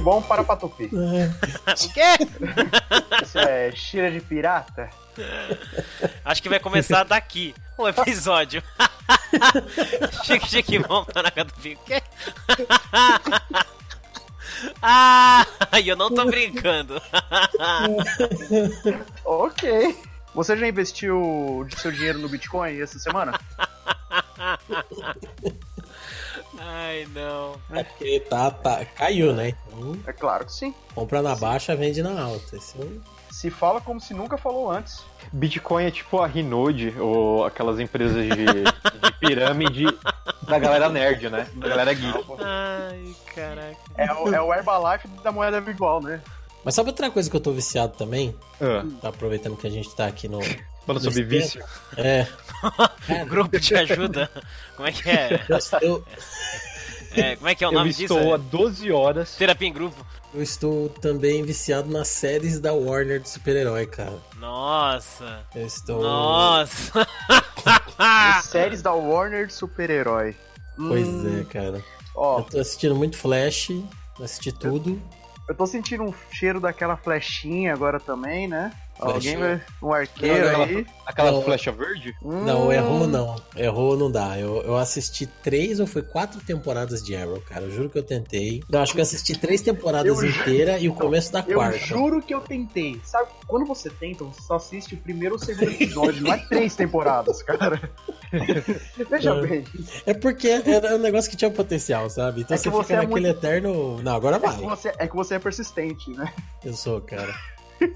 Fique bom para Patupi. o quê? Isso é cheira de pirata? Acho que vai começar daqui o episódio. chique, chique, bom para do Fico. O quê? Ah, eu não tô brincando. ok. Você já investiu seu dinheiro no Bitcoin essa semana? Ai, não. É porque tá, tá, caiu, né? Então, É claro que sim. compra na baixa, vende na alta. Esse é Se fala como se nunca falou antes. Bitcoin é tipo a Rinode, ou aquelas empresas de, de pirâmide da galera nerd, né? Da galera geek. Ai, caraca. É o, é o Herbalife da moeda virtual, né? Mas sabe outra coisa que eu tô viciado também? Ah, Tá aproveitando que a gente tá aqui no. Falando sobre vício. É. Grupo de ajuda. Como é que é? Eu, É, como é que é o Eu nome disso? estou há É 12 horas. Terapia em grupo. eu estou também viciado nas séries da Warner de super-herói, cara. Nossa. Eu estou. Nossa. Séries da Warner de super-herói. Pois Hum, é, cara. Ó, Eu tô assistindo muito Flash, assisti tudo. eu tô sentindo um cheiro daquela flechinha agora também, né? Alguém vai. Um arqueiro Não, aí. Aquela Não. flecha verde? Não, Hum, errou não. Errou não dá. Eu, eu assisti três ou foi quatro temporadas de Arrow, cara. Eu juro que eu tentei. Não, acho que eu assisti três temporadas Eu inteiras e o começo da Eu quarta. juro que eu tentei. Sabe, quando você tenta, você só assiste o primeiro ou o segundo episódio, não é três temporadas, cara. Veja É. bem. É porque era um negócio que tinha potencial, sabe? Então É você você fica é naquele eterno. Não, agora É que, vai. você, é que você é persistente, né? Eu sou, cara.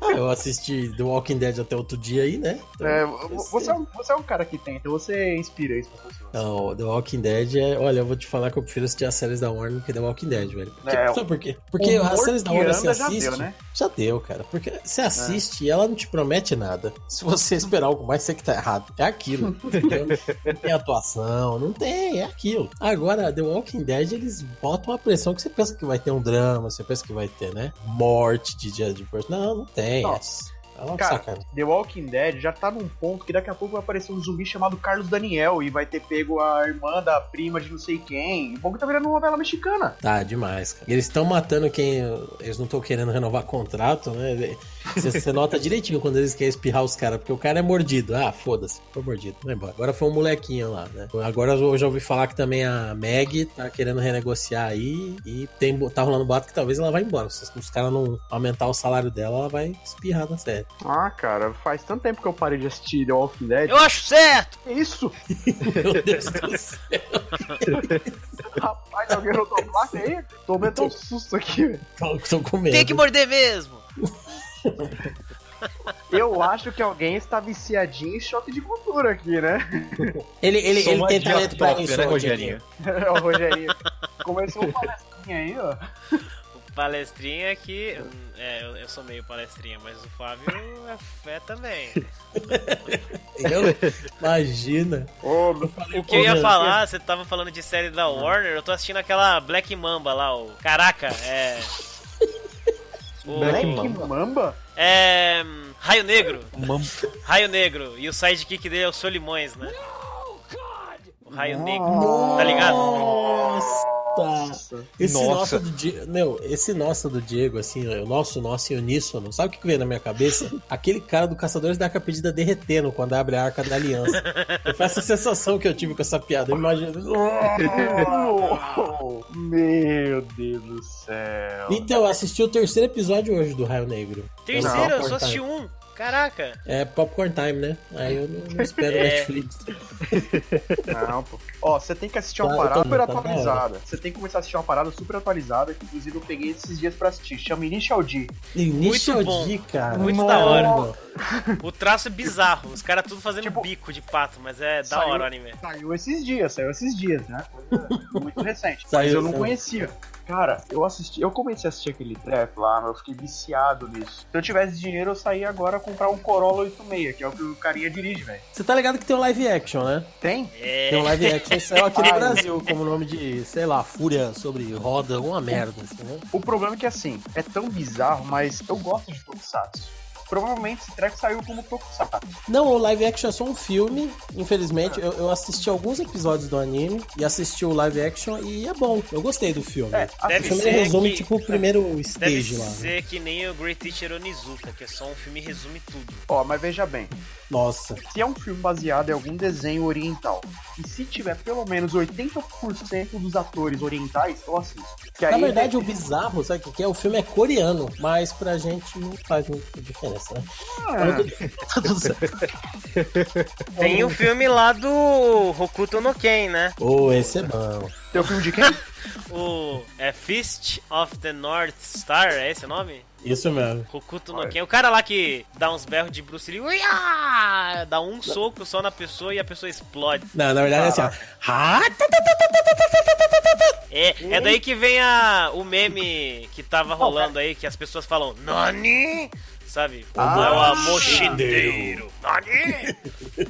Ah, eu assisti The Walking Dead até outro dia aí, né? Então, É, você, é um, você é um cara que tenta, você inspira isso pra pessoas. Não, The Walking Dead é. Olha, eu vou te falar que eu prefiro assistir as séries da Warner do que The Walking Dead, velho. Porque, É, sabe por quê? Porque as séries da Warner você anda já assiste. deu, né? Já deu, cara. Porque você assiste e ela não te promete nada. Se você esperar algo mais, você que tá errado. É aquilo. não tem atuação, não tem, é aquilo. Agora, The Walking Dead, eles botam uma pressão que você pensa que vai ter um drama, você pensa que vai ter, né? Morte de dia de Não, não tem. É, é uma Cara. The Walking Dead já tá num ponto que daqui a pouco vai aparecer um zumbi chamado Carlos Daniel e vai ter pego a irmã da prima de não sei quem. O pouco tá virando uma novela mexicana. Tá, demais, cara. E eles estão matando quem. Eles não estão querendo renovar contrato, né? Você, você nota direitinho quando eles querem espirrar os caras, porque o cara é mordido. Ah, foda-se, foi mordido, vai embora. Agora foi um molequinho lá, né? Agora eu já ouvi falar que também a Meg tá querendo renegociar aí e tem, tá rolando boato que talvez ela vai embora. Se os caras não aumentar o salário dela, ela vai espirrar na série. Ah, cara, faz tanto tempo que eu parei de assistir The Walking Dead. Eu acho certo. Que isso? Meu Deus do céu. Rapaz, alguém notou placa aí? Tô metendo um susto aqui, velho. Tô, tô com medo. Tem que morder mesmo. Eu acho que alguém está viciadinho em choque de cultura aqui, né? Ele, ele, ele tem talento pra isso, né, Rogerinho? Rogerinho? o Rogerinho. Começou uma palestrinha aí, ó. O palestrinha aqui. hum, É, eu, eu sou meio palestrinha, mas o Fábio é fé também. Eu- Imagina. Ô, O que eu ia falar, você tava falando de série da Warner, eu tô assistindo aquela Black Mamba lá, o. Caraca, é. O... Black Black Mamba. Mamba? É. hum, Raio Negro. Mam- Raio Negro. E o sidekick dele é o Solimões, né? O Raio Negro. Nossa. Tá ligado? Nossa! Esse Nossa. nosso do Diego. Meu, esse nosso do Diego, assim, o nosso, nosso em uníssono, sabe o que veio na minha cabeça? Aquele cara do Caçadores da Arca Perdida derretendo quando abre a Arca da Aliança. Foi essa sensação que eu tive com essa piada. Eu imagino. Meu Deus do céu. Então, eu assisti o terceiro episódio hoje do Raio Negro. Terceiro, eu só assisti um. Caraca. É Popcorn Time, né? Aí eu não, não espero É. Netflix. Não, pô. Ó, você tem que assistir uma Tá, parada super tá da atualizada. Você tem que começar a assistir uma parada super atualizada, que inclusive eu peguei esses dias pra assistir. Chama Initial D. Initial bom. D, cara. Muito da hora. Caramba. O traço é bizarro. Os caras tudo fazendo Tipo, bico de pato, mas é da saiu- hora o anime. Saiu esses dias, saiu esses dias, né? Coisa muito recente. Mas Saiu, eu não saiu. conhecia. Cara, eu assisti, eu comecei a assistir aquele trap lá, eu fiquei viciado nisso. Se eu tivesse dinheiro, eu saía agora comprar um Corolla 86, que é o que o carinha dirige, velho. Você tá ligado que tem um live action, né? Tem? É. Tem um live action que saiu aqui no Brasil, como nome de, sei lá, Fúria sobre roda, alguma merda, assim, né? O problema é que assim, é tão bizarro, mas eu gosto de Tokusatsu. Provavelmente esse treco saiu como Tokusatsu. Não, o live action é só um filme, infelizmente. Eu, eu assisti alguns episódios do anime e assisti o live action e é bom. Eu gostei do filme. É, o Deve filme ser resume, que- tipo, o primeiro Deve stage lá. né? ser que nem o Great Teacher Onizuka, que é só um filme resume tudo. Ó, mas veja bem, Nossa. se é um filme baseado em algum desenho oriental, e se tiver pelo menos 80% dos atores orientais, eu assisto. Que Na aí- verdade, o bizarro, sabe o que é? O filme é coreano, mas pra gente não faz muita diferença, né? Ah. Tá tudo, certo. Tem o um filme lá do Hokuto no Ken, né? Oh, esse é bom. Tem o um filme de quem? o é Fist of the North Star, é esse o nome? Isso mesmo. Hokuto no Ken. O cara lá que dá uns berros de Bruce Lee, uia, dá um soco só na pessoa e a pessoa explode. Não, na verdade Caraca. é assim, ó. É, é daí que vem a, o meme que tava é? rolando aí, que as pessoas falam, Nani? Sabe? Ah, é o. Nani?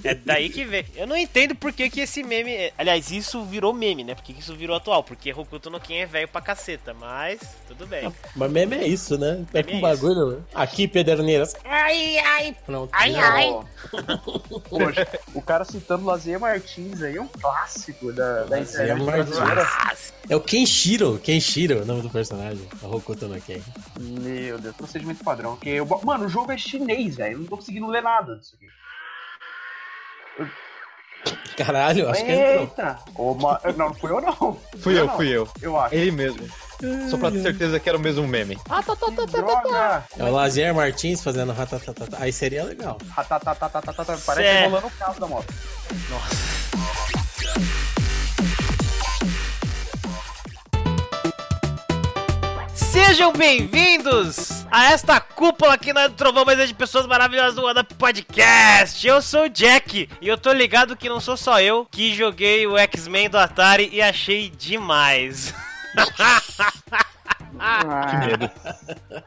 É daí que vem. Eu não entendo por que, que esse meme. é- Aliás, isso virou meme, né? Por que que isso virou atual? Porque Hokuto no Ken é velho pra caceta, mas tudo bem. Mas mesmo é isso, né? É Meme com é bagulho. né? Aqui, Pederneiras. Ai, ai. Pronto. Ai, já. ai. Poxa, o cara citando Lazier Martins aí é um clássico da, da internet Martins. brasileira. É o Kenshiro. Kenshiro, o nome do personagem. A Hokuto no Ken. Meu Deus, procedimento padrão. Porque eu, mano, o jogo é chinês, velho. Eu não tô conseguindo ler nada disso aqui. Caralho, acho que entrou. Eita! Ô, ma- Não, não fui eu não. Fui eu, não. fui eu. Eu acho. Ele mesmo. Só pra ter certeza que era o mesmo meme. Droga! É o Lazier Martins fazendo ratatatata. Aí seria legal. Ratatatatata, Parece rolando o carro da moto. Sejam bem-vindos a esta cúpula aqui na Trovão, mas é de pessoas maravilhosas do Up Podcast. Eu sou o Jack e eu tô ligado que não sou só eu que joguei o X-Men do Atari e achei demais. Que medo.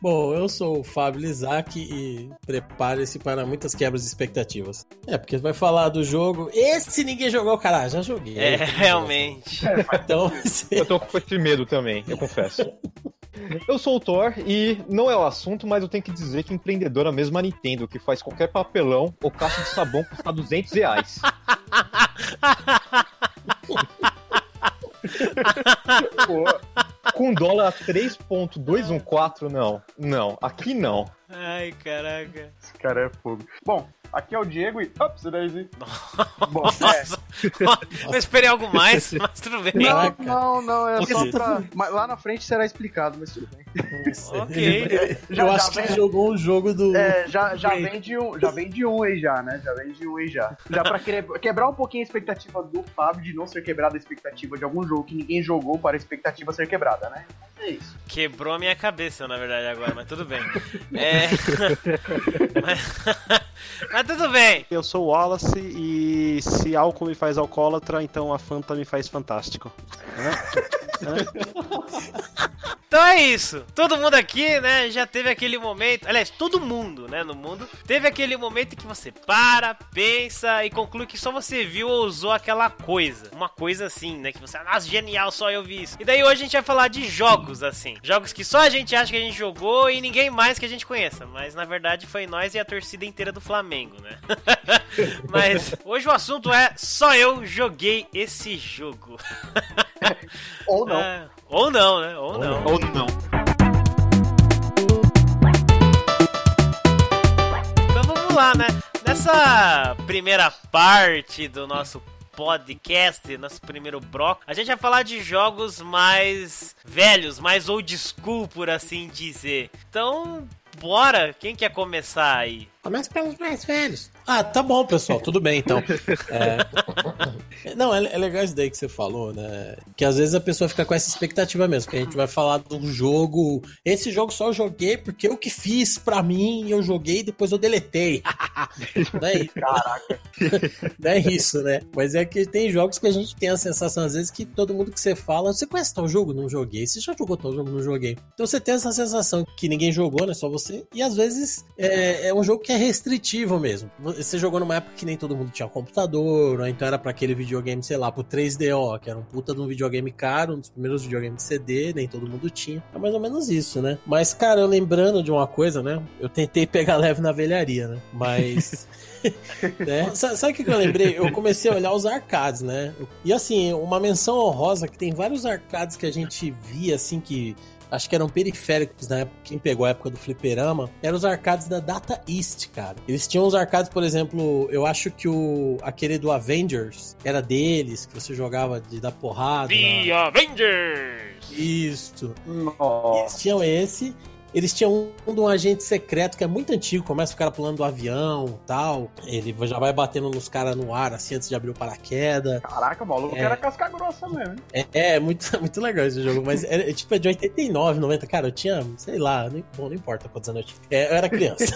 Bom, eu sou o Fábio Lizak e prepare-se para muitas quebras de expectativas. É, porque vai falar do jogo. Esse ninguém jogou, cara. Já joguei. É, realmente. Então, Eu tô com esse medo também, eu confesso. Eu sou o Thor e não é o assunto, mas eu tenho que dizer que empreendedora mesmo a Nintendo, que faz qualquer papelão ou caixa de sabão custa 200 reais. Pô, Com dólar a 3.214, não. Não, aqui não. Ai, caraca. esse cara é fogo. Bom, aqui é o Diego e. Ups, Daisy. Bom, é. Nossa, eu esperei algo mais, mas tudo bem. Não, não, não, é que só pra. Lá na frente será explicado, mas tudo bem. Ok. Eu Já- acho já que vem- ele jogou um jogo do. É, já, já vem de um, já vem de um aí já, né? Já vem de um aí já. Já pra querer- quebrar um pouquinho a expectativa do Fábio de não ser quebrada a expectativa de algum jogo que ninguém jogou para a expectativa ser quebrada, né? É isso. Quebrou a minha cabeça, na verdade, agora, mas tudo bem. É. mas... mas tudo bem. Eu sou o Wallace e se álcool me faz alcoólatra, então a Fanta me faz fantástico. Então é isso. Todo mundo aqui, né, já teve aquele momento. Aliás, todo mundo, né, no mundo, teve aquele momento em que você para, pensa e conclui que só você viu ou usou aquela coisa. Uma coisa assim, né, que você, nossa, genial, só eu vi isso. E daí hoje a gente vai falar de jogos, assim. Jogos que só a gente acha que a gente jogou e ninguém mais que a gente conheça. Mas na verdade foi nós e a torcida inteira do Flamengo, né? Mas hoje o assunto é só eu joguei esse jogo. Ou não. É, ou não, né? Ou, não. Ou não. Então vamos lá, né? Nessa primeira parte do nosso podcast, nosso primeiro bloco, a gente vai falar de jogos mais velhos, mais old school, por assim dizer. Então, bora! Quem quer começar aí? Começa pelos mais velhos. Ah, tá bom, pessoal, tudo bem então. É... Não, é, é legal isso daí que você falou, né? Que às vezes a pessoa fica com essa expectativa mesmo, que a gente vai falar do jogo. Esse jogo só eu joguei porque eu que fiz pra mim, eu joguei e depois eu deletei. não é isso. Caraca. Não é isso, né? Mas é que tem jogos que a gente tem a sensação, às vezes, que todo mundo que você fala, você conhece tal jogo? Não joguei. Você já jogou tal jogo? Não joguei. Então você tem essa sensação que ninguém jogou, né? Só você. E às vezes é, é um jogo que é restritivo mesmo. Você jogou numa época que nem todo mundo tinha computador, ou então era pra aquele videogame sei lá, pro 3DO, que era um puta de um videogame caro, um dos primeiros videogames de CD, nem todo mundo tinha. É mais ou menos isso, né? Mas, cara, eu lembrando de uma coisa, né? Eu tentei pegar leve na velharia, né? Mas. né? Sa- Sabe o que que eu lembrei? Eu comecei a olhar os arcades, né? E assim, uma menção honrosa que tem vários arcades que a gente via, assim, que acho que eram periféricos na época, quem pegou a época do fliperama, eram os arcades da Data East, cara. Eles tinham os arcades, por exemplo, eu acho que o aquele do Avengers era deles, que você jogava de dar porrada. The Avengers! Isso. Nossa. Eles tinham esse. Eles tinham um de um agente secreto que é muito antigo, começa o cara pulando do avião tal. Ele já vai batendo nos caras no ar, assim, antes de abrir o paraquedas. Caraca, o maluco É. era casca grossa mesmo. hein? É, é muito, muito legal esse jogo, mas é, é, tipo é de 89, 90. Cara, eu tinha, sei lá, nem, bom, não importa quantos anos eu tinha. É, eu era criança.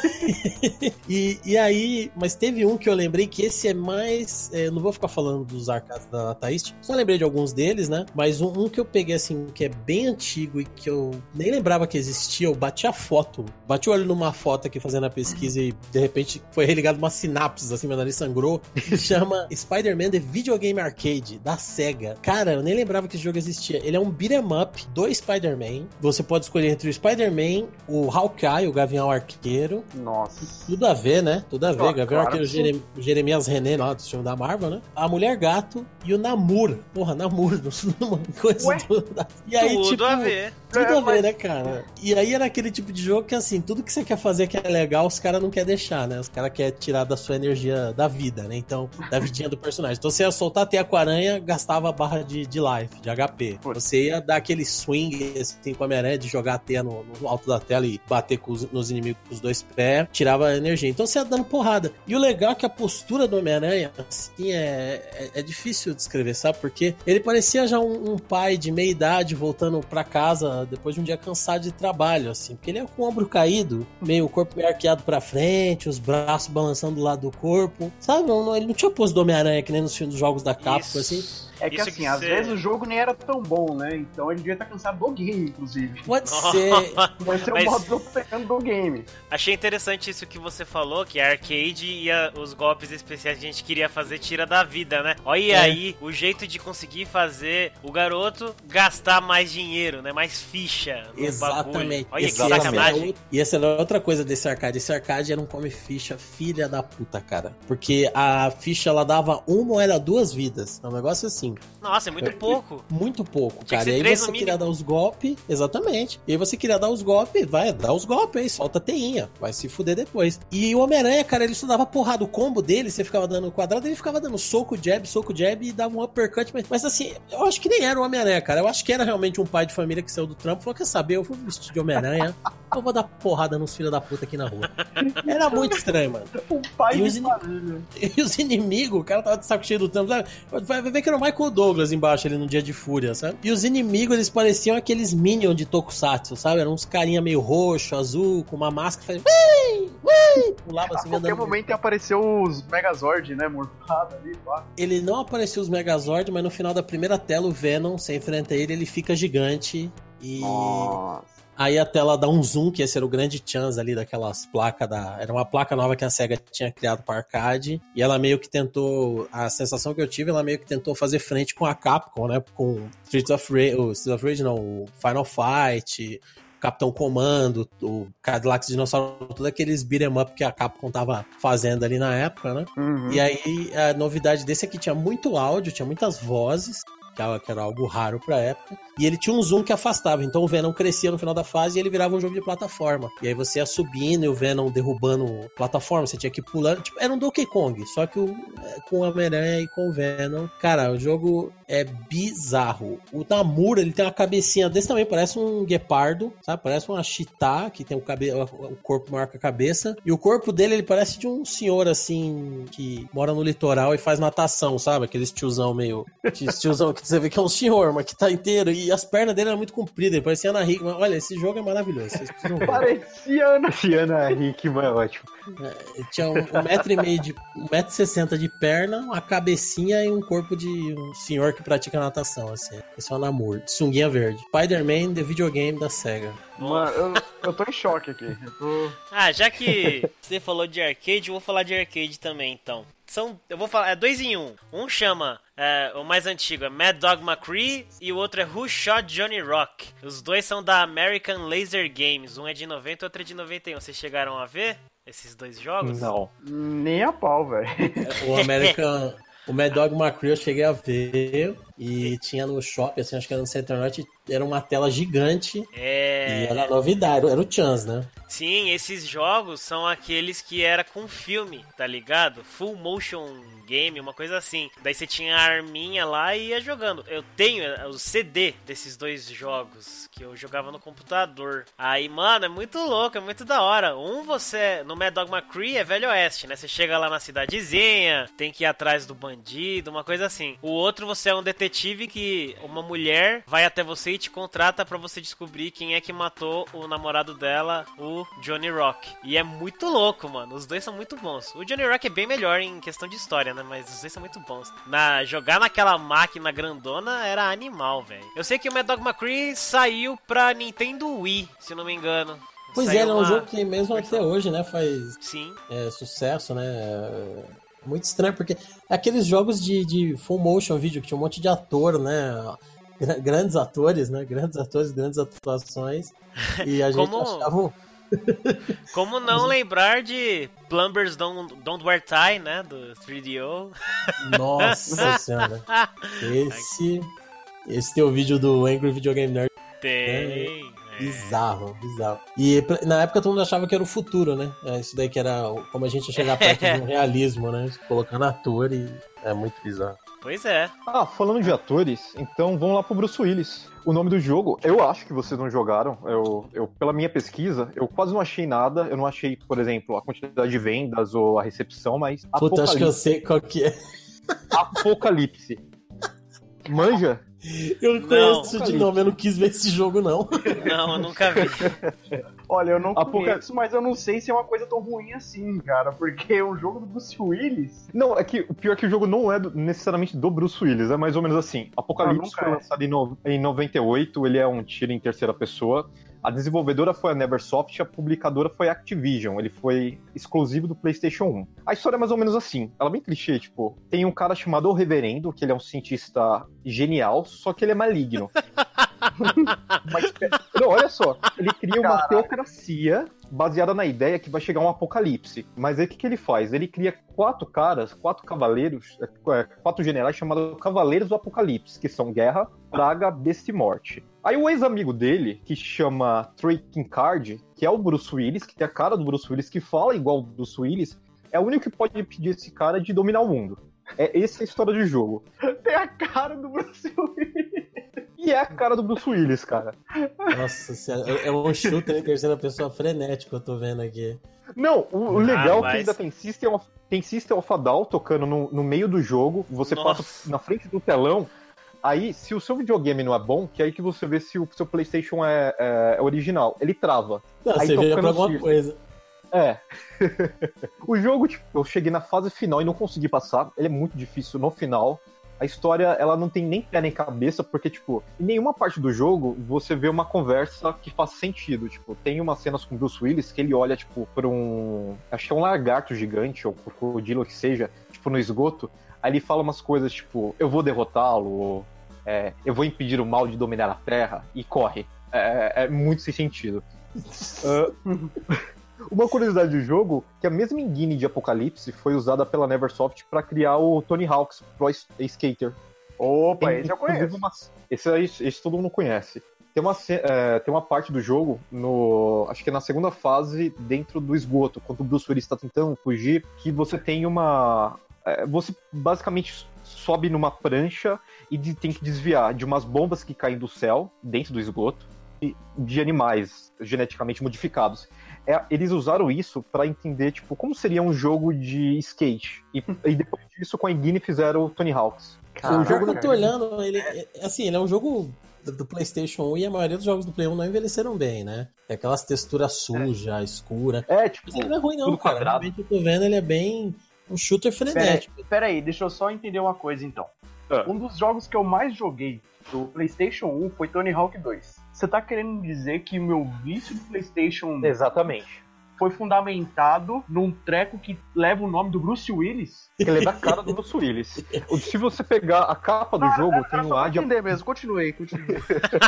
e, e aí, mas teve um que eu lembrei que esse é mais. é, não vou ficar falando dos arcades da Taist, só lembrei de alguns deles, né? Mas um, um que eu peguei assim, que é bem antigo e que eu nem lembrava que existia, eu bati a foto. Bati o olho numa foto aqui fazendo a pesquisa e de repente foi religado uma sinapse, assim, meu nariz sangrou. Que chama Spider-Man The Videogame Arcade, da SEGA. Cara, eu nem lembrava que esse jogo existia. Ele é um beat'em up do Spider-Man. Você pode escolher entre o Spider-Man, o Hawkeye, o Gavião Arqueiro. Nossa. Tudo a ver, né? Tudo a ver. Ah, Gavião claro Arqueiro, que. Jerem- Jeremias René, lá do filme da Marvel, né? A Mulher Gato e o Namor. Porra, Namor. Uma coisa Ué? toda. E aí, Tudo tipo, a ver. Tudo É, a ver, mas- né, cara? E aí era aquele tipo de jogo que, assim, tudo que você quer fazer que é legal, os caras não querem deixar, né? Os caras querem tirar da sua energia da vida, né? Então, da vidinha do personagem. Então, você ia soltar até com a aranha, gastava a barra de, de life, de HP. Putz. Você ia dar aquele swing, assim, com a aranha, de jogar a teia no, no alto da tela e bater com os- nos inimigos com os dois pés, tirava a energia. Então, você ia dando porrada. E o legal é que a postura do Homem-Aranha, assim, é, é, é difícil de descrever, sabe? Porque ele parecia já um, um pai de meia idade voltando pra casa depois de um dia cansado de trabalho, assim. Porque ele é com o ombro caído, meio o corpo meio arqueado pra frente, os braços balançando do lado do corpo. Sabe? Não- não- ele não tinha pose do Homem-Aranha que nem nos filmes dos jogos da Capcom, assim. É que Isso assim, que às cê- vezes o jogo nem era tão bom, né? Então ele devia estar cansado do game, inclusive. Pode ser. Vai ser o Mas- modo operando do game. Achei interessante isso que você falou, que a arcade e a- os golpes especiais que a gente queria fazer tira da vida, né? Olha É. aí o jeito de conseguir fazer o garoto gastar mais dinheiro, né? Mais ficha no Exatamente. bagulho. Olha que Esse- sacanagem. E essa era outra coisa desse arcade. Esse arcade era um come ficha filha da puta, cara. Porque a ficha ela dava uma ou era duas vidas. É um negócio assim. Nossa, é muito pouco. Muito pouco, Tinha que cara. E aí você queria dar os golpes, exatamente. E aí você queria dar os golpes, vai, dá os golpes aí, solta a teinha. Vai se fuder depois. E o Homem-Aranha, cara, ele só dava porrada. O combo dele, você ficava dando quadrado, ele ficava dando soco, jab, soco, jab e dava um uppercut. Mas, mas assim, eu acho que nem era o Homem-Aranha, cara. Eu acho que era realmente um pai de família que saiu do trampo falou: quer saber, eu vou vestir de Homem-Aranha. Eu vou dar porrada nos filhos da puta aqui na rua. Era muito estranho, mano. O pai E os in-. E os inimigos, o cara tava de saco cheio do trampo, sabe? Vai ver que era o Michael Douglas embaixo ali no dia de fúria, sabe? E os inimigos, eles pareciam aqueles minions de Tokusatsu, sabe? Eram uns carinha meio roxo, azul, com uma máscara, fazia... Pulava A assim, qualquer andando. momento apareceu os Megazord, né? Morfado ali, pá. Ele não apareceu os Megazord, mas no final da primeira tela, o Venom, você enfrenta ele, ele fica gigante e... Nossa. Aí a tela dá um zoom, que esse era o grande chance ali daquelas placas da. Era uma placa nova que a SEGA tinha criado para arcade. E ela meio que tentou. A sensação que eu tive, ela meio que tentou fazer frente com a Capcom, né? Com Streets of Rage. O Streets of Rage não, o Final Fight. Capitão Comando, o Cadillac Dinossauro, todos aqueles beat'em up que a Capcom tava fazendo ali na época, né? Uhum. E aí, a novidade desse aqui tinha muito áudio, tinha muitas vozes, era- que era algo raro pra época. E ele tinha um zoom que afastava, então o Venom crescia no final da fase e ele virava um jogo de plataforma. E aí você ia subindo e o Venom derrubando plataforma, você tinha que pulando. Tipo, era um Donkey Kong, só que o, é, com o Homem-Aranha e com o Venom. Cara, o jogo é bizarro. O Namura, ele tem uma cabecinha desse tamanho, parece um guepardo, sabe? Parece uma chitá, que tem o, cabe... o corpo maior que a cabeça. E o corpo dele, ele parece de um senhor, assim, que mora no litoral e faz natação, sabe? Aqueles tiozão meio... Tiozão que você vê que é um senhor, mas que tá inteiro. E as pernas dele eram muito compridas, ele parecia Ana Hickman. Olha, esse jogo é maravilhoso. Vocês precisam ver. Parecia Ana. Luciana Hickman é ótimo. Ele tinha um, um metro e meio de... Um metro e sessenta de perna, uma cabecinha e um corpo de um senhor que pratica natação, assim. Esse é o Namor, de sunguinha verde. Spider-Man, the videogame da SEGA. Mano, eu, eu tô em choque aqui. Eu tô... Ah, já que você falou de arcade, eu vou falar de arcade também, então. São. Eu vou falar, é dois em um. Um chama. é, o mais antigo é Mad Dog McCree e o outro é Who Shot Johnny Rock. Os dois são da American Laser Games. Um é de 90 e outro é de 91. Vocês chegaram a ver esses dois jogos? Não. Nem a pau, velho. O American. O Mad Dog McCree eu cheguei a ver e tinha no shopping, assim, acho que era no Center Norte, era uma tela gigante É. e era novidade, era o Chance, né? Sim, esses jogos são aqueles que era com filme, tá ligado? Full motion game, uma coisa assim. Daí você tinha a arminha lá e ia jogando. Eu tenho é, o CD desses dois jogos que eu jogava no computador. Aí, mano, é muito louco, é muito da hora. Um você, no Mad Dog McCree é Velho Oeste, né? Você chega lá na cidadezinha, tem que ir atrás do bandido, uma coisa assim. O outro você é um detetive que uma mulher vai até você e te contrata pra você descobrir quem é que matou o namorado dela, o Johnny Rock. E é muito louco, mano. Os dois são muito bons. O Johnny Rock é bem melhor em questão de história, né? Mas os dois são muito bons. Na, jogar naquela máquina grandona era animal, velho. Eu sei que o Mad Dog McCree saiu pra Nintendo Wii, se não me engano. Pois Saiu é, é um uma- jogo que mesmo até hoje, né, faz Sim. é, sucesso, né? É muito estranho, porque é aqueles jogos de, de full motion video que tinha um monte de ator, né? Gra- Grandes atores, né? Grandes atores, grandes atuações. E a gente Como- achava. Como não lembrar de Plumbers Don't, Don't Wear Tie, né? Do 3DO. Nossa senhora. Esse. Esse teu vídeo do Angry Video Game Nerd Tem. é. Bizarro, bizarro. E na época todo mundo achava que era o futuro, né? É, Isso daí que era como a gente ia chegar perto de um realismo, né? Colocando ator e. É muito bizarro. Pois é. Ah, falando de atores, então vamos lá pro Bruce Willis. O nome do jogo, eu acho que vocês não jogaram. Eu, eu, pela minha pesquisa, eu quase não achei nada. Eu não achei, por exemplo, a quantidade de vendas ou a recepção, mas Puta, acho que eu Apocalipse. sei qual que é. Apocalipse. Manja? Eu conheço de Não. nome, eu não quis ver esse jogo, não. Não, eu nunca vi. Olha, eu não conheço, mas eu não sei se é uma coisa tão ruim assim, cara. Porque é um jogo do Bruce Willis. Não, é que o pior é que o jogo não é do- necessariamente do Bruce Willis, é mais ou menos assim. Apocalipse foi é. lançado em, no- em 98, ele é um tiro em terceira pessoa. A desenvolvedora foi a Neversoft, a publicadora foi a Activision. Ele foi exclusivo do PlayStation 1. A história é mais ou menos assim. Ela é bem clichê, tipo, tem um cara chamado O Reverendo, que ele é um cientista genial, só que ele é maligno. Mas, não, olha só, ele cria uma Caralho. teocracia baseada na ideia que vai chegar um apocalipse. Mas aí o que, que ele faz? Ele cria quatro caras, quatro cavaleiros, é, quatro generais chamados Cavaleiros do Apocalipse, que são Guerra, Praga, Besta e Morte. Aí o ex-amigo dele, que chama Trey Kincard, que é o Bruce Willis, que tem a cara do Bruce Willis, que fala igual o Bruce Willis, é o único que pode impedir esse cara de dominar o mundo. É essa é a história do jogo. Tem a cara do Bruce Willis. E é a cara do Bruce Willis, cara. Nossa senhora, é é um shooter em terceira pessoa frenético, eu tô vendo aqui. Não, o, o legal é mas- que ainda tem System of, tem System of a Down tocando no, no meio do jogo, você Nossa. passa na frente do telão, aí se o seu videogame não é bom, que é aí que você vê se o seu Playstation é, é- é original, ele trava. Não, Aí você veio tocando pra alguma System. coisa. É. o jogo, tipo, eu cheguei na fase final e não consegui passar, ele é muito difícil no final. A história, ela não tem nem pé nem cabeça, porque, tipo, em nenhuma parte do jogo você vê uma conversa que faz sentido. Tipo, tem umas cenas com Bruce Willis que ele olha, tipo, por um. Acho que é um lagarto gigante, ou crocodilo que seja, tipo, no esgoto. Aí ele fala umas coisas, tipo, eu vou derrotá-lo, ou é, eu vou impedir o mal de dominar a terra, e corre. É, é muito sem sentido. Ah, uma curiosidade do jogo, que a mesma engine de Apocalipse foi usada pela Neversoft para criar o Tony Hawk's Pro Skater. Opa, Tem, esse eu conheço. uma- esse, aí- esse todo mundo conhece. Tem uma, é, tem uma parte do jogo, no, acho que é na segunda fase, dentro do esgoto, quando o Bruce Willis está tentando fugir, que você tem uma. é, você basicamente sobe numa prancha e de- tem que desviar de umas bombas que caem do céu, dentro do esgoto, e de animais geneticamente modificados. É, eles usaram isso para entender, tipo, como seria um jogo de skate. E, e depois disso, com a engine, fizeram o Tony Hawk's. o jogo que eu Caraca. tô olhando, ele, é- assim, ele é um jogo do PlayStation 1 e a maioria dos jogos do Play 1 não envelheceram bem, né? É aquelas texturas sujas, escuras. É, tipo, Mas ele não é ruim, não, tudo cara. quadrado. Realmente eu tô vendo, ele é bem um shooter Pera frenético. pera aí, deixa eu só entender uma coisa então. Ah. Um dos jogos que eu mais joguei do PlayStation 1 foi Tony Hawk 2. Você tá querendo dizer que o meu vício do PlayStation Exatamente. foi fundamentado num treco que leva o nome do Bruce Willis. Ele é da cara do Bruce Willis. Se você pegar a capa do jogo, tem um de entender mesmo, continuei, continuei.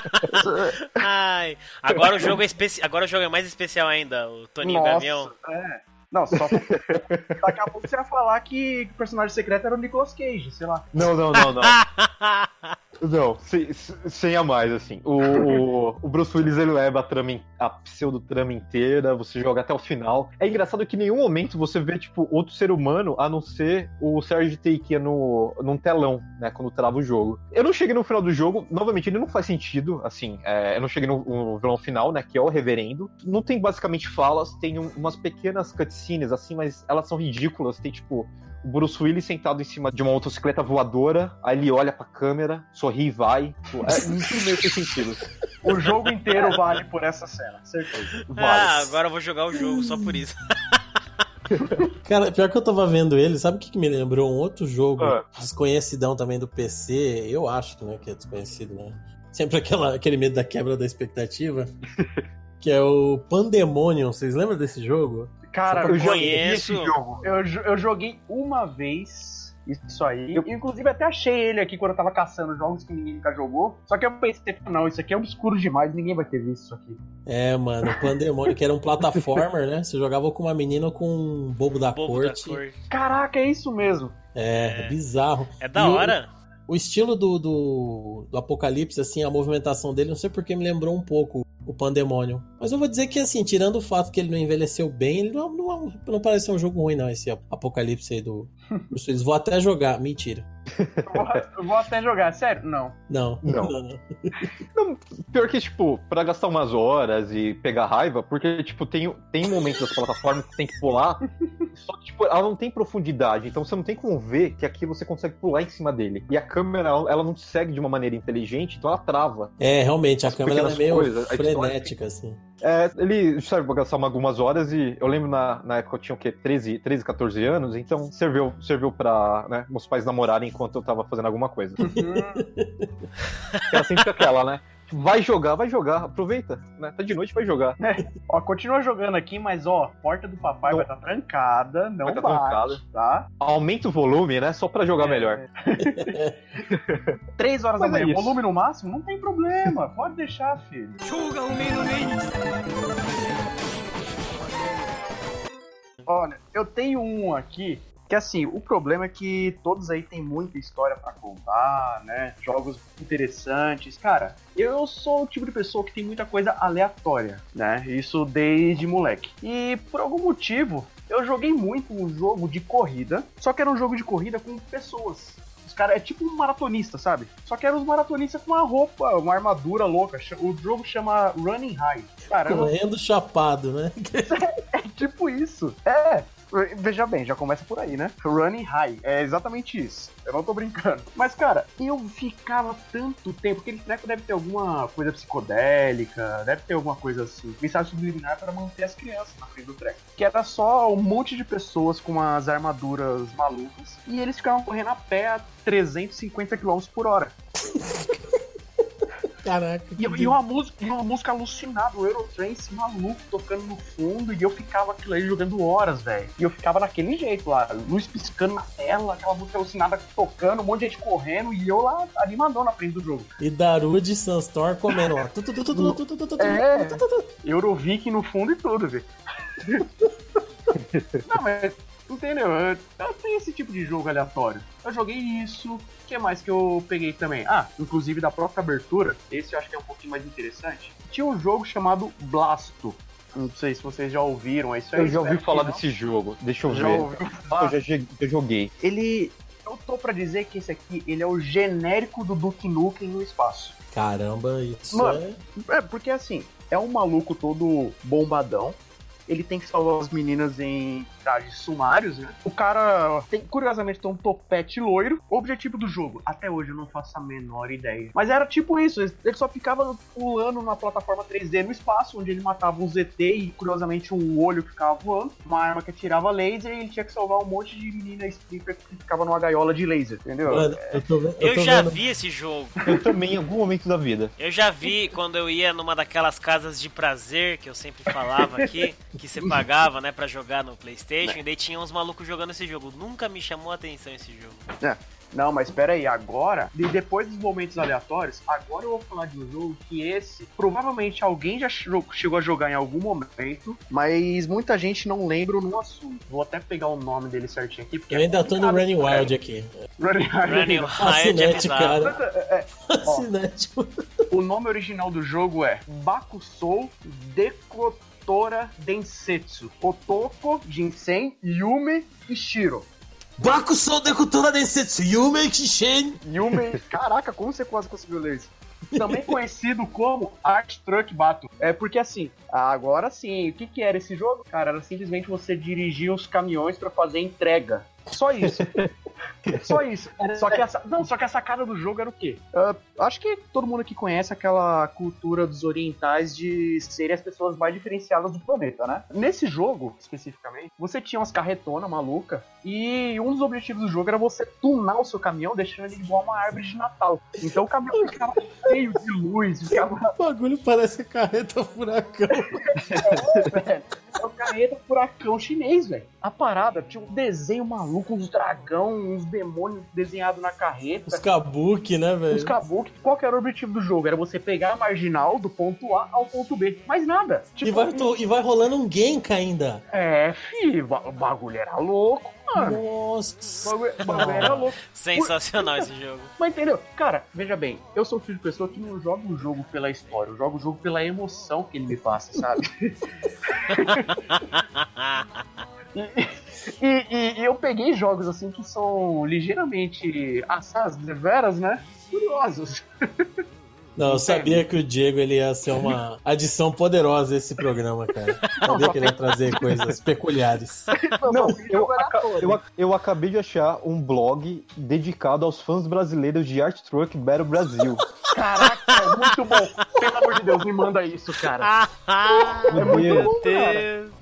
Ai, agora o jogo é especi... agora o jogo é mais especial ainda, o Toninho Nossa, Gavião. É. Não, só. Daqui a pouco você vai falar que o personagem secreto era o Nicolas Cage, sei lá. Não, não, não, não. Não, sem, sem a mais, assim. O, o, o Bruce Willis ele leva a, trama, a pseudo-trama inteira, você joga até o final. É engraçado que em nenhum momento você vê, tipo, outro ser humano a não ser o Serge Teikia no, num telão, né, quando trava o jogo. Eu não cheguei no final do jogo, novamente, ele não faz sentido, assim, é, eu não cheguei no, no vilão final, né, que é o Reverendo. Não tem basicamente falas, tem um- umas pequenas cutscenes, assim, mas elas são ridículas. Tem, tipo, o Bruce Willis sentado em cima de uma motocicleta voadora, aí ele olha pra câmera, sorri e vai. É, tudo meio sem sentido. O jogo inteiro vale por essa cena, certeza. Ah, Vale. agora eu vou jogar o jogo só por isso. Cara, pior que eu tava vendo ele, sabe o que, que me lembrou? Um outro jogo Ah. desconhecidão também do PC, eu acho né, que é desconhecido, né? Sempre aquela, aquele medo da quebra da expectativa. que é o Pandemonium, vocês lembram desse jogo? Cara, Eu eu joguei conheço. esse jogo. Eu, eu joguei uma vez isso aí. Eu, inclusive, até achei ele aqui quando eu tava caçando jogos que ninguém nunca jogou. Só que eu pensei, não, isso aqui é obscuro demais, ninguém vai ter visto isso aqui. É, mano, o Pandemonium, que era um plataformer, né? Você jogava com uma menina ou com um bobo da Bobo da corte. corte. Caraca, é isso mesmo. É, É. bizarro. É da E hora. O estilo do, do, do Apocalipse, assim, a movimentação dele, não sei porque me lembrou um pouco o Pandemonium. Mas eu vou dizer que, assim, tirando o fato que ele não envelheceu bem, ele não, não, não parece ser um jogo ruim, não, esse Apocalipse aí do Bruce Willis. Vou até jogar. Mentira. Eu vou, eu vou até jogar, sério? Não. Não. Não. não. Pior que, tipo, pra gastar umas horas e pegar raiva, porque, tipo, tem, tem momentos das plataformas que tem que pular, só que, tipo, ela não tem profundidade, então você não tem como ver que aqui você consegue pular em cima dele. E a câmera, ela não te segue de uma maneira inteligente, então ela trava. É, realmente, a câmera ela é meio coisas, frenética, assim. É, ele serve pra gastar uma- algumas horas e eu lembro na, na época eu tinha o quê? 13, 13, 14 anos, então serviu, serviu pra né, meus pais namorarem enquanto eu tava fazendo alguma coisa. Era sempre aquela, né? Vai jogar, vai jogar, aproveita, né? Tá de noite, vai jogar. Ó, continua jogando aqui, mas ó, porta do papai Não. vai estar trancada, não Vai tá bate, trancada. tá? Aumenta o volume, né? Só pra jogar É. melhor. Três horas Mas da é manhã, isso. volume no máximo? Não tem problema, pode deixar, filho. Olha, eu tenho um aqui que assim, o problema é que todos aí tem muita história pra contar, né? Jogos interessantes. Cara, eu sou o tipo de pessoa que tem muita coisa aleatória, né? Isso desde moleque. E por algum motivo, eu joguei muito um jogo de corrida, só que era um jogo de corrida com pessoas. Os caras é tipo um maratonista, sabe? Só que eram os maratonistas com uma roupa, uma armadura louca. O jogo chama Running High. Cara, não Correndo chapado, né? é tipo isso. É. Veja bem, já começa por aí, né? Running high. É exatamente isso. Eu não tô brincando. Mas, cara, eu ficava tanto tempo. Aquele treco deve ter alguma coisa psicodélica, deve ter alguma coisa assim. Mensagem subliminar para manter as crianças na frente do treco. Que era só um monte de pessoas com umas armaduras malucas. E eles ficavam correndo a pé a 350 km por hora. Caraca. E, e, uma música, uma música alucinada, o Eurotrance maluco tocando no fundo, e eu ficava aquilo aí jogando horas, velho. E eu ficava naquele jeito lá, luz piscando na tela, aquela música alucinada tocando, um monte de gente correndo, e eu lá animando na frente do jogo. E Darude de Sunstorm comendo, ó. é, Eurovic no fundo e tudo, velho. Não, mas entendeu? Eu, eu tenho esse tipo de jogo aleatório. Eu joguei isso. O que mais que eu peguei também? Ah, inclusive da própria abertura. Esse eu acho que é um pouquinho mais interessante. Tinha um jogo chamado Blasto. Não sei se vocês já ouviram. Isso aí Eu já ouvi falar desse jogo. Deixa eu Já ver. ouviu Eu falar? já, je- eu joguei. Ele. Eu tô pra dizer que esse aqui ele é o genérico do Duke Nukem no espaço. Caramba, isso Mano. é. É, porque assim, é um maluco todo bombadão. Ele tem que salvar as meninas em trajes sumários, né? O cara tem, curiosamente, tem um topete loiro. O objetivo do jogo, até hoje eu não faço a menor ideia. Mas era tipo isso, ele só ficava pulando na plataforma 3D no espaço, onde ele matava um ZT e, curiosamente, um olho que ficava voando, uma arma que atirava laser e ele tinha que salvar um monte de menina stripper que ficava numa gaiola de laser, entendeu? Mano, eu, tô, eu, Eu tô já vendo- vi esse jogo. Eu também, em algum momento da vida. Eu já vi quando eu ia numa daquelas casas de prazer que eu sempre falava aqui, que você pagava, né, pra jogar no PlayStation, e daí tinha uns malucos jogando esse jogo. Nunca me chamou a atenção esse jogo. É. Não, mas espera aí, agora, e depois dos momentos aleatórios, agora eu vou falar de um jogo que esse, provavelmente alguém já chegou a jogar em algum momento, mas muita gente não lembra no assunto. Vou até pegar o nome dele certinho aqui, porque Eu ainda tô no. Running Wild aqui. Running Wild. Running Wild é Fascinante, bizarro. cara. Fascinante. O nome original do jogo é Bakusou Densetsu. Otoko, Jinsen, Yume e Shiro. Bakusou de densetsu, Yume Kishen. Yume. Caraca, como você quase conseguiu ler isso? Também conhecido como Art Truck Battle. É porque assim, agora sim, o que, que era esse jogo? Cara, era simplesmente você dirigir os caminhões pra fazer entrega. Só isso. Só isso. Só que, essa, não, só que a sacada do jogo era o quê? Ah, acho que todo mundo aqui conhece aquela cultura dos orientais de serem as pessoas mais diferenciadas do planeta, né? Nesse jogo, especificamente, você tinha umas carretonas maluca e um dos objetivos do jogo era você tunar o seu caminhão, deixando ele igual uma árvore de Natal. Então o caminhão ficava cheio de luz, ficava O bagulho parece carreta furacão. velho. É o carreta furacão chinês, velho. A parada tinha um desenho maluco, uns dragão, uns demônios desenhados na Os carreta. kabuki, né, Os velho? kabuki. Qual que era o objetivo do jogo? Era você pegar a marginal do ponto A ao ponto B. Mais nada. E Tipo, vai, to- e vai rolando um Genka ainda. É, fi, o bagulho era louco, mano. O Nossa. bagulho, o bagulho era louco. Sensacional esse jogo. Mas entendeu? Cara, veja bem, eu sou o tipo de pessoa que não joga o jogo pela história, eu jogo o jogo pela emoção que ele me passa, sabe? E, e- e eu peguei jogos assim que são ligeiramente assaz, deveras, né? Curiosos. Não, eu sabia que o Diego ele ia ser uma adição poderosa a esse programa, cara. Sabia que ele ia trazer coisas peculiares. Não, eu, eu, eu acabei de achar um blog dedicado aos fãs brasileiros de Art Truck Battle Brasil. Caraca, muito bom. Pelo amor de Deus, me manda isso, cara. Meu muito Deus. bom, cara.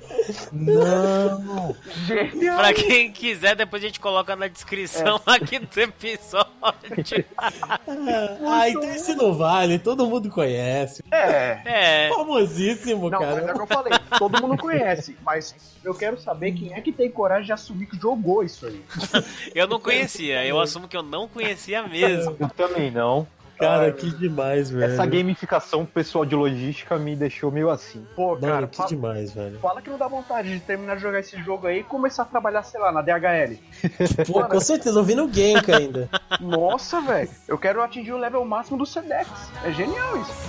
Não! Genial. Pra quem quiser, depois a gente coloca na descrição aqui do episódio. Ah, então esse não vale, todo mundo conhece. É. É. Famosíssimo, Não, mas é o cara. que eu falei. Todo mundo conhece, mas eu quero saber quem é que tem coragem de assumir que jogou isso aí. Eu não conhecia, eu assumo que eu não conhecia mesmo. Eu também não. Cara, que demais, velho. Essa gamificação pessoal de logística me deixou meio assim. Pô, Mano, cara, que fala, demais, velho. fala que não dá vontade de terminar de jogar esse jogo aí e começar a trabalhar, sei lá, na DHL. Pô, com certeza, ouvindo o Genka ainda. Nossa, velho. Eu quero atingir o level máximo do Sedex. É genial isso.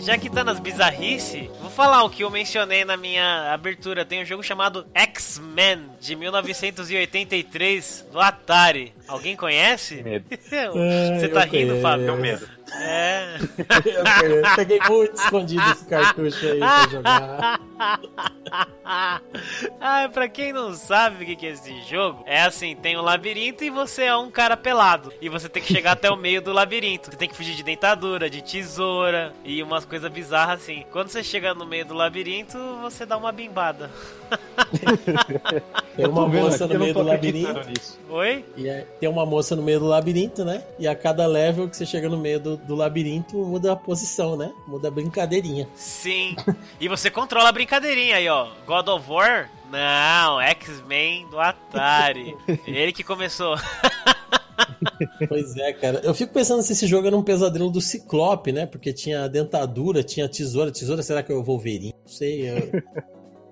Já que tá nas bizarrices, vou falar o que eu mencionei na minha abertura. Tem um jogo chamado X-Men, de 1983, do Atari. Alguém conhece? Medo. Você tá eu rindo, conheço. Fábio? Tenho medo. É. Eu peguei muito escondido esse cartucho aí pra jogar. ah, pra quem não sabe o que que é esse jogo, é assim, tem um labirinto e você é um cara pelado. E você tem que chegar até o meio do labirinto. Você tem que fugir de dentadura, de tesoura e umas coisas bizarras assim. Quando você chega no meio do labirinto, você dá uma bimbada. Tem uma moça no meio do labirinto. Oi? E é- tem uma moça no meio do labirinto, né? E a cada level que você chega no meio do, do labirinto, muda a posição, né? Muda a brincadeirinha. Sim. E você controla a brincadeirinha aí, ó. God of War? Não, X-Men do Atari. Ele que começou. Pois é, cara. Eu fico pensando se esse jogo era um pesadelo do Ciclope, né? Porque tinha dentadura, tinha tesoura. Tesoura, será que é o Wolverine? Não sei. Eu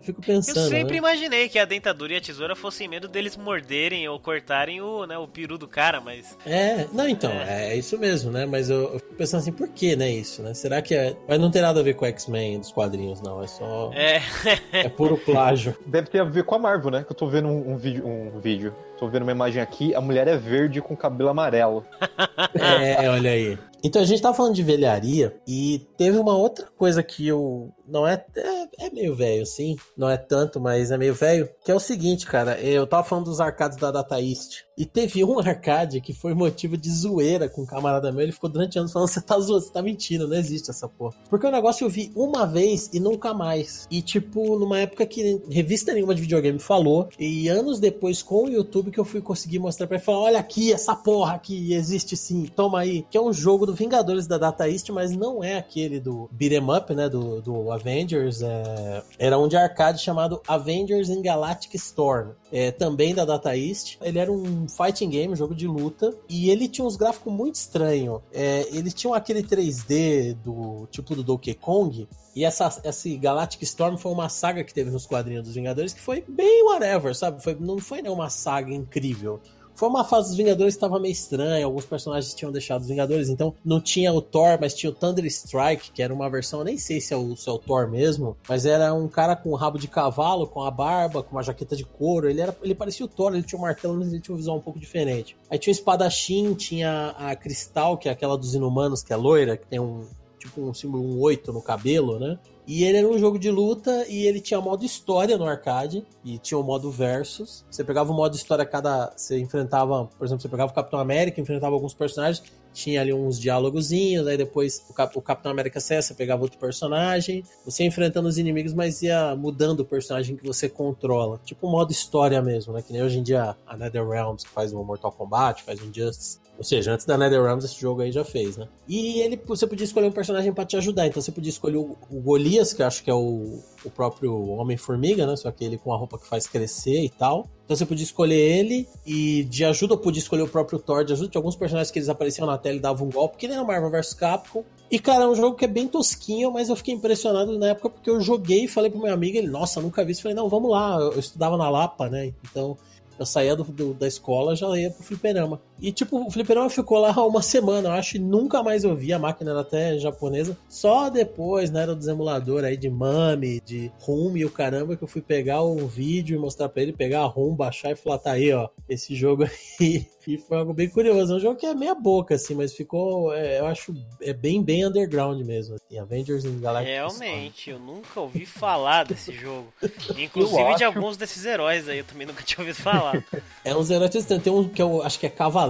fico pensando. Eu sempre né? imaginei que a dentadura e a tesoura fossem medo deles morderem ou cortarem o, né, o peru do cara, mas. É, não, então, é. é isso mesmo, né? Mas eu, eu fico pensando assim, por que, né, isso, né? Será que é. Mas não tem nada a ver com X-Men dos quadrinhos, não. É só. É. É puro plágio. Deve ter a ver com a Marvel, né? Que eu tô vendo um, um vídeo, um vídeo. Tô vendo uma imagem aqui, a mulher é verde com cabelo amarelo. É, olha aí. Então a gente tava falando de velharia e teve uma outra coisa que eu. Não é. É, é meio velho, sim. Não é tanto, mas é meio velho. Que é o seguinte, cara. Eu tava falando dos arcades da Data East. E teve um arcade que foi motivo de zoeira com um camarada meu. Ele ficou durante anos falando: você tá zoando, você tá mentindo, não existe essa porra. Porque o negócio eu vi uma vez e nunca mais. E, tipo, numa época que revista nenhuma de videogame falou. E anos depois, com o YouTube, que eu fui conseguir mostrar pra ele falar: olha aqui, essa porra aqui existe sim, toma aí. Que é um jogo do Vingadores da Data East, mas não é aquele do Beat'em Up, né? Do, do Avengers. É... Era um de arcade chamado Avengers in Galactic Storm. É, também da Data East. Ele era um fighting game, jogo de luta. E ele tinha uns gráficos muito estranhos. É, ele tinha aquele 3D do tipo do Donkey Kong. E essa, esse Galactic Storm foi uma saga que teve nos quadrinhos dos Vingadores que foi bem whatever, sabe? Foi, não foi nenhuma saga incrível. Foi uma fase dos Vingadores que estava meio estranha, alguns personagens tinham deixado os Vingadores, então não tinha o Thor, mas tinha o Thunder Strike, que era uma versão, nem sei se é, o, se é o Thor mesmo, mas era um cara com um rabo de cavalo, com a barba, com uma jaqueta de couro, ele, era, ele parecia o Thor, ele tinha um martelo, mas ele tinha um visual um pouco diferente. Aí tinha o espadachim, tinha a Cristal, que é aquela dos inumanos, que é loira, que tem um tipo um símbolo um 8 no cabelo, né? E ele era um jogo de luta e ele tinha modo história no arcade e tinha o modo versus. Você pegava o modo história cada. Você enfrentava, por exemplo, você pegava o Capitão América, enfrentava alguns personagens, tinha ali uns diálogozinhos, aí depois o, Cap, o Capitão América você pegava outro personagem, você enfrentando os inimigos, mas ia mudando o personagem que você controla. Tipo um modo história mesmo, né? Que nem hoje em dia a NetherRealms que faz o Mortal Kombat, faz o Injustice. Ou seja, antes da NetherRealms esse jogo aí já fez, né? E ele, você podia escolher um personagem para te ajudar. Então você podia escolher o, Golias, que acho que é o, o próprio Homem-Formiga, né? Só que ele com a roupa que faz crescer e tal. Então você podia escolher ele e de ajuda eu podia escolher o próprio Thor de ajuda. Tinha alguns personagens que eles apareciam na tela e davam um golpe, que nem no Marvel vs Capcom. E cara, é um jogo que é bem tosquinho, mas eu fiquei impressionado na época porque eu joguei e falei pro meu amigo, ele, nossa, nunca vi isso. Falei, não, vamos lá, eu, eu estudava na Lapa, né? Então eu saía do, do, da escola já ia pro fliperama. E, tipo, o fliperama ficou lá uma semana, eu acho, e nunca mais eu vi. A máquina era até japonesa. Só depois, né, era dos emuladores aí de Mami, de Rum e o caramba, que eu fui pegar o vídeo e mostrar pra ele, pegar a Rum, baixar e falar, tá aí, ó, esse jogo aí. E foi algo bem curioso. É um jogo que é meia boca, assim, mas ficou, é, eu acho, é bem, bem underground mesmo. Assim, Avengers in Galactic Realmente, eu nunca ouvi falar desse jogo. Inclusive de alguns desses heróis aí, eu também nunca tinha ouvido falar. É uns heróis. Tem um que eu acho que é Cavaleiro,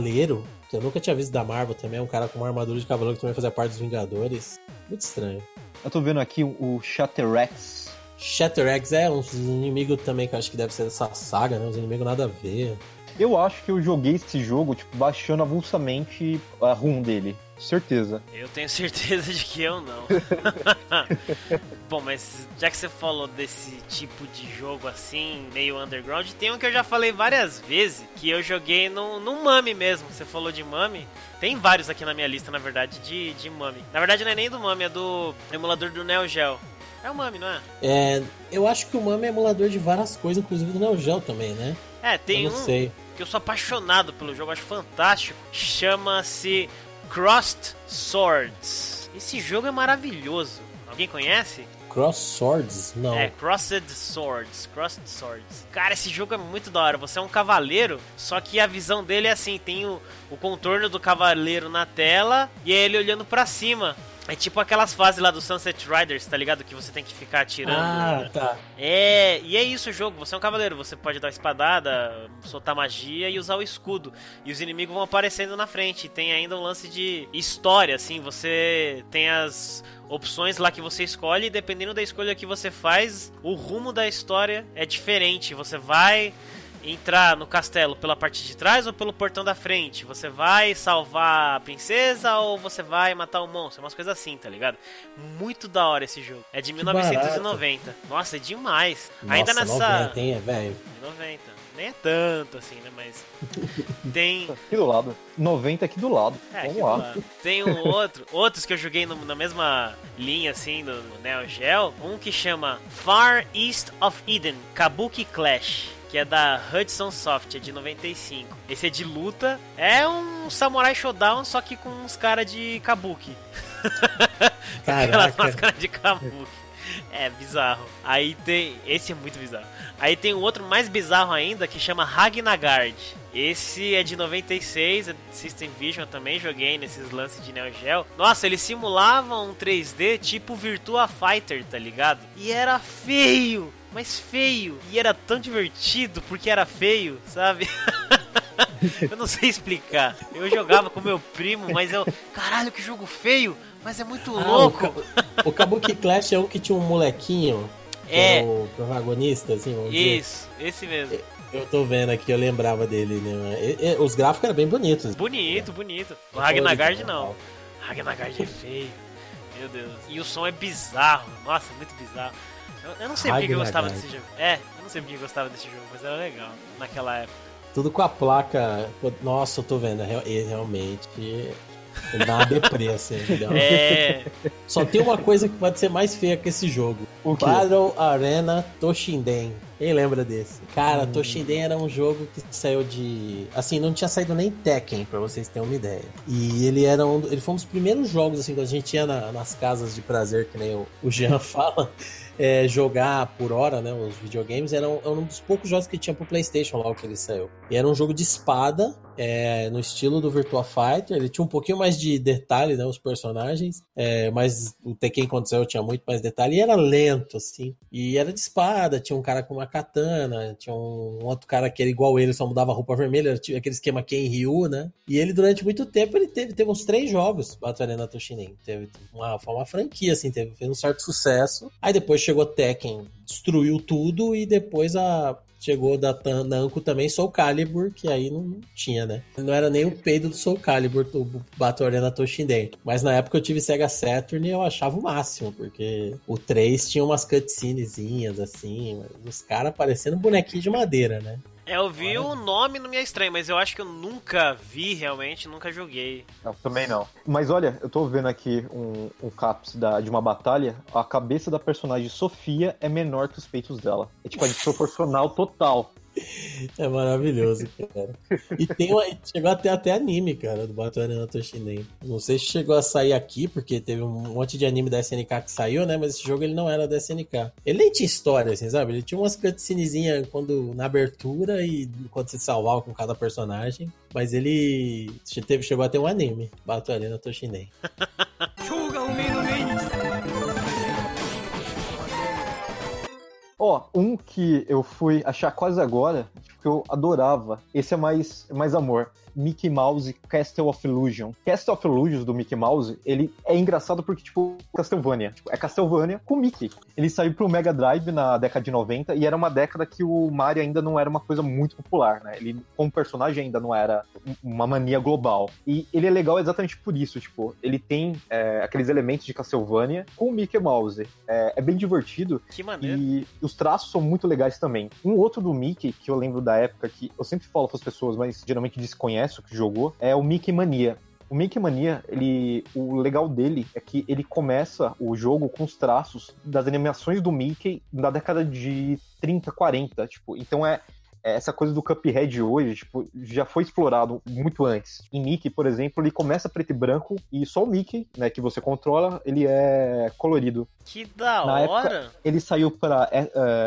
que eu nunca tinha visto da Marvel também. É um cara com uma armadura de cavaleiro que também fazia parte dos Vingadores. Muito estranho. Eu tô vendo aqui o Shatterex. Shatterex é uns inimigos também que eu acho que deve ser dessa saga, né? Uns inimigos nada a ver. Eu acho que eu joguei esse jogo, tipo, baixando avulsamente a ROM dele. Certeza. Eu tenho certeza de que eu não. Bom, mas já que você falou desse tipo de jogo assim, meio underground, tem um que eu já falei várias vezes, que eu joguei no, no Mami mesmo. Você falou de Mami. Tem vários aqui na minha lista, na verdade, de, de Mami. Na verdade, não é nem do Mami, é do emulador do Neo Geo. É o Mami, não é? É, eu acho que o Mami é emulador de várias coisas, inclusive do Neo Geo também, né? É, tem eu não um sei. que eu sou apaixonado pelo jogo, acho fantástico. Chama-se Crossed Swords. Esse jogo é maravilhoso. Alguém conhece? Cross Swords? Não. É, Crossed Swords. Crossed Swords. Cara, esse jogo é muito da hora. Você é um cavaleiro, só que a visão dele é assim: tem o, o contorno do cavaleiro na tela e é ele olhando pra cima. É tipo aquelas fases lá do Sunset Riders, tá ligado? Que você tem que ficar atirando. Ah, tá. É, e é isso o jogo. Você é um cavaleiro, você pode dar espadada, soltar magia e usar o escudo. E os inimigos vão aparecendo na frente. E tem ainda um lance de história, assim. Você tem as opções lá que você escolhe e dependendo da escolha que você faz, o rumo da história é diferente. Você vai entrar no castelo pela parte de trás ou pelo portão da frente? Você vai salvar a princesa ou você vai matar o monstro? Umas coisas assim, tá ligado? Muito da hora esse jogo. É de barato. 1990. Nossa, é demais. Nossa, Ainda nessa 90, hein, é, velho. 90. Nem é tanto assim, né? Mas tem. Aqui do lado. 90 aqui do lado. É, Vamos aqui lá. do lado. Tem um outro, outros que eu joguei no- na mesma linha assim do no Neo Geo. Um que chama Far East of Eden, Kabuki Clash. Que é da Hudson Soft, é de 95. Esse é de luta. É um Samurai Showdown, só que com uns caras de Kabuki. Aquelas máscaras de Kabuki. É bizarro. Aí tem. Esse é muito bizarro. Aí tem um outro mais bizarro ainda que chama Ragnagard. Esse é de 96, é System Vision eu também, joguei nesses lances de Neo Geo. Nossa, ele simulava um 3D tipo Virtua Fighter, tá ligado? E era feio, mas feio. E era tão divertido porque era feio, sabe? eu não sei explicar. Eu jogava com meu primo, mas eu. Caralho, que jogo feio! Mas é muito Ah, louco! o, o Kabuki Clash é um que tinha um molequinho. É. o protagonista, assim, vamos dizer. Isso, esse mesmo. Eu tô vendo aqui, eu lembrava dele, né? Os gráficos eram bem bonitos. Bonito, bonito. O Ragnagard não. Ragnagard é feio. Meu Deus. E o som é bizarro. Nossa, muito bizarro. Eu, eu não sei porque que eu gostava desse jogo. É, eu não sei porque eu gostava desse jogo, mas era legal naquela época. Tudo com a placa. Nossa, eu tô vendo. é é realmente. Ele dá uma deprê, assim. entendeu? É. Só tem uma coisa que pode ser mais feia que esse jogo. O quê? Battle Arena Toshinden. Quem lembra desse? Cara, Toshinden era um jogo que saiu de. Assim, não tinha saído nem Tekken, pra vocês terem uma ideia. E ele era um. Ele foi um dos primeiros jogos, assim, que a gente ia na- nas casas de prazer, que nem o, o Jean fala. É, jogar por hora, né? Os videogames eram era um dos poucos jogos que tinha pro PlayStation lá que ele saiu. E era um jogo de espada, é, no estilo do Virtua Fighter. Ele tinha um pouquinho mais de detalhe, né? Os personagens, é, mas o Tekken quando saiu tinha muito mais detalhe. E era lento, assim. E era de espada. Tinha um cara com uma katana, tinha um outro cara que era igual ele, só mudava a roupa vermelha. Tinha aquele esquema Ken Ryu, né? E ele durante muito tempo ele teve, teve uns três jogos Battle Arena Toshinen. Teve uma, foi uma franquia, assim, teve, um certo sucesso. Aí depois chegou Tekken, destruiu tudo e depois a chegou da Namco também Soul Calibur, que aí não tinha, né? Não era nem o peido do Soul Calibur, do Battle Arena Toshinden. Mas na época eu tive Sega Saturn e eu achava o máximo, porque o 3 tinha umas cutscenezinhas assim, os caras parecendo bonequinho de madeira, né? É, eu vi o nome não me é estranho, mas eu acho que eu nunca vi realmente, nunca joguei. Não, também não. Mas olha, eu tô vendo aqui um, um caps da, de uma batalha. A cabeça da personagem Sofia é menor que os peitos dela. É tipo, é desproporcional total. É maravilhoso, cara. E tem uma, chegou até até anime, cara, do Battle Arena Toshinden. Não sei se chegou a sair aqui, porque teve um monte de anime da SNK que saiu, né? Mas esse jogo ele não era da SNK. Ele nem tinha história, assim, sabe? Ele tinha umas cutscenezinhas quando na abertura e quando se salvava com cada personagem. Mas ele teve, chegou a ter um anime, Battle Arena Toshinden. Ó, um que eu fui achar quase agora, que eu adorava. Esse é mais, mais amor. Mickey Mouse Castle of Illusion. Castle of Illusion do Mickey Mouse, ele é engraçado porque, tipo, Castlevania. Tipo, é Castlevania com Mickey. Ele saiu pro Mega Drive na década de 90 e era uma década que o Mario ainda não era uma coisa muito popular, né? Ele, como personagem, ainda não era uma mania global. E ele é legal exatamente por isso, tipo, ele tem é, aqueles elementos de Castlevania com o Mickey Mouse. É, é bem divertido Que maneiro. e os traços são muito legais também. Um outro do Mickey, que eu lembro da época, que eu sempre falo para as pessoas, mas geralmente desconhece o que jogou, é o Mickey Mania. O Mickey Mania, ele, o legal dele é que ele começa o jogo com os traços das animações do Mickey da década de 30, 40, tipo, então é é, essa coisa do Cuphead hoje, tipo, já foi explorado muito antes. Em Mickey, por exemplo, ele começa preto e branco e só o Mickey, né, que você controla, ele é colorido. Que da Na época- hora. Ele saiu para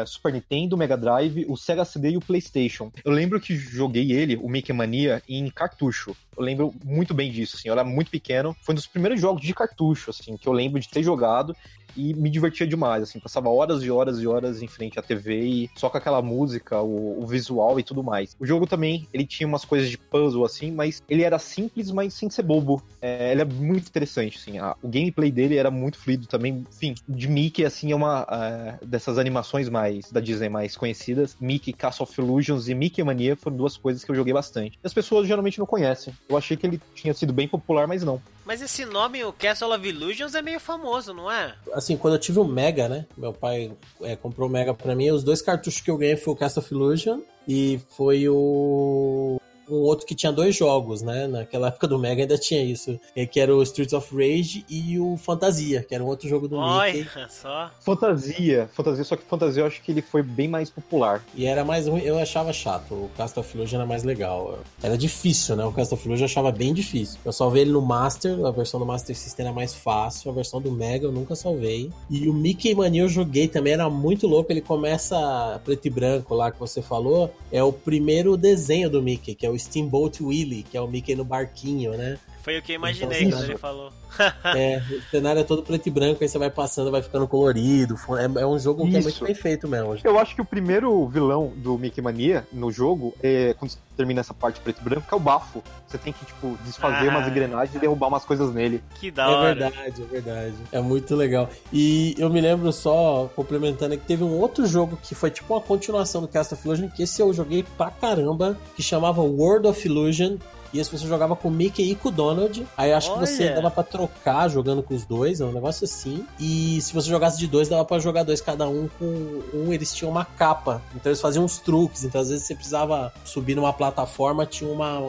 Super Nintendo, Mega Drive, o Sega CD e o PlayStation. Eu lembro que joguei ele, o Mickey Mania, em cartucho. Eu lembro muito bem disso, assim. Eu era muito pequeno. Foi um dos primeiros jogos de cartucho, assim, que eu lembro de ter jogado e me divertia demais, assim. Passava horas e horas e horas em frente à TV e só com aquela música, o, o visual e tudo mais. O jogo também, ele tinha umas coisas de puzzle, assim, mas ele era simples, mas sem ser bobo. É, ele é muito interessante, assim. a- o gameplay dele era muito fluido também. Enfim, de Mickey, assim, é uma é, dessas animações mais da Disney mais conhecidas. Mickey, Castle of Illusions e Mickey Mania foram duas coisas que eu joguei bastante. E as pessoas geralmente não conhecem. Eu achei que ele tinha sido bem popular, mas não. Mas esse nome, o Castle of Illusions, é meio famoso, não é? Assim, quando eu tive o Mega, né? Meu pai é, comprou o Mega pra mim. Os dois cartuchos que eu ganhei foi o Cast of Illusion E foi o um outro que tinha dois jogos, né? Naquela época do Mega ainda tinha isso. eh, Que era o Streets of Rage e o Fantasia, que era um outro jogo do Mickey. Olha só. Fantasia, fantasia, só que fantasia eu acho que ele foi bem mais popular. E era mais ruim, eu achava chato. O Cast of Illusion era mais legal. Era difícil, né? O Cast of Illusion eu achava bem difícil. Eu salvei ele no Master, a versão do Master System era mais fácil, a versão do Mega eu nunca salvei. E o Mickey Mania eu joguei também, era muito louco. Ele começa preto e branco lá que você falou. É o primeiro desenho do Mickey, que é o Steamboat Willie, que é o Mickey no barquinho, né? Foi o que eu imaginei Então, quando ele falou. É, o cenário é todo preto e branco, aí você vai passando, vai ficando colorido. É, é um jogo que é muito bem feito mesmo. Eu acho que o primeiro vilão do Mickey Mania no jogo, é, quando você termina essa parte preto e branco, é o bafo. Você tem que, tipo, desfazer Ah. umas engrenagens e derrubar umas coisas nele. Que da É hora. verdade, é verdade. É muito legal. E eu me lembro só, complementando, que teve um outro jogo que foi tipo uma continuação do Cast of Illusion, que esse eu joguei pra caramba, que chamava World of Illusion. E esse você jogava com o Mickey e com o Donald. Aí acho que você Olha. dava pra trocar jogando com os dois, é um negócio assim. E se você jogasse de dois, dava pra jogar dois cada um com um. Eles tinham uma capa. Então eles faziam uns truques. Então às vezes você precisava subir numa plataforma, tinha uma,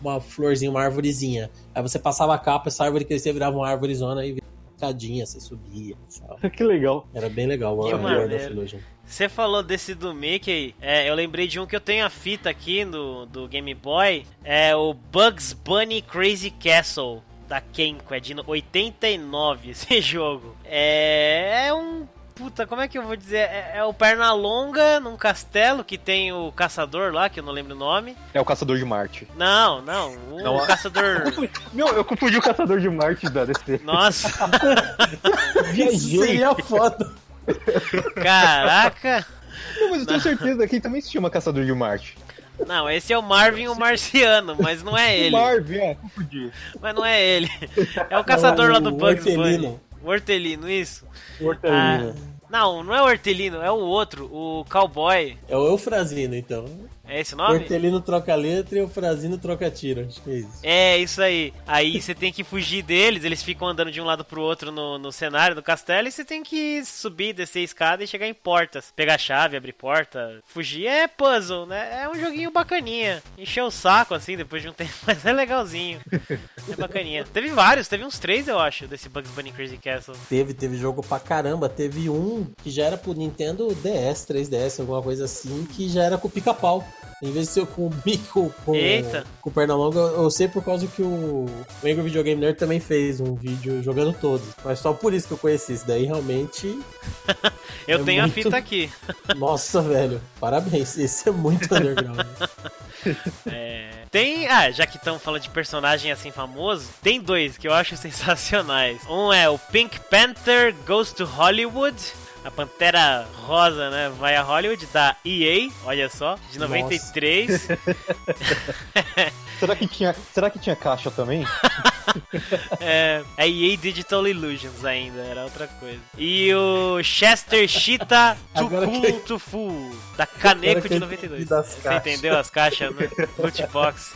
uma florzinha, uma árvorezinha. Aí você passava a capa, essa árvore crescia, virava uma árvorezona e escadinha, você subia. sabe? que legal. Era bem legal o World of maneiro. Illusion. Você falou desse do Mickey, é, eu lembrei de um que eu tenho a fita aqui do, do Game Boy, é o Bugs Bunny Crazy Castle da Kenko, é de 89 esse jogo. É, é um puta, como é que eu vou dizer? É, é o Pernalonga num castelo que tem o caçador lá, que eu não lembro o nome. É o Caçador de Marte. Não, não, o Não, caçador. Meu, eu confundi o Caçador de Marte da DC. Nossa, Isso seria foda. Caraca! Não, mas eu tenho certeza que também se chama Caçador de Marte. Não, esse é o Marvin o Marciano, mas não é ele. Marvin, é. Mas não é ele. É o caçador lá do o Bugs Bunny. Hortelino. O Hortelino, isso. Hortelino. Ah, não, não é o Hortelino, é o outro, o Cowboy. É o Eufrazino, então. É esse o nome? Hortelino troca letra e Eufrazino troca tiro. Acho que é isso. É, isso aí. Aí você tem que fugir deles, eles ficam andando de um lado pro outro no, no cenário do castelo e você tem que subir, descer a escada e chegar em portas. Pegar a chave, abrir porta. Fugir é puzzle, né? É um joguinho bacaninha. Encheu o saco assim depois de um tempo, mas é legalzinho. É bacaninha. Teve vários, teve uns três eu acho, desse Bugs Bunny Crazy Castle. Teve, teve jogo pra caramba. Teve um que já era pro Nintendo DS, 3DS, alguma coisa assim, que já era com o pica-pau. Em vez de ser com o bico com, Eita. com o Pernalonga, eu sei por causa que o, o Angry Video Game Nerd também fez um vídeo jogando todos. Mas só por isso que eu conheci isso daí, realmente. Eu É tenho muito- a fita aqui. Nossa, velho. Parabéns. Esse é muito underground. É, Tem. Ah, já que estamos falando de personagem assim famoso, tem dois que eu acho sensacionais. Um é o Pink Panther Goes to Hollywood. A Pantera Rosa, né? Vai a Hollywood da EA, olha só, de Nossa. 93. Será que tinha, será que tinha caixa também? é, é EA Digital Illusions ainda, era outra coisa. E o Chester Cheetah Too Cool que- to Fool, da Caneco de eu 92. entendi das Você entendeu as caixas no loot box?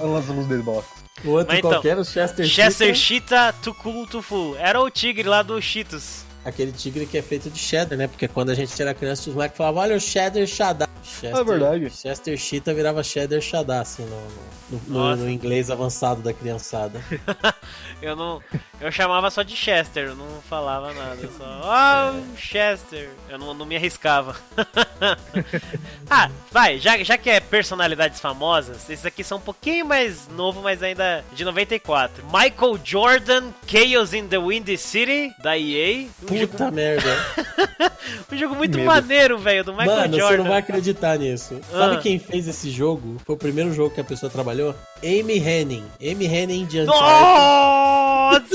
Lança luz dele box. O outro Mas então, qualquer, o Chester, Chester Cheetah, Cheetah Too Cool to Fool. Era o tigre lá do Cheetos. Aquele tigre que é feito de cheddar, né? Porque quando a gente era criança, os moleques falavam, olha o cheddar Shadá. Chester, É verdade. Chester Cheetah virava cheddar Shadá, assim, no, no- no- no inglês avançado da criançada. Eu não. Eu chamava só de Chester, eu não falava nada. Eu só. Ah, Chester. Eu não, não me arriscava. ah, vai, já, já que é personalidades famosas, esses aqui são um pouquinho mais novo, mas ainda de 94. Michael Jordan, Chaos in the Windy City, da EA. Jogo, Puta merda. um jogo muito medo. maneiro, velho, do Michael Mano, Jordan. você não vai acreditar nisso. Ah. Sabe quem fez esse jogo? Foi o primeiro jogo que a pessoa trabalhou? Amy Henning. Amy Henning de Uncharted.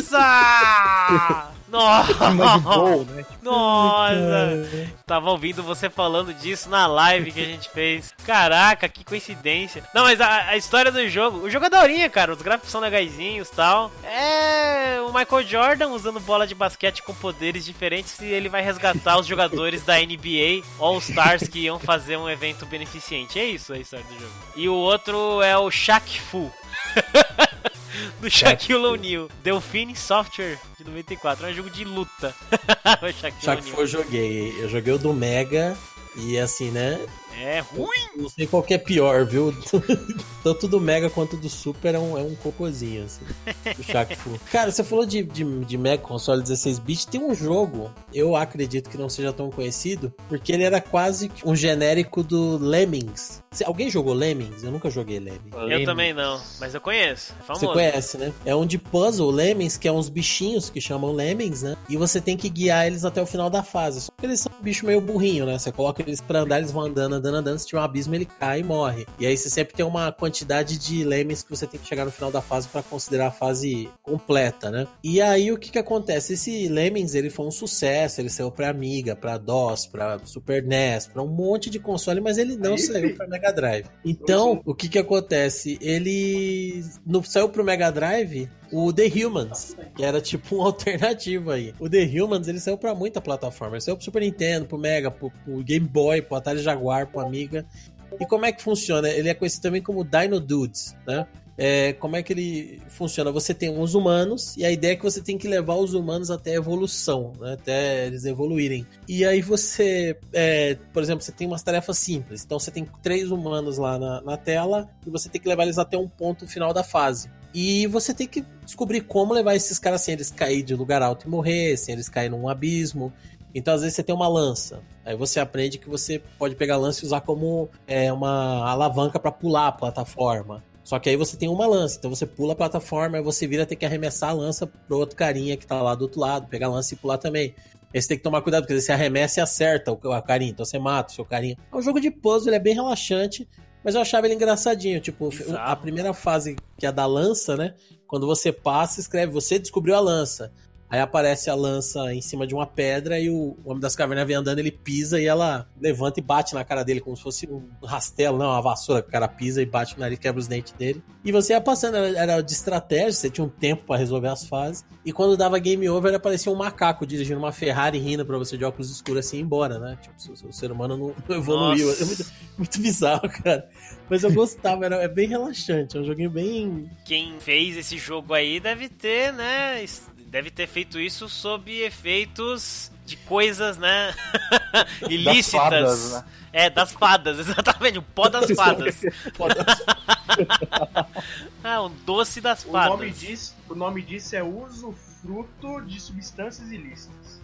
Nossa! Nossa! gol, né? Tipo, Nossa! Tava ouvindo você falando disso na live que a gente fez. Caraca, que coincidência. Não, mas a, a história do jogo. O jogo é daorinha, cara. Os gráficos são legaisinhos e tal. É o Michael Jordan usando bola de basquete com poderes diferentes e ele vai resgatar os jogadores da NBA All-Stars que iam fazer um evento beneficente. É isso a história do jogo. E o outro é o Shaq Fu. do Shaquille O'Neal. Delphine Software de 94. É um jogo de luta. o Shaquille Só que O'Neal. foi eu joguei. Eu joguei o do Mega. E assim, né? É ruim. Não sei qual que é pior, viu? Tanto do Mega quanto do Super é um, é um cocôzinho, assim. O Shaq Fu. Cara, você falou de, de, de Mega console 16-bit. Tem um jogo, eu acredito que não seja tão conhecido, porque ele era quase um genérico do Lemmings. Se- Alguém jogou Lemmings? Eu nunca joguei Lemmings. Eu também não, mas eu conheço. É famoso. Você conhece, né? É um de puzzle, Lemmings, que é uns bichinhos que chamam Lemmings, né? E você tem que guiar eles até o final da fase. Só que eles são um bicho meio burrinho, né? Você coloca eles pra andar, eles vão andando, andando, andando. Se tiver um abismo, ele cai e morre. E aí você sempre tem uma quantidade de Lemmings que você tem que chegar no final da fase pra considerar a fase completa, né? E aí o que que acontece? Esse Lemmings, ele foi um sucesso. Ele saiu pra Amiga, pra DOS, pra Super NES, pra um monte de console, mas ele não Aí, saiu filho. pra Mega Drive. Então, o que que acontece? Ele no, saiu pro Mega Drive o The Humans, que era tipo um alternativo aí. O The Humans, ele saiu pra muita plataforma. Ele saiu pro Super Nintendo, pro Mega, pro, pro Game Boy, pro Atari Jaguar, pro Amiga. E como é que funciona? Ele é conhecido também como Dino Dudes, né? É, como é que ele funciona? Você tem uns humanos e a ideia é que você tem que levar os humanos até a evolução, né? até eles evoluírem. E aí você, é, por exemplo, você tem umas tarefas simples. Então você tem três humanos lá na, na tela e você tem que levar eles até um ponto final da fase. E você tem que descobrir como levar esses caras sem eles cair de lugar alto e morrer, sem eles caírem num abismo. Então, às vezes, você tem uma lança. Aí você aprende que você pode pegar a lança e usar como é, uma alavanca para pular a plataforma. Só que aí você tem uma lança, então você pula a plataforma e você vira ter que arremessar a lança pro outro carinha que tá lá do outro lado, pegar a lança e pular também. Aí você tem que tomar cuidado, porque você arremessa e acerta o carinha, então você mata o seu carinha. É um jogo de puzzle, ele é bem relaxante, mas eu achava ele engraçadinho. Tipo, Bizarro. a primeira fase, que é a da lança, né? Quando você passa, escreve, você descobriu a lança. Aí aparece a lança em cima de uma pedra e o Homem das Cavernas vem andando, ele pisa e ela levanta e bate na cara dele, como se fosse um rastelo, não, uma vassoura que o cara pisa e bate no nariz, quebra os dentes dele. E você ia passando, era, de estratégia, você tinha um tempo pra resolver as fases. E quando dava game over, aparecia um macaco dirigindo uma Ferrari rindo pra você de óculos escuros assim e ir embora, né? Tipo, o, ser humano não, não evoluiu. É muito, muito bizarro, cara. Mas eu gostava, era, é bem relaxante, é um joguinho bem. Quem fez esse jogo aí deve ter, né? Deve ter feito isso sob efeitos de coisas, né? Ilícitas. fadas, né? É, das fadas, exatamente. O pó das fadas. Ah, um doce das O fadas. nome, disso, o nome disso é usufruto de substâncias ilícitas.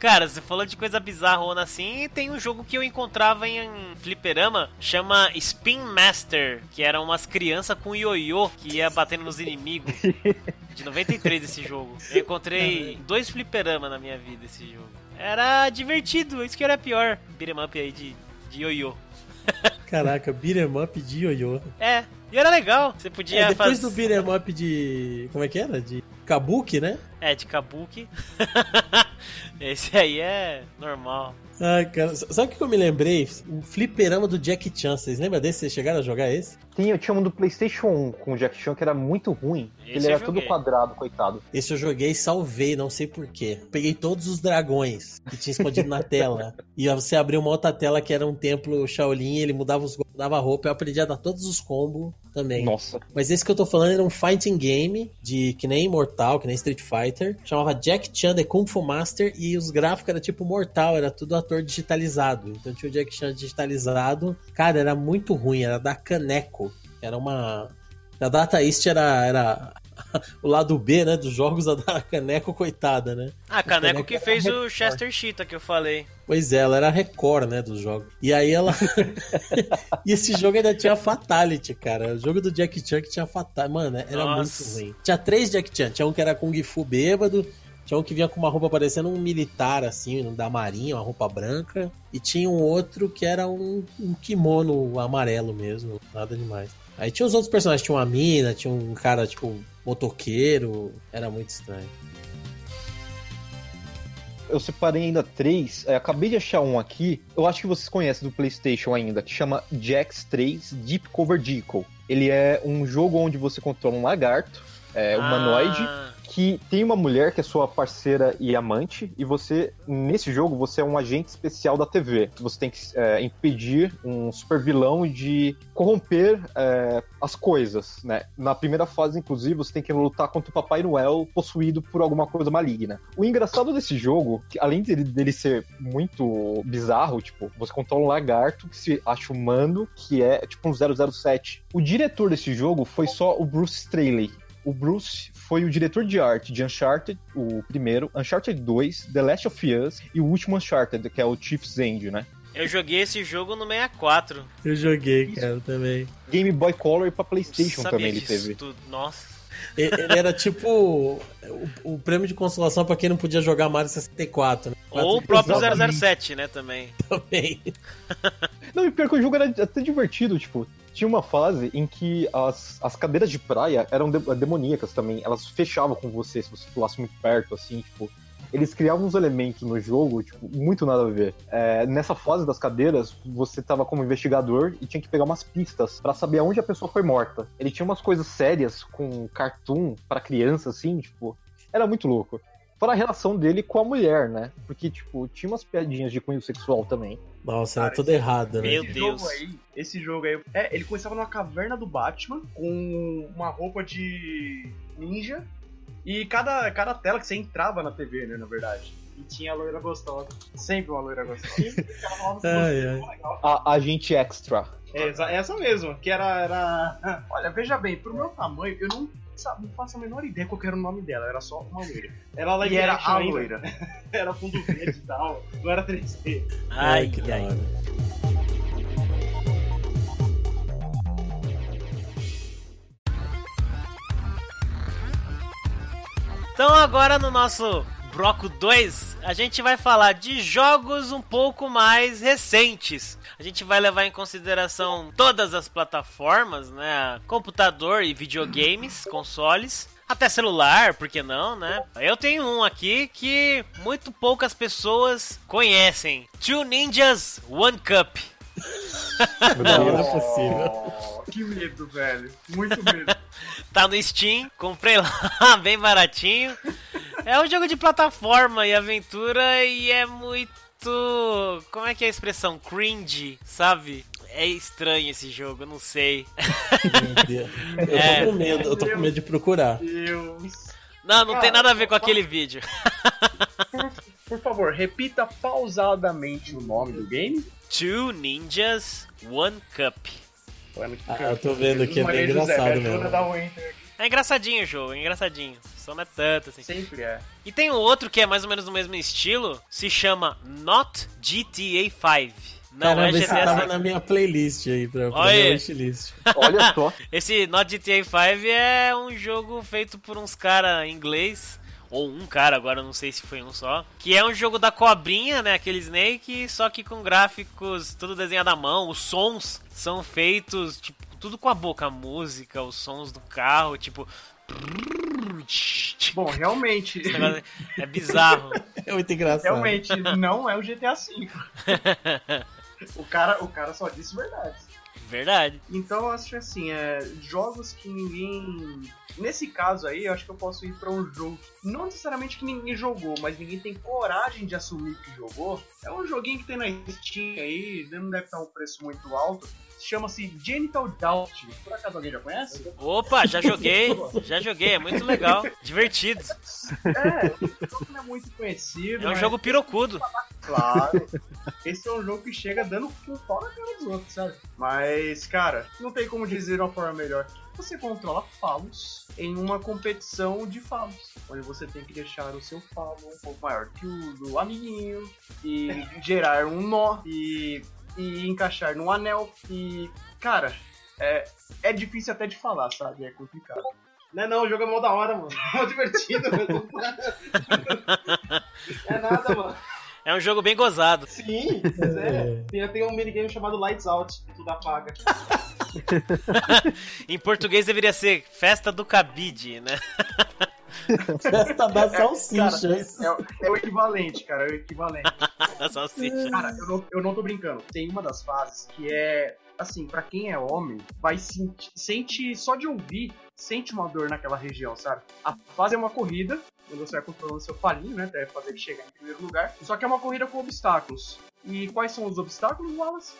Cara, você falou de coisa bizarrona assim, e tem um jogo que eu encontrava em fliperama, chama Spin Master, que eram umas crianças com ioiô que ia batendo nos inimigos. De 93 esse jogo. Eu encontrei dois fliperama na minha vida esse jogo. Era divertido, isso que era pior. Beat'em up aí de, de ioiô. Caraca, beat'em up de ioiô. É, e era legal. Você podia É, depois fazer. do beat'em up de. Como é que era? De Kabuki, né? É, de Kabuki. Esse aí é normal. Ai, cara, sabe o que eu me lembrei? O fliperama do Jack Chan. Vocês lembram desse? Vocês chegaram a jogar esse? Tinha, tinha um do PlayStation 1 com o Jack Chan que era muito ruim. Esse ele eu era todo joguei. quadrado, coitado. Esse eu joguei e salvei, não sei porquê. Peguei todos os dragões que tinha escondido na tela. E você abriu uma outra tela que era um templo Shaolin, ele mudava os golpes, dava roupa, eu aprendi a dar todos os combos também. Nossa. Mas esse que eu tô falando era um fighting game de que nem Mortal, que nem Street Fighter. Chamava Jack Chan The Kung Fu Master e os gráficos era tipo Mortal, era tudo ator digitalizado. Então tinha o Jack Chan digitalizado. Cara, era muito ruim, era da Caneco. Era uma. A Data East era, era o lado B, né, dos jogos, da Caneco, coitada, né? Ah, Caneco Caneco que fez o. Chester Cheetah que eu falei. Pois é, ela era Record, né, dos jogos. E aí ela. e esse jogo ainda tinha Fatality, cara. O jogo do Jack Chan que tinha Fatality. Mano, era Nossa. muito ruim. Tinha três Jack Chan. Tinha um que era Kung Fu bêbado. Tinha um que vinha com uma roupa parecendo um militar, assim, da marinha, uma roupa branca. E tinha um outro que era um, um kimono amarelo mesmo. Nada demais. Aí tinha os outros personagens. Tinha uma mina, tinha um cara, tipo, motoqueiro. Era muito estranho. Eu separei ainda três. é, acabei de achar um aqui. Eu acho que vocês conhecem do PlayStation ainda, que chama Jax 3 Deep Cover Vehicle. Ele é um jogo onde você controla um lagarto, é, humanoide, Ah, que tem uma mulher que é sua parceira e amante, e você, nesse jogo, você é um agente especial da TV. Você tem que é, impedir um super vilão de corromper é, as coisas, né? Na primeira fase, inclusive, você tem que lutar contra o Papai Noel possuído por alguma coisa maligna. O engraçado desse jogo, que além dele, dele ser muito bizarro, tipo, você controla um lagarto que se acha humano, que é tipo um 007. O diretor desse jogo foi só o Bruce Straley. O Bruce foi o diretor de arte de Uncharted, o primeiro, Uncharted 2, The Last of Us e o último Uncharted, que é o Chief's End, né? Eu joguei esse jogo no 64. Eu joguei, cara, também. Game Boy Color e pra PlayStation Sabia também ele disso teve. tudo. Nossa. Ele era tipo o, o prêmio de consolação pra quem não podia jogar Mario 64, né? Ou o próprio Exatamente. 007, né, também. também. Não, e pior que o jogo era até divertido, tipo, tinha uma fase em que as, as cadeiras de praia eram de- demoníacas também, elas fechavam com você se você pulasse muito perto, assim, tipo. Eles criavam uns elementos no jogo, tipo, muito nada a ver. É, nessa fase das cadeiras, você tava como investigador e tinha que pegar umas pistas pra saber aonde a pessoa foi morta. Ele tinha umas coisas sérias com cartoon pra criança, assim, tipo. Era muito louco. Fora a relação dele com a mulher, né? Porque, tipo, tinha umas piadinhas de cunho sexual também. Nossa, era tudo errado, né? Meu esse Deus. jogo aí, esse jogo aí, é, ele começava numa caverna do Batman com uma roupa de ninja e cada, cada tela que você entrava na TV, né, na verdade. E tinha a loira gostosa. Sempre uma loira gostosa. Ai, assim, ai. "Pô, legal." A Agente Extra. É, essa, essa mesmo, que era, era. Olha, veja bem, pro meu tamanho, eu não, sabe, não faço a menor ideia qual era o nome dela, era só uma loira. Era live E era a ainda. loira. era fundo verde e tal, não era 3D. Ai, que da ai. hora. Então agora no nosso bloco 2, a gente vai falar de jogos um pouco mais recentes. A gente vai levar em consideração todas as plataformas, né? Computador e videogames, consoles. Até celular, por que não, né? Eu tenho um aqui que muito poucas pessoas conhecem. Two Ninjas One Cup. Não, não é possível. Que medo, velho. Muito medo. Tá no Steam, comprei lá, bem baratinho. É um jogo de plataforma e aventura e é muito. Como é que é a expressão? Cringe, sabe? É estranho esse jogo, eu não sei. Meu Deus. Eu É. tô com medo, eu tô com medo de procurar. Deus. Não, não tem nada a ver com aquele vídeo. Por, por favor, repita pausadamente o nome do game. Two Ninjas, One Cup. Ah, eu tô vendo aqui, é bem José, engraçado mesmo. um enter. É engraçadinho o jogo, é engraçadinho. Só não é tanto assim. Sempre é. E tem um outro que é mais ou menos do mesmo estilo, se chama Not GTA 5. Não Caramba, é esse GTA tava 5. na minha playlist aí, pra, pra Olha minha wishlist. Olha só. Esse Not GTA 5 é um jogo feito por uns cara em inglês. Ou um cara, agora não sei se foi um só. Que é um jogo da cobrinha, né? Aquele Snake, só que com gráficos tudo desenhado à mão. Os sons são feitos, tipo, tudo com a boca. A música, os sons do carro, tipo. Bom, realmente. É bizarro. É muito engraçado. Realmente, não é o GTA V. O cara, o cara só disse verdade. Verdade. Então eu acho assim, é, jogos que ninguém. Nesse caso aí, eu acho que eu posso ir pra um jogo. Não necessariamente que ninguém jogou, mas ninguém tem coragem de assumir que jogou. É um joguinho que tem na Steam aí, não deve estar um preço muito alto. Chama-se Genital Doubt. Por acaso alguém já conhece? Opa, já joguei. Já joguei, é muito legal. Divertido. É, o jogo não é muito conhecido. É um jogo pirocudo. Claro. Esse é um jogo que chega dando com pau na cara dos outros, sabe? Mas, cara, não tem como dizer de uma forma melhor. Você controla falos em uma competição de falos, onde você tem que deixar o seu falo um pouco maior que o do amiguinho e gerar um nó e, e encaixar num anel. E, cara, é, é difícil até de falar, sabe? É complicado. Não é não, o jogo é mó da hora, mano. Mó divertido, mano. É nada, mano. É um jogo bem gozado. Sim, é. Tem, tem um minigame chamado Lights Out, que tu apaga. Em português deveria ser Festa do Cabide, né? Festa da salsicha. isso. É, o- é o equivalente, cara, é o equivalente. Da salsicha. Cara, eu não, eu não tô brincando. Tem uma das fases que é assim, pra quem é homem, vai sentir, sente, só de ouvir, sente uma dor naquela região, sabe? A fase é uma corrida, onde você vai controlando seu falinho, né, até fazer ele chegar em primeiro lugar. Só que é uma corrida com obstáculos. E quais são os obstáculos, Wallace?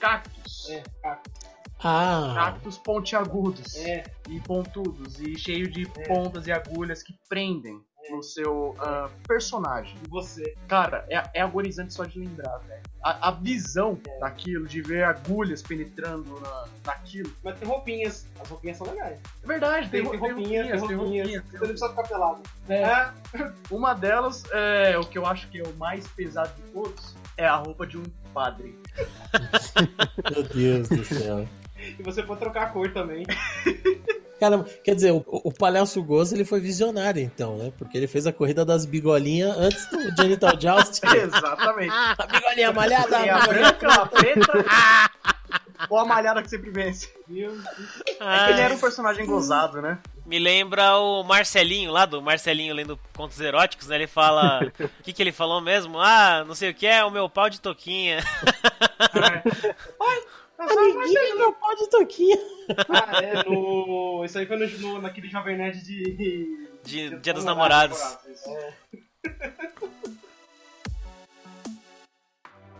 Cactos. É, cacto. Ah, Cactos pontiagudos É, e pontudos e cheio de É. pontas e agulhas que prendem no seu ah, personagem. e você? Cara, é, é agorizante só de lembrar, velho. A, a visão É. daquilo, de ver agulhas penetrando na, naquilo. Mas tem roupinhas. As roupinhas são legais. É verdade, tem, Tem, tem tem roupinhas, tem tem roupinhas. roupinhas. Você não precisa ficar pelado. É. Uma delas, é, o que eu acho que é o mais pesado de todos, é a roupa de um padre. meu Deus do céu. E você pode trocar a cor também. Cara, quer dizer, o, o Palhaço Gozo ele foi visionário, então, né? Porque ele fez a corrida das bigolinhas antes do Genital Joust. Exatamente. a bigolinha malhada, Tem a branca, a preta ou a malhada que sempre vence. É que ele era um personagem gozado, né? Me lembra o Marcelinho lá do Marcelinho lendo contos eróticos, né? Ele fala. O que, que ele falou mesmo? Ah, não sei o que é o meu pau de toquinha. Amiguinho, meu pau de toquinha. Ah, é no. Isso aí foi no, no- naquele Jovem Nerd de. De Dia dos Namorados.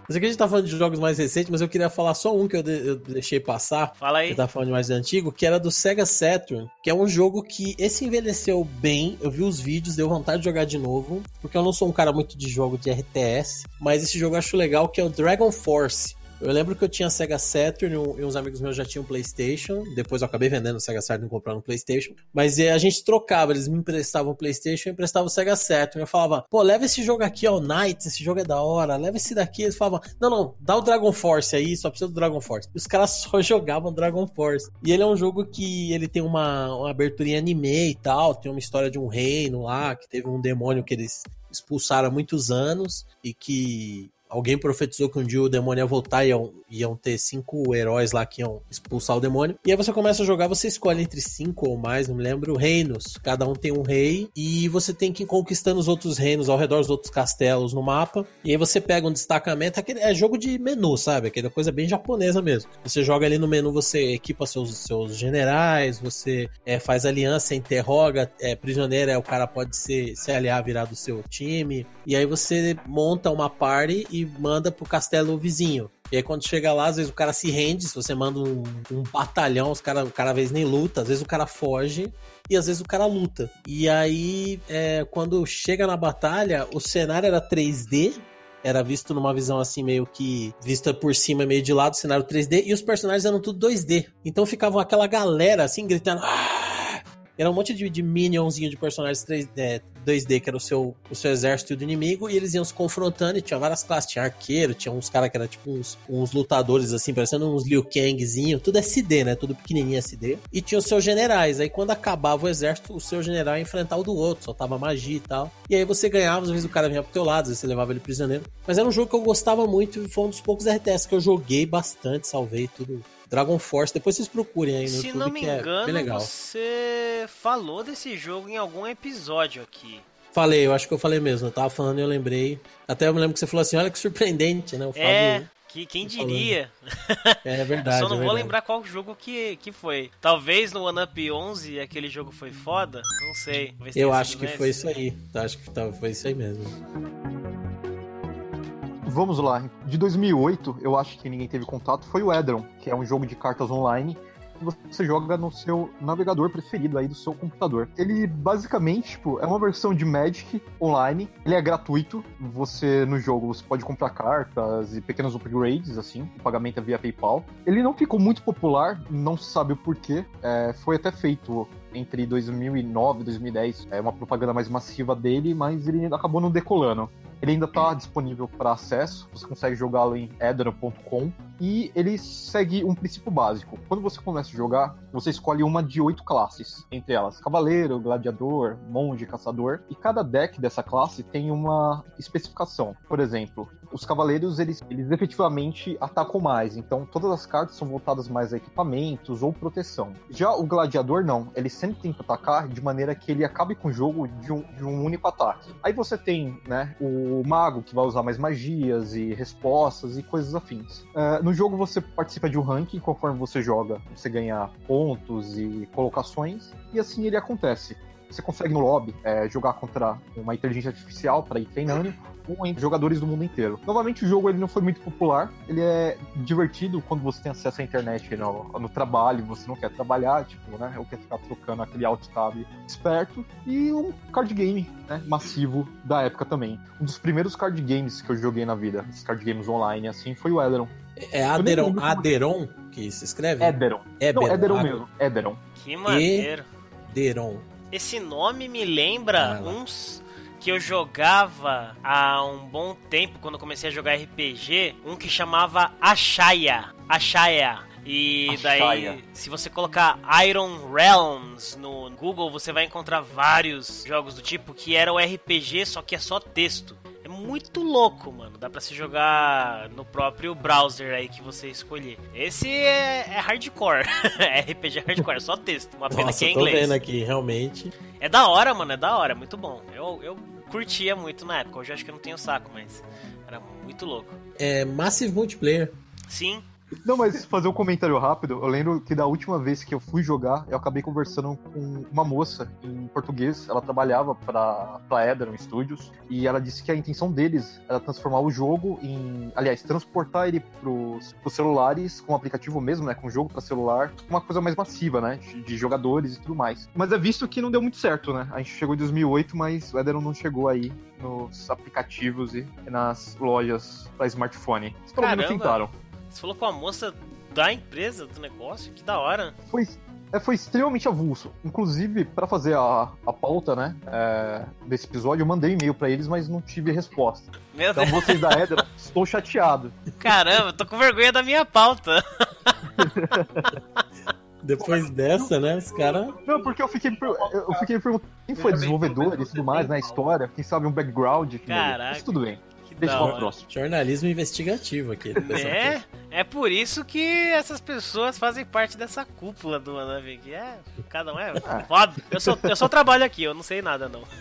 Mas aqui a gente tá falando de jogos mais recentes, mas eu queria falar só um que eu, de- eu deixei passar. Fala aí. Eu tava falando de mais antigo, que era do Sega Saturn, que é um jogo que esse envelheceu bem. Eu vi os vídeos, deu vontade de jogar de novo, porque eu não sou um cara muito de jogo de RTS, mas esse jogo eu acho legal, que é o Dragon Force. Eu lembro que eu tinha Sega Saturn e uns amigos meus já tinham PlayStation. Depois eu acabei vendendo o Sega Saturn e comprando o PlayStation. Mas eh, a gente trocava, eles me emprestavam o PlayStation e eu emprestava o Sega Saturn. Eu falava, pô, leva esse jogo aqui, ó, Knights, esse jogo é da hora, leva esse daqui. Eles falavam, não, não, dá o Dragon Force aí, só precisa do Dragon Force. E os caras só jogavam Dragon Force. E ele é um jogo que ele tem uma, uma abertura em anime e tal, tem uma história de um reino lá, que teve um demônio que eles expulsaram há muitos anos e que alguém profetizou que um dia o demônio ia voltar e iam, iam ter cinco heróis lá que iam expulsar o demônio. E aí você começa a jogar, você escolhe entre cinco ou mais, não me lembro, reinos. Cada um tem um rei e você tem que ir conquistando os outros reinos ao redor dos outros castelos no mapa. E aí você pega um destacamento, aquele, é jogo de menu, sabe? Aquela coisa bem japonesa mesmo. Você joga ali no menu, você equipa seus, seus generais, você é, faz aliança, interroga, é, prisioneiro, é, o cara pode ser, se aliar, virar do seu time. E aí você monta uma party manda pro castelo vizinho. E aí quando chega lá, às vezes o cara se rende, se você manda um, um batalhão, os cara, o cara às vezes nem luta, às vezes o cara foge e às vezes o cara luta. E aí, é, quando chega na batalha, o cenário era 3D, era visto numa visão assim, meio que vista por cima, meio de lado, cenário 3D, e os personagens eram tudo 2D. Então ficavam aquela galera assim, gritando. "Ah!" Era um monte de, de minionzinho de personagens 3D, é, 2D, que era o seu, o seu exército do inimigo, e eles iam se confrontando, e tinha várias classes, tinha arqueiro, tinha uns caras que eram tipo uns, uns lutadores assim, parecendo uns Liu Kangzinho, tudo SD, né? Tudo pequenininho SD. E tinha os seus generais, aí quando acabava o exército, o seu general ia enfrentar o do outro, soltava magia e tal. E aí você ganhava, às vezes o cara vinha pro teu lado, às vezes você levava ele prisioneiro. Mas era um jogo que eu gostava muito, e foi um dos poucos RTS que eu joguei bastante, salvei tudo. Dragon Force, depois vocês procurem aí no Se YouTube, não me que é bem engano, legal. você falou desse jogo em algum episódio aqui. Falei, eu acho que eu falei mesmo. Eu tava falando e eu lembrei. Até eu me lembro que você falou assim: olha que surpreendente, né? O É, Fábio. que, quem diria? É Eu verdade. só não é vou lembrar qual jogo que, que foi. Talvez no One Up 11 aquele jogo foi foda? Não sei. Eu acho que nesse. foi isso aí. Tá, Acho que foi isso aí mesmo. Vamos lá. De 2008, eu acho que ninguém teve contato, foi o Edron, que é um jogo de cartas online que você joga no seu navegador preferido aí do seu computador. Ele basicamente, tipo, é uma versão de Magic online. Ele é gratuito. Você no jogo você pode comprar cartas e pequenos upgrades assim. O pagamento é via PayPal. Ele não ficou muito popular, não se sabe o porquê. É, foi até feito entre 2009 e 2010 é uma propaganda mais massiva dele, mas ele acabou não decolando. Ele ainda está disponível para acesso, você consegue jogá-lo em edera.com e ele segue um princípio básico. Quando você começa a jogar, você escolhe uma de oito classes, entre elas cavaleiro, gladiador, monge, caçador, e cada deck dessa classe tem uma especificação. Por exemplo, os cavaleiros eles, eles efetivamente atacam mais, então todas as cartas são voltadas mais a equipamentos ou proteção. Já o gladiador não, ele sempre tenta atacar de maneira que ele acabe com o jogo de um, de um único ataque. Aí você tem, né, o mago que vai usar mais magias e respostas e coisas afins. Uh, no jogo você participa de um ranking, conforme você joga, você ganha pontos e colocações, e assim ele acontece. Você consegue no lobby é, jogar contra uma inteligência artificial para ir treinando, ou entre jogadores do mundo inteiro. Novamente, o jogo ele não foi muito popular. Ele é divertido quando você tem acesso à internet no, no trabalho, você não quer trabalhar, tipo, né? Ou quer ficar trocando aquele alt tab esperto. E um card game, né? Massivo da época também. Um dos primeiros card games que eu joguei na vida, os card games online, assim, foi o Ederon. É Aderon, Aderon que se escreve? Ederon. Eberon, Não, Ederon Aderon. mesmo. Ederon. Que maneiro. Aderon. Esse nome me lembra Ah, uns que eu jogava há um bom tempo, quando eu comecei a jogar RPG, um que chamava Ashaya. Ashaya. E Ashaya. daí, se você colocar Iron Realms no Google, você vai encontrar vários jogos do tipo que era o RPG, só que é só texto. É muito louco, mano. Dá pra se jogar no próprio browser aí que você escolher. Esse é, é hardcore. é RPG hardcore, é só texto. Uma pena Nossa, que é tô inglês. vendo aqui, realmente. É da hora, mano, é da hora, é muito bom. Eu, eu curtia muito na época, hoje eu acho que eu não tenho saco, mas era muito louco. É Massive Multiplayer. Sim, Não, mas fazer um comentário rápido, eu lembro que da última vez que eu fui jogar, eu acabei conversando com uma moça em português. Ela trabalhava pra, pra Ederon Studios e ela disse que a intenção deles era transformar o jogo em. Aliás, transportar ele pros, pros celulares com o aplicativo mesmo, né? Com jogo pra celular, uma coisa mais massiva, né? De, jogadores e tudo mais. Mas é visto que não deu muito certo, né? A gente chegou em 2008, mas o Ederon não chegou aí nos aplicativos e nas lojas pra smartphone. Eles pelo menos tentaram. Você falou com a moça da empresa, do negócio, que da hora. foi, é, foi extremamente avulso. Inclusive, pra fazer a, a pauta, né, é, desse episódio, eu mandei e-mail pra eles, mas não tive resposta. Meu Então, Deus, vocês da Edra, estou chateado. caramba, eu tô com vergonha da minha pauta. Depois dessa, né? Os caras. Não, porque eu fiquei, eu fiquei perguntando quem foi desenvolvedor e tudo mais, né, história, quem sabe um background. Caraca. Mas tudo bem. Deixa da para o hora. próximo. Jornalismo investigativo aqui. pessoal É, é por isso que essas pessoas fazem parte dessa cúpula do Anami, que é, cada um é foda. Eu só, eu só trabalho aqui, eu não sei nada não.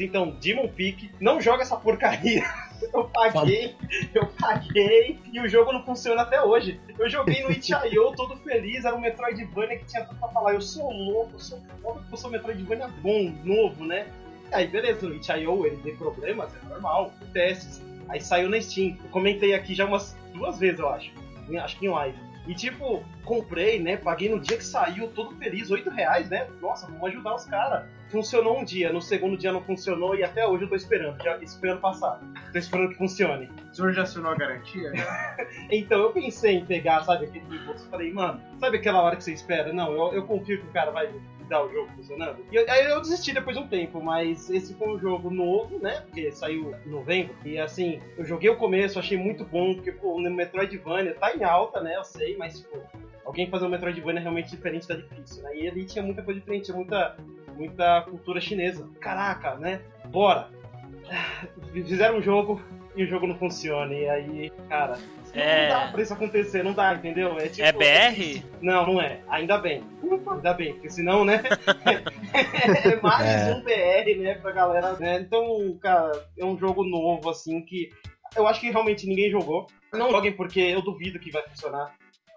Então, Demon Peak, não joga essa porcaria. Eu paguei, eu paguei e o jogo não funciona até hoje. Eu joguei no Itch.io todo feliz, era um Metroidvania que tinha tudo pra falar. Eu sou louco, eu sou foda porque eu sou Metroidvania bom, novo, né? Aí beleza, no Itch.io ele tem problemas, é normal, testes. Aí saiu na Steam. Eu comentei aqui já umas duas vezes, eu acho. Acho que em live. E tipo, comprei, né? Paguei no dia que saiu, todo feliz, 8 reais, né? Nossa, vamos ajudar os caras. Funcionou um dia, no segundo dia não funcionou e até hoje eu tô esperando. Já ano passado. Tô esperando que funcione. O senhor já assinou a garantia? Então eu pensei em pegar, sabe, aquele impulso. Falei, mano, sabe aquela hora que você espera? Não, eu, eu confio que o cara vai dar o jogo funcionando. E eu- aí eu desisti depois de um tempo, mas esse foi um jogo novo, né? Porque saiu em novembro. E assim, eu joguei o começo, achei muito bom, porque, pô, o Metroidvania tá em alta, né? Eu sei, mas, tipo, alguém fazer um Metroidvania realmente diferente tá difícil, né? E ele tinha muita coisa diferente, tinha muita, muita cultura chinesa. Caraca, né? Bora! Fizeram um jogo e o jogo não funciona. E aí, cara, não É. dá pra isso acontecer, não dá, entendeu? É, tipo, É BR? Não, não é. Ainda bem. Ainda bem, porque senão, né? é mais É. um BR, né, pra galera, né? Então, cara, é um jogo novo, assim, que eu acho que realmente ninguém jogou. Não joguem porque eu duvido que vai funcionar.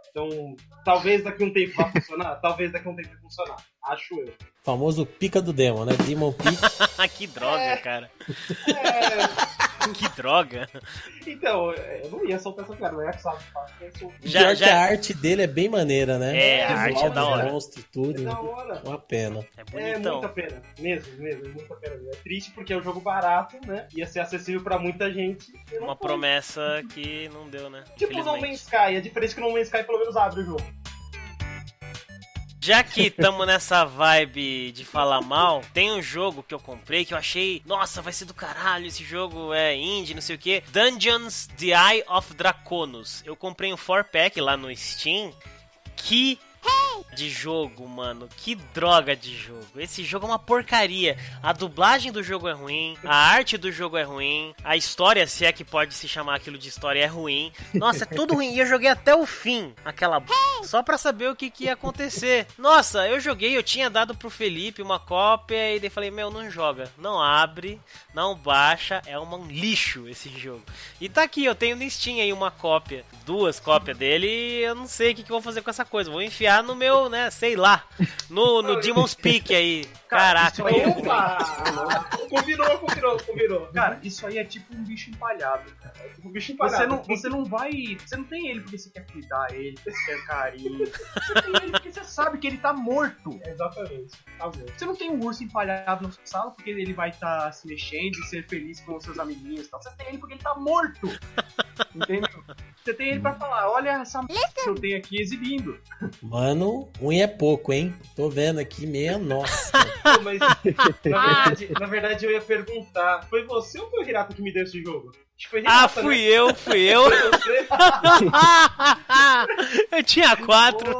Então, talvez daqui a um tempo vá funcionar, talvez daqui a um tempo vai funcionar. Acho eu. Famoso pica do demo, né? Demon Peak. que droga, cara. É, Que droga. então, eu não ia soltar essa piada, não é sabe? Já- Pior que já- a arte dele é bem maneira, né? É, a arte é da dos hora. monstros e É tudo. da hora. Uma pena. É É bonitão. muita pena, mesmo, mesmo, é muita pena. É triste porque é um jogo barato, né? Ia ser acessível pra muita gente. Uma foi. promessa que não deu, né? Tipo No Man's. Sky, a diferença é que o No Man's Sky pelo menos abre o jogo. Já que estamos nessa vibe de falar mal, tem um jogo que eu comprei que eu achei, nossa, vai ser do caralho, esse jogo é indie, não sei o que. Dungeons The Eye of Draconos. Eu comprei um 4-pack lá no Steam. Que de jogo, mano. Que droga de jogo. Esse jogo é uma porcaria. A dublagem do jogo é ruim, a arte do jogo é ruim, a história, se é que pode se chamar aquilo de história, é ruim. Nossa, é tudo ruim. E eu joguei até o fim aquela b... só pra saber o que, que ia acontecer. Nossa, eu joguei, eu tinha dado pro Felipe uma cópia e daí falei, meu, não joga. Não abre, não baixa, é um lixo esse jogo. E tá aqui, eu tenho no Steam aí uma cópia, duas cópias dele e eu não sei o que, que eu vou fazer com essa coisa. Vou enfiar no meu, né, sei lá, no, no Demon's Peak aí. Caraca. Isso aí é uma... Combinou, combinou, combinou. Cara, isso aí é tipo um bicho empalhado, cara. O bicho empalhado. Você não, você não vai. Você não tem ele porque você quer cuidar ele, porque você quer carinho. Você tem ele porque você sabe que ele tá morto. Exatamente. Tá. Você não tem um urso empalhado na sua sala porque ele vai estar se mexendo e ser feliz com os seus amiguinhos e tal. Você tem ele porque ele tá morto. Entendeu? Você tem ele pra falar, olha essa m que eu tenho aqui exibindo. Mano, ruim é pouco, hein? Tô vendo aqui, meia nossa. Pô, Mas, na verdade, na verdade, eu ia perguntar: foi você ou foi o Hirato que me deu esse jogo? Foi Ah, Hirata, fui né? eu, fui eu. Eu tinha quatro.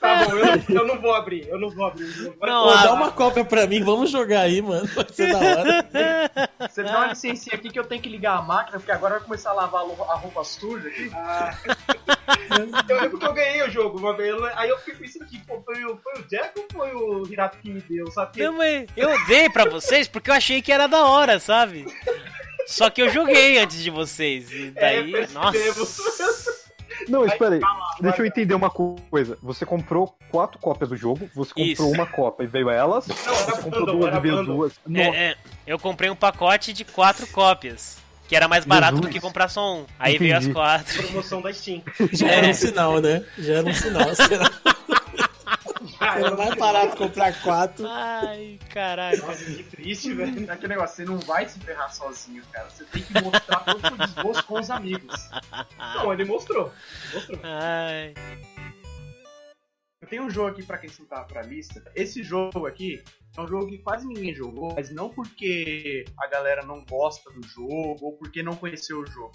Tá bom, eu, eu não vou abrir, eu não vou abrir. o jogo. Vai Não, Pô, dá uma cópia pra mim, vamos jogar aí, mano. Vai ser da hora. Você dá uma licencinha aqui que eu tenho que ligar a máquina, porque agora vai começar a lavar a roupa suja aqui. Ah. eu lembro que eu ganhei o jogo uma vez, aí eu fiquei pensando que pô, foi, o, foi o Jack ou foi o Hirato que me deu, sabe? Não, mas eu dei pra vocês porque eu achei que era da hora, sabe? Só que eu joguei antes de vocês. E daí, É, nossa. Não, espera aí. Deixa eu entender uma coisa. Você comprou quatro cópias do jogo, você comprou Isso. uma cópia e veio elas. Não, você comprou duas e veio duas. É, é, eu comprei um pacote de quatro cópias. Que era mais barato Jesus. do que comprar só um. Aí veio as Entendi. quatro. Promoção da Steam. Já era um sinal, né? Já era um sinal. Eu não vai parar de comprar quatro? Ai, caraca. Nossa, que triste, velho. Aquele negócio, você não vai se ferrar sozinho, cara. Você tem que mostrar todo o desgosto com os amigos. Não, ele mostrou. Mostrou. Ai. Eu tenho um jogo aqui pra acrescentar pra lista. Esse jogo aqui é um jogo que quase ninguém jogou, mas não porque a galera não gosta do jogo ou porque não conheceu o jogo.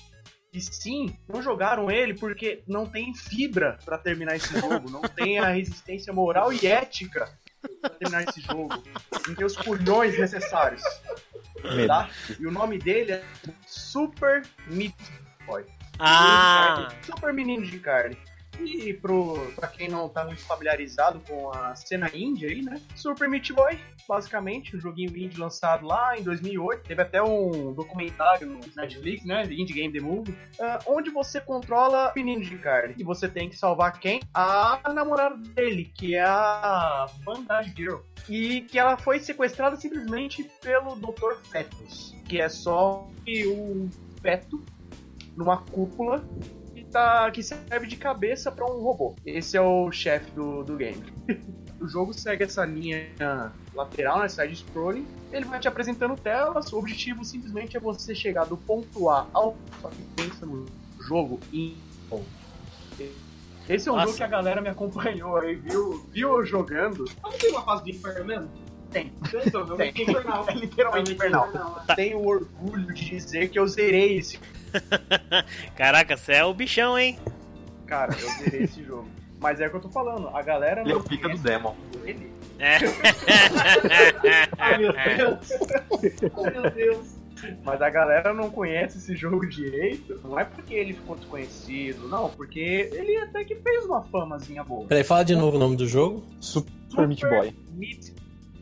E sim, não jogaram ele porque não tem fibra pra terminar esse jogo, não tem a resistência moral e ética pra terminar esse jogo, não tem os culhões necessários. Tá? E o nome dele é Super Meat Boy. Ah, Super menino de carne. E pro, pra quem não tá muito familiarizado com a cena indie aí, né? Super Meat Boy, basicamente, um joguinho indie lançado lá em 2008. Teve até um documentário no Netflix, né? Indie Game The Movie, ah, onde você controla menino de carne. E você tem que salvar quem? A namorada dele, que é a Bandage Girl. E que ela foi sequestrada simplesmente pelo Dr. Fetus, que é só um feto numa cúpula tá, que serve de cabeça pra um robô. Esse é o chefe do, do game. o jogo segue essa linha lateral, né, side scrolling. Ele vai te apresentando telas. O objetivo simplesmente é você chegar do ponto A ao só que pensa no jogo em ponto. Esse é um Nossa. jogo que a galera me acompanhou aí, viu, viu eu jogando. Não tem uma fase do inferno mesmo? Tem. Então, Tem. É literalmente infernal. Tenho orgulho de dizer que eu zerei esse caraca, você é o bichão, hein? Cara, eu zerei esse jogo. Mas é o que eu tô falando, a galera Ele é o pica do Demon. ele. É. Ai, meu Deus. Ai, meu Deus. Mas a galera não conhece esse jogo direito. Não é porque ele ficou desconhecido, não, porque ele até que fez uma famazinha boa. Peraí, fala de novo o nome do jogo. Super Meat Boy. Meat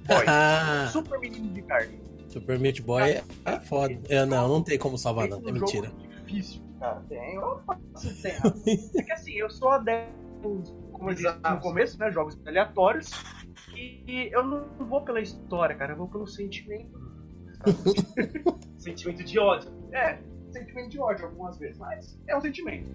Boy. Ah, Super menino de carne. Super Meat Boy é foda. É, não, não tem como salvar, não. É mentira. Difícil, cara. Tem. Opa, você tem. É que assim, eu sou adepto, como eu disse no começo, né? Jogos aleatórios. E eu não vou pela história, cara. Eu vou pelo sentimento. Sentimento de ódio. É, sentimento de ódio algumas vezes, mas é um sentimento.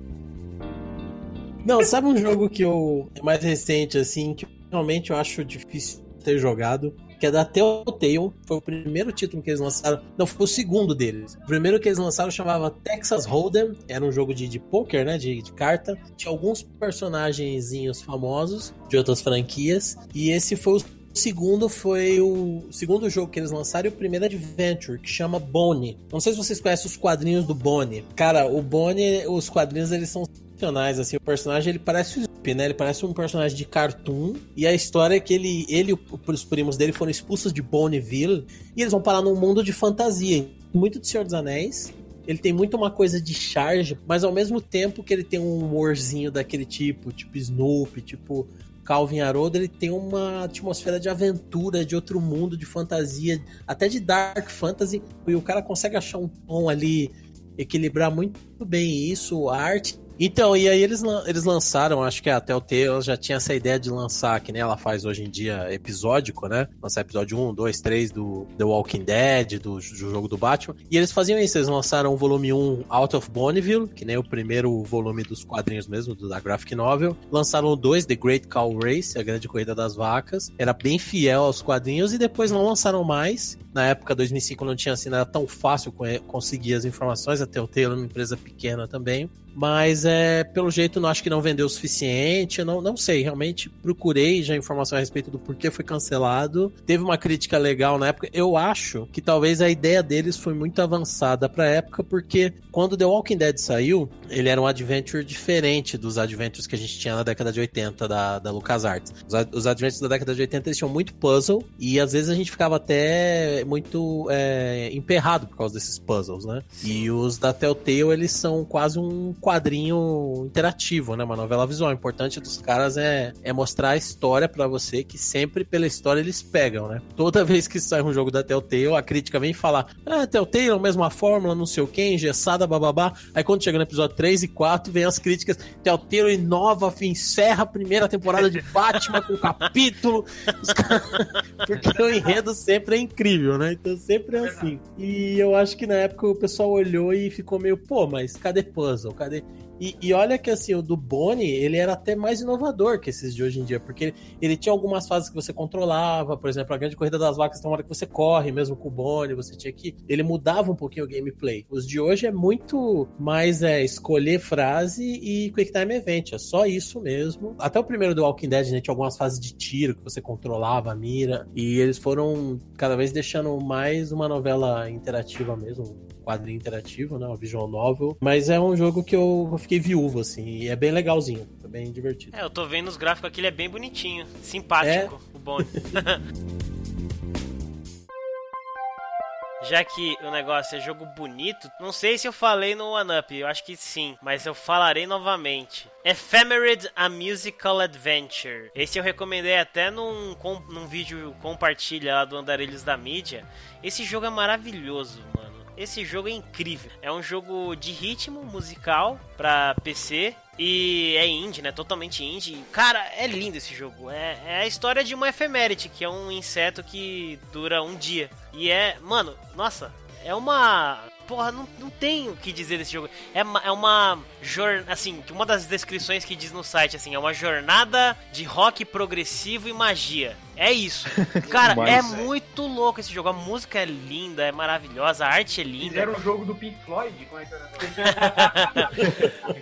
Não, sabe um jogo que eu. É mais recente, assim, que realmente eu acho difícil ter jogado? Que é da Telltale. Foi o primeiro título que eles lançaram. Não, foi o segundo deles. O primeiro que eles lançaram chamava Texas Hold'em. Era um jogo de, de poker, né? De, de carta. Tinha alguns personagenzinhos famosos de outras franquias. E esse foi o segundo foi o segundo jogo que eles lançaram e o primeiro adventure, que chama Bonnie. Não sei se vocês conhecem os quadrinhos do Bonnie. Cara, o Bonnie, os quadrinhos eles são sensacionais, assim. O personagem, ele parece o né? Ele parece um personagem de cartoon. E a história é que ele, ele e os primos dele foram expulsos de Bonneville. E eles vão parar num mundo de fantasia. Muito do Senhor dos Anéis. Ele tem muito uma coisa de charge, mas ao mesmo tempo que ele tem um humorzinho daquele tipo, tipo Snoopy, tipo Calvin Haroldo, ele tem uma atmosfera de aventura, de outro mundo, de fantasia, até de dark fantasy, e o cara consegue achar um tom ali, equilibrar muito bem isso, a arte então, e aí eles, eles lançaram, acho que a Telltale já tinha essa ideia de lançar, que nem ela faz hoje em dia, episódico, né? Lançar episódio 1, 2, 3 do The Walking Dead, do, do jogo do Batman. E eles faziam isso, eles lançaram o volume 1 Out of Bonneville, que nem o primeiro volume dos quadrinhos mesmo, da graphic novel. Lançaram o 2, The Great Cow Race, a grande corrida das vacas. Era bem fiel aos quadrinhos e depois não lançaram mais. Na época, 2005, não tinha assim, não era tão fácil co- conseguir as informações. A Telltale é uma empresa pequena também. Mas é, pelo jeito, não acho que não vendeu o suficiente. Eu não, não sei, realmente procurei já informação a respeito do porquê foi cancelado. Teve uma crítica legal na época. Eu acho que talvez a ideia deles foi muito avançada pra época, porque quando The Walking Dead saiu, ele era um adventure diferente dos adventures que a gente tinha na década de 80 da, da LucasArts. Os, os adventures da década de 80 eles tinham muito puzzle e às vezes a gente ficava até muito é, emperrado por causa desses puzzles, né? E os da Telltale, eles são quase um quadrinho interativo, né? Uma novela visual. O importante dos caras é, é mostrar a história pra você, que sempre pela história eles pegam, né? Toda vez que sai um jogo da Telltale, a crítica vem falar: Ah, Telltale, mesma fórmula, não sei o que, engessada, bababá. Aí quando chega no episódio 3 e 4, vem as críticas: Telltale inova, encerra a primeira temporada de Batman com capítulo. Os caras- Porque o enredo sempre é incrível, né? Então sempre é assim. E eu acho que na época o pessoal olhou e ficou meio, pô, mas cadê puzzle? Cadê. E, e olha que assim, o do Bonnie, ele era até mais inovador que esses de hoje em dia, porque ele, ele tinha algumas fases que você controlava, por exemplo, a grande corrida das vacas tem uma hora que você corre, mesmo com o Bonnie, você tinha que. Ele mudava um pouquinho o gameplay. Os de hoje é muito mais é, escolher frase e Quick Time Event, é só isso mesmo. Até o primeiro do Walking Dead, né, tinha algumas fases de tiro que você controlava a mira, e eles foram cada vez deixando mais uma novela interativa mesmo, quadrinho interativo, né? Uma visual novel. Mas é um jogo que eu fiquei viúvo, assim, e é bem legalzinho, é bem divertido. É, eu tô vendo os gráficos aqui, ele é bem bonitinho, simpático, o Bonnie. Já que o negócio é jogo bonito, não sei se eu falei no One Up, eu acho que sim, mas eu falarei novamente. Ephemerid A Musical Adventure. Esse eu recomendei até num, num vídeo compartilha lá do Andarilhos da Mídia. Esse jogo é maravilhoso, mano. Esse jogo é incrível. É um jogo de ritmo musical pra PC. E é indie, né? Totalmente indie. Cara, é lindo esse jogo. É, é a história de uma efeméride, que é um inseto que dura um dia. E é. Mano, nossa, é uma. Porra, não, não tem o que dizer desse jogo. É uma, é uma jornada. Assim, uma das descrições que diz no site, assim, é uma jornada de rock progressivo e magia. É isso. Cara, Mas- é muito louco esse jogo. A música é linda, é maravilhosa, a arte é linda. Fizeram um jogo do Pink Floyd? Como é que era?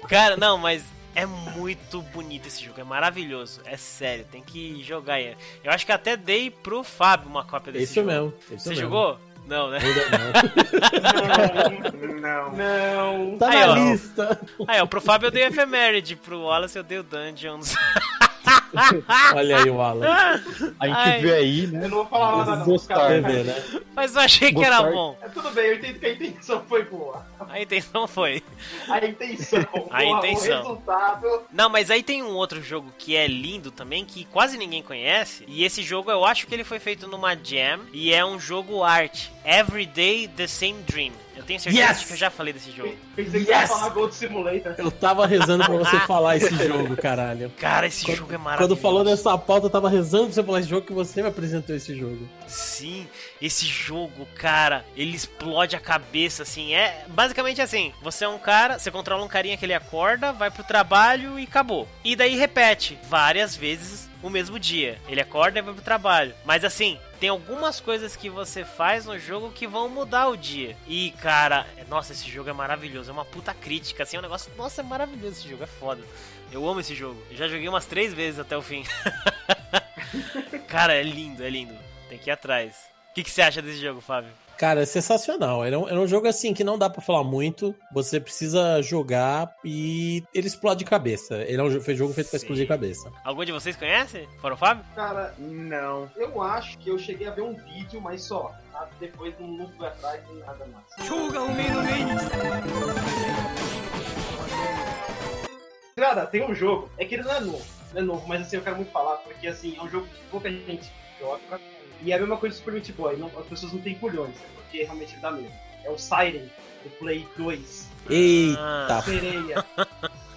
Cara, não, mas é muito bonito esse jogo, é maravilhoso. É sério, tem que jogar aí. Eu acho que até dei pro Fábio uma cópia desse Isso jogo. mesmo. Isso Você mesmo. jogou? Não, né? Não. Não. Não. Tá Aí, na ó. lista. Aí, ó, pro Fábio eu dei Ephemeride, pro Wallace eu dei o Dungeons. Olha aí o Alan. A gente Ai. vê aí, né? Eu não vou falar nada não. Gostar, cara. TV, né? Mas eu achei que era Gostar- bom. É tudo bem, eu entendo que a intenção foi boa. A intenção foi. A intenção. A intenção. O resultado. Não, mas aí tem um outro jogo que é lindo também, que quase ninguém conhece. E esse jogo eu acho que ele foi feito numa jam. E é um jogo arte. Everyday the Same Dream. Eu tenho certeza Yes! que eu já falei desse jogo. Pensei que ia falar Gold Simulator. Eu tava rezando pra você falar esse jogo, caralho. Cara, esse jogo é maravilhoso. Quando falou dessa pauta, eu tava rezando pra você falar esse jogo que você me apresentou esse jogo. Sim, esse jogo, cara, ele explode a cabeça, assim. É basicamente assim: você é um cara, você controla um carinha que ele acorda, vai pro trabalho e acabou. E daí repete várias vezes o mesmo dia. Ele acorda e vai pro trabalho. Mas assim, tem algumas coisas que você faz no jogo que vão mudar o dia. E, cara, nossa, esse jogo é maravilhoso. É uma puta crítica, assim, é um negócio. Nossa, é maravilhoso esse jogo, é foda. Eu amo esse jogo. Eu já joguei umas três vezes até o fim. cara, é lindo, é lindo. Tem que ir atrás. O que, que você acha desse jogo, Fábio? Cara, é sensacional. Era um, era um jogo assim que não dá pra falar muito. Você precisa jogar e ele explode cabeça. Ele é um jo- foi jogo feito pra Sim. explodir cabeça. Algum de vocês conhece? Fora o Fábio? Cara, Não. eu acho que eu cheguei a ver um vídeo, mas só. tá? Depois não, não fui atrás nem nada mais. Cara, tem um jogo, é que ele não é novo, não é novo, mas assim, eu quero muito falar, porque assim, é um jogo que pouca gente joga, e é a mesma coisa do Super Meat Boy, não, as pessoas não têm culhões, né, porque realmente dá medo. É o Siren, do Play 2, Eita! Sereia.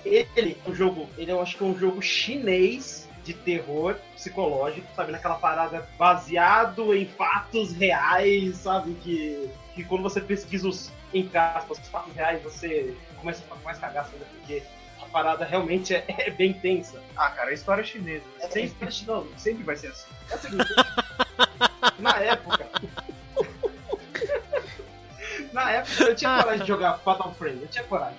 ele é um jogo, ele eu acho que é um jogo chinês de terror psicológico, sabe, naquela parada baseado em fatos reais, sabe, que, que quando você pesquisa os, entre aspas, os fatos reais, você começa a ficar mais cagaço ainda, porque a parada realmente é, é bem tensa. Ah, cara, a história é chinesa. É sempre, não, Sempre vai ser assim. é o seguinte, na época. na época eu tinha coragem de jogar Fatal Frame, eu tinha coragem.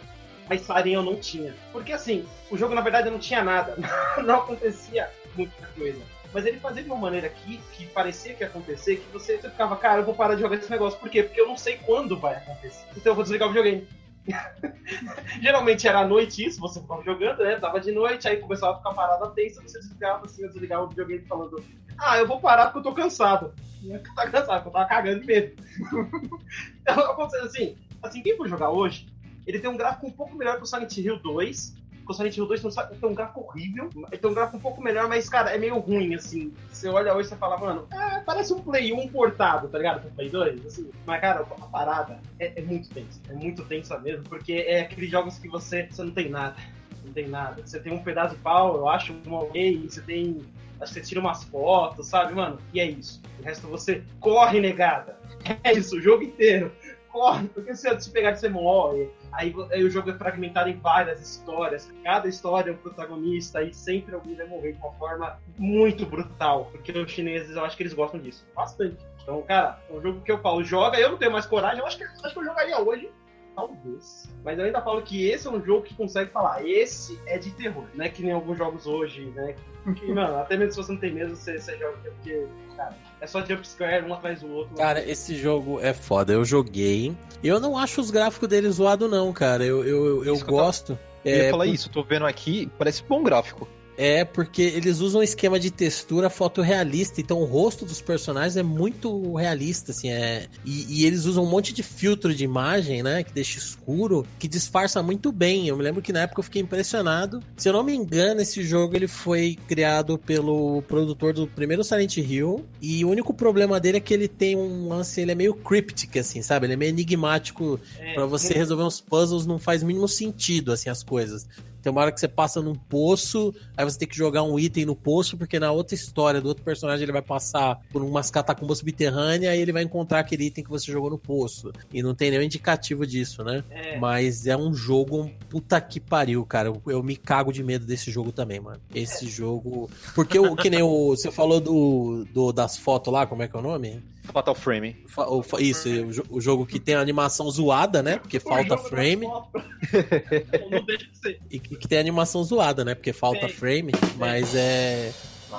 Mas Siren eu não tinha. Porque assim, o jogo na verdade não tinha nada. Não acontecia muita coisa. Mas ele fazia de uma maneira que, que parecia que ia acontecer, que você, você ficava, cara, eu vou parar de jogar esse negócio. Por quê? Porque eu não sei quando vai acontecer. Então eu vou desligar o videogame. Geralmente era à noite isso, você ficava jogando, né? Tava de noite, aí começava a ficar parada tensa, você desligava assim, eu desligava o videogame falando, ah, eu vou parar porque eu tô cansado. É tá cansado, porque eu tava cagando de medo. então assim, assim, quem for jogar hoje, ele tem um gráfico um pouco melhor que o Silent Hill 2. Porque o Silent Hill 2 tem um- gráfico horrível. Ele tem um gráfico um pouco melhor, mas, cara, é meio ruim, assim. Você olha hoje e fala, mano, ah, parece um Play 1 portado, tá ligado? Pro Play 2, assim. Mas, cara, a parada é, é muito tensa. É muito tensa mesmo, porque é aqueles jogos que você, você não tem nada. Não tem nada. Você tem um pedaço de pau, eu acho, um ok, você tem. Você tira umas fotos, sabe, mano? E é isso. O resto você corre, negada. É isso, o jogo inteiro. Corre, porque se você pegar você morre. Aí, aí o jogo é fragmentado em várias histórias. Cada história é um protagonista e sempre alguém vai morrer de uma forma muito brutal. Porque os chineses, eu acho que eles gostam disso. Bastante. Então, cara, é um jogo que eu falo, joga, eu não tenho mais coragem, eu acho que, acho que eu jogaria hoje. Talvez. Mas eu ainda falo que esse é um jogo que consegue falar, esse é de terror. Não é que nem alguns jogos hoje, né? Que, mano, até mesmo se você não tem medo, você, você joga porque, cara, é só jumpscare um atrás do outro. Cara, esse jogo é foda. Eu joguei. Eu não acho os gráficos dele zoado, não, cara. Eu, eu, eu, eu gosto. Eu ia É, falar por- isso, tô vendo aqui, parece bom gráfico. É, porque eles usam um esquema de textura fotorrealista, então o rosto dos personagens é muito realista, assim, é... E, e eles usam um monte de filtro de imagem, né, que deixa escuro, que disfarça muito bem. Eu me lembro que na época eu fiquei impressionado. Se eu não me engano, esse jogo ele foi criado pelo produtor do primeiro Silent Hill, e o único problema dele é que ele tem um lance, ele é meio cryptic, assim, sabe? Ele é meio enigmático, É, Pra você resolver uns puzzles não faz o mínimo sentido, assim, as coisas. Tem uma hora que você passa num poço, aí você tem que jogar um item no poço, porque na outra história do outro personagem ele vai passar por umas catacumbas subterrâneas e ele vai encontrar aquele item que você jogou no poço. E não tem nenhum indicativo disso, né? É, Mas é um jogo puta que pariu, cara. Eu, eu me cago de medo desse jogo também, mano. Esse jogo. Porque o que nem o. Você falou do, do das fotos lá, como é que é o nome? Fatal Frame. Fa- o fa- Isso, o, o jogo que tem a animação zoada, né? Porque o falta frame. não deixa de ser. E que que tem animação zoada, né? Porque falta frame, mas é.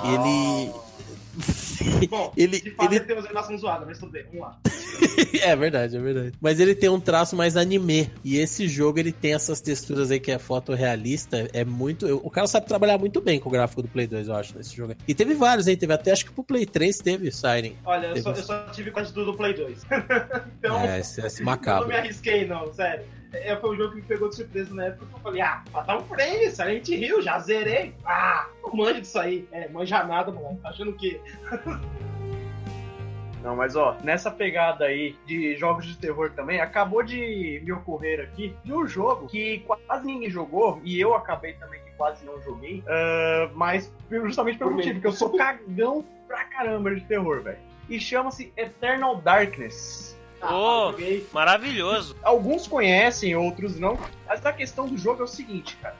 Ele. Bom, ele. de fato ele... ele tem uma animação zoada, mas tudo bem, vamos lá. é verdade, é verdade. Mas ele tem um traço mais anime. E esse jogo, ele tem essas texturas aí que é fotorrealista. É muito. O cara sabe trabalhar muito bem com o gráfico do Play 2, eu acho, nesse jogo. E teve vários, hein? Teve até, acho que pro Play 3 teve Siren. Olha, eu Teve só, uns- eu só tive quase tudo do Play 2. então, É, esse, esse eu não macabro. me arrisquei, não, sério. É, foi um jogo que me pegou de surpresa na época que eu falei, ah, Fatal Frame, Silent Hill, já zerei. Ah, não manjo disso aí. É, manja nada, mano. Tá achando que. Não, mas ó, nessa pegada aí de jogos de terror também, acabou de me ocorrer aqui de um jogo que quase ninguém jogou, e eu acabei também que quase não joguei, ah, mas justamente pelo Por motivo que eu sou cagão pra caramba de terror, velho. E chama-se Eternal Darkness. Joguei. Maravilhoso. Alguns conhecem, outros não. Mas a questão do jogo é o seguinte, cara.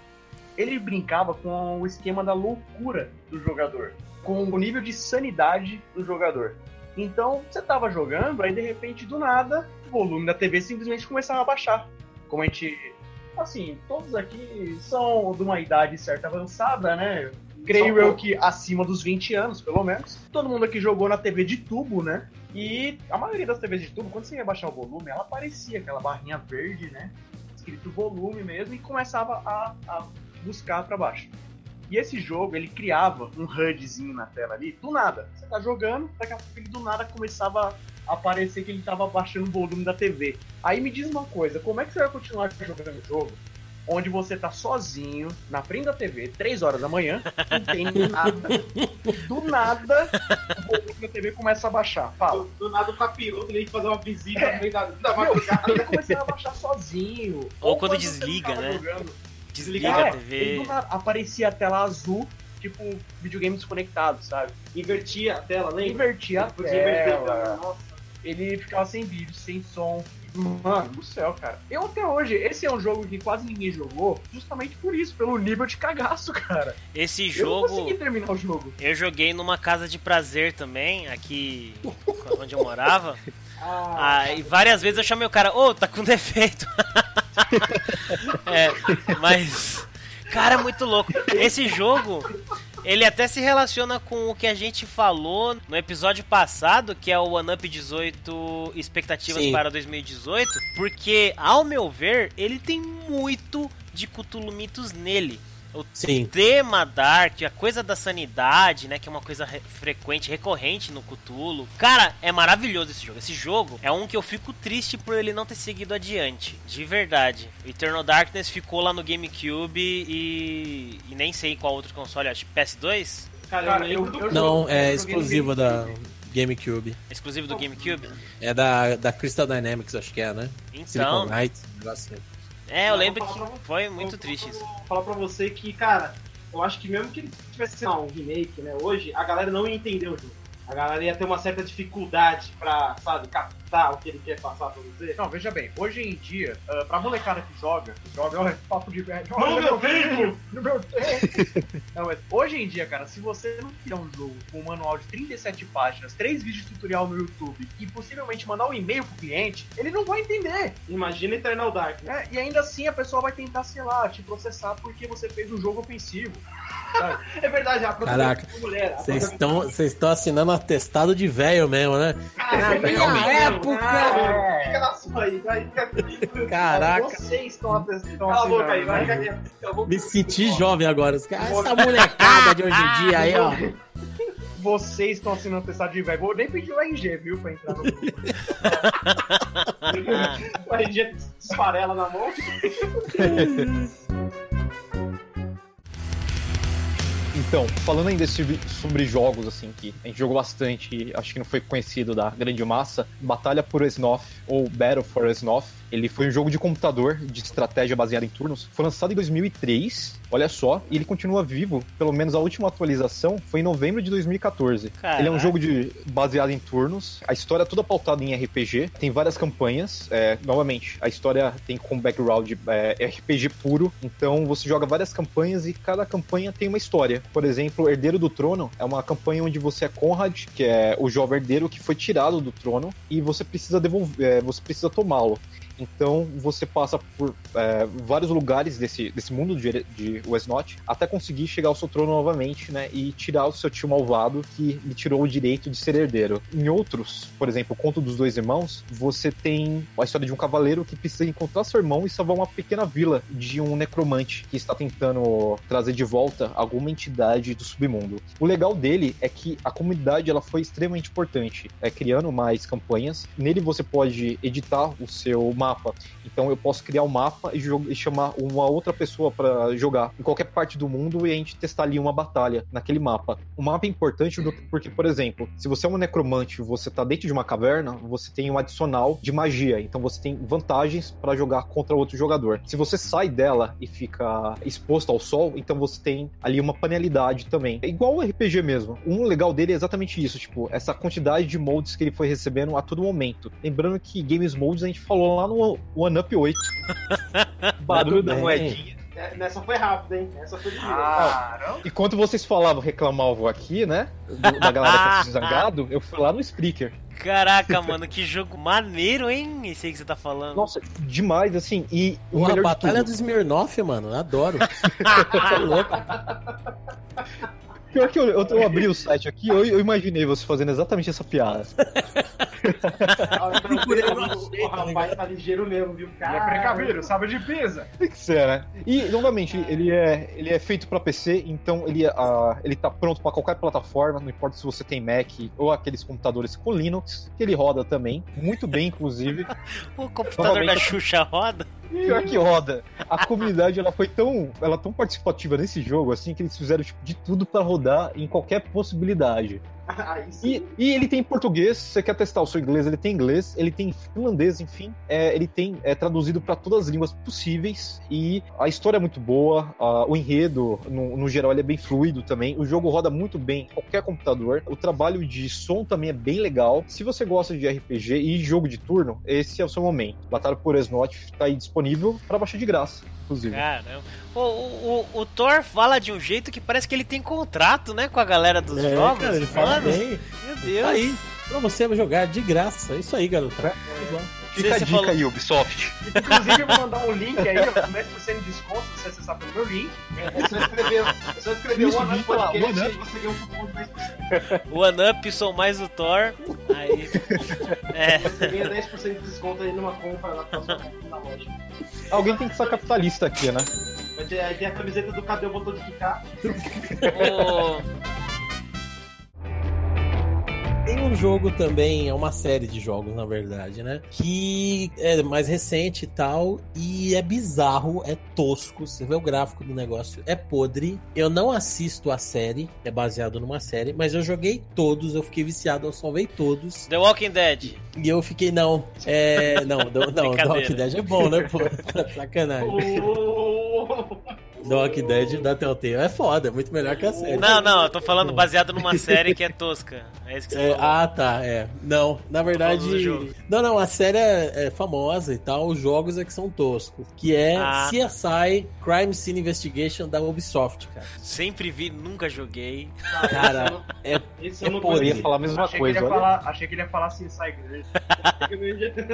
Ele brincava com o esquema da loucura do jogador, com o nível de sanidade do jogador. Então, você tava jogando, aí de repente, do nada, o volume da TV simplesmente começava a baixar. Como a gente. Assim, todos aqui são de uma idade certa avançada, né? creio eu que acima dos 20 anos, pelo menos. Todo mundo aqui jogou na TV de tubo, né? E a maioria das TVs de tubo, quando você ia baixar o volume, ela aparecia aquela barrinha verde, né? Escrito volume mesmo, e começava a, a buscar pra baixo. E esse jogo, ele criava um HUDzinho na tela ali, do nada. Você tá jogando, daqui a pouco ele do nada começava a aparecer que ele tava baixando o volume da TV. Aí me diz uma coisa, como é que você vai continuar jogando o jogo onde você tá sozinho, na frente da TV, 3 horas da manhã, não tem nada. Do nada, o volume da TV começa a baixar. Fala. Do, do nada o capiroto ele ia fazer uma visita no meio da, da madrugada. ele começava a baixar sozinho. Ou quando você desliga, né? jogando. Desliga É, a TV. do nada aparecia a tela azul, tipo videogame desconectado, sabe? Invertia a tela, lembra? Invertia a Podia inverter a tela. tela. Nossa. Ele ficava sem vídeo, sem som. Mano do céu, cara. Eu até hoje, esse é um jogo que quase ninguém jogou, justamente por isso, pelo nível de cagaço, cara. Esse Eu não jogo consegui terminar o jogo. eu joguei numa casa de prazer também, aqui onde eu morava. Ah, Ah, e várias vezes eu chamei o cara, ô, tá com defeito. é, mas. Cara, é muito louco. Esse jogo, ele até se relaciona com o que a gente falou no episódio passado, que é o One Up 18 Expectativas Sim. para 2018, porque, ao meu ver, ele tem muito de Cthulhu Mitos nele. O Sim. tema Dark, a coisa da sanidade, né? Que é uma coisa re- frequente, recorrente no Cthulhu. Cara, é maravilhoso esse jogo. Esse jogo é um que eu fico triste por ele não ter seguido adiante. De verdade. Eternal Darkness ficou lá no GameCube e. e nem sei qual outro console, acho que PS2? cara, Cara, eu eu, lembro eu Não, jogo- é exclusiva da GameCube. Exclusivo do GameCube? É da, da Crystal Dynamics, acho que é, né? Então. Knights, um negócio assim. É, eu lembro que foi muito triste isso. Falar pra você que, cara, eu acho que mesmo que ele tivesse sei um remake, né, hoje, a galera não ia entender o jogo. A galera ia ter uma certa dificuldade pra, sabe, captar o que ele quer passar pra você. Não, veja bem, hoje em dia, ah, pra molecada que joga, joga, olha, papo de velho. No meu tempo! No meu tempo! Não, mas hoje em dia, cara, se você não fizer um jogo com um manual de 37 páginas, três vídeos tutorial no YouTube e possivelmente mandar um e-mail pro cliente, ele não vai entender. Imagina Eternal Dark, né? né? E ainda assim a pessoa vai tentar, sei lá, te processar porque você fez um jogo ofensivo. É verdade, a Caraca, é Vocês estão vocês estão assinando atestado de velho mesmo, né? Ah, minha época! Fica na sua aí, vai. Caraca. Vocês estão atestando. Cala a boca aí, vai. fica quieto. Eu vou- Me senti jovem agora. Os caras- Essa molecada de hoje em dia aí, ó. Vocês estão assinando atestado de velho. Vou nem pedir o RG, viu, pra entrar no grupo. O RG esfarela na mão. Então, falando ainda sobre, jogos, assim, que a gente jogou bastante acho que não foi conhecido da grande massa, Batalha por Esnoth, ou Battle for Esnoth, ele foi um jogo de computador de estratégia baseado em turnos. Foi lançado em 2003, olha só, e ele continua vivo, pelo menos a última atualização foi em novembro de 2014. Caraca. Ele é um jogo de, baseado em turnos, a história é toda pautada em RPG, tem várias campanhas, é, novamente, a história tem como background é, RPG puro, então você joga várias campanhas e cada campanha tem uma história. Por exemplo, Herdeiro do Trono é uma campanha onde você é Conrad, que é o jovem herdeiro que foi tirado do trono, e você precisa devolver, é, você precisa tomá-lo. Então você passa por é, vários lugares desse, desse mundo de, de Westnot até conseguir chegar ao seu trono novamente, né? E tirar o seu tio malvado que lhe tirou o direito de ser herdeiro. Em outros, por exemplo, o Conto dos Dois Irmãos, você tem a história de um cavaleiro que precisa encontrar seu irmão e salvar uma pequena vila de um necromante que está tentando trazer de volta alguma entidade do submundo. O legal dele é que a comunidade ela foi extremamente importante, é, criando mais campanhas. Nele você pode editar o seu mapa. Então eu posso criar um mapa e, e chamar uma outra pessoa para jogar em qualquer parte do mundo e a gente testar ali uma batalha naquele mapa. O mapa é importante porque, por exemplo, se você é um necromante e você tá dentro de uma caverna, você tem um adicional de magia. Então você tem vantagens para jogar contra outro jogador. Se você sai dela e fica exposto ao sol, então você tem ali uma penalidade também. É igual o RPG mesmo. Um legal dele é exatamente isso, tipo, essa quantidade de modes que ele foi recebendo a todo momento. Lembrando que Games Modes a gente falou lá no One Up 8. Barulho da moedinha. É, Nessa foi rápida, hein? Essa foi de Caramba. Enquanto vocês falavam, reclamavam aqui, né? do- da galera que tá zangado, eu fui lá no Spreaker. Caraca, mano, que jogo maneiro, hein? Esse aí que você tá falando. Nossa, demais, assim. E o Porra, a melhor de batalha do Smirnoff, mano. Adoro. Tá louco. Pior que eu, eu, eu abri o site aqui, eu, eu imaginei você fazendo exatamente essa piada. O, tá rapaz tá ligeiro mesmo, viu? Ele Cara, é precavido, sabe de pisa. Tem que ser, né? E, novamente, ele é, ele é feito pra PC, então ele, ah, ele tá pronto pra qualquer plataforma, não importa se você tem Mac ou aqueles computadores com Linux, que ele roda também, muito bem, inclusive. O computador da Novamente- Xuxa roda? Pior que roda. A comunidade ela foi tão, ela é tão participativa nesse jogo, assim, que eles fizeram tipo, de tudo pra rodar em qualquer possibilidade. E, e ele tem português, você quer testar o seu inglês, ele tem inglês, ele tem finlandês, enfim, é, ele tem é, traduzido para todas as línguas possíveis e a história é muito boa, a- o enredo, no, no geral, é bem fluido também, o jogo roda muito bem em qualquer computador, o trabalho de som também é bem legal. Se você gosta de RPG e jogo de turno, esse é o seu momento. Batalha por Esnot tá aí disponível para baixar de graça, inclusive. Caramba. O, o, o, o Thor fala de um jeito que parece que ele tem contrato, né, com a galera dos É, jogos. cara, ele fala Mano, bem. Meu Tá Deus. aí, pra você jogar de graça. É isso aí, garoto. Fica Você- a dica falou- aí, Ubisoft. Inclusive, eu vou mandar um link aí, ó, com 10% de desconto se você acessar pelo meu link. É só escrever, é só escrever Isso, o One Up Podcast e você ganha um cupom de 10%. O One Up sou mais o Thor. Aí. É. Você ganha 10% de desconto aí numa compra lá na sua na loja. Alguém tem que ser capitalista aqui, né? Vai ter, aí tem a camiseta do Cadê o Botão de Clicar? O... Tem um jogo também, é uma série de jogos, na verdade, né? Que é mais recente e tal, e é bizarro, é tosco. Você vê o gráfico do negócio, é podre. Eu não assisto a série, é baseado numa série, mas eu joguei todos, eu fiquei viciado, eu salvei todos. The Walking Dead. E eu fiquei, não, é. Não, não, não The. Walking Dead é bom, né, pô? Sacanagem. The Walking Dead da Telltale é foda, é muito melhor que a série. Não, não, eu tô falando baseado numa série que é tosca. É isso que você É, falou. ah, tá, é. Não, na verdade. Não, não, a série é, é famosa e tal, os jogos é que são toscos. Que é Ah, CSI Crime Scene Investigation da Ubisoft, cara. Sempre vi, nunca joguei. Cara, é, é eu não Eu podre. ia falar a mesma Achei que, ele coisa. ia olha. falar, achei que ele ia falar assim, sai grande.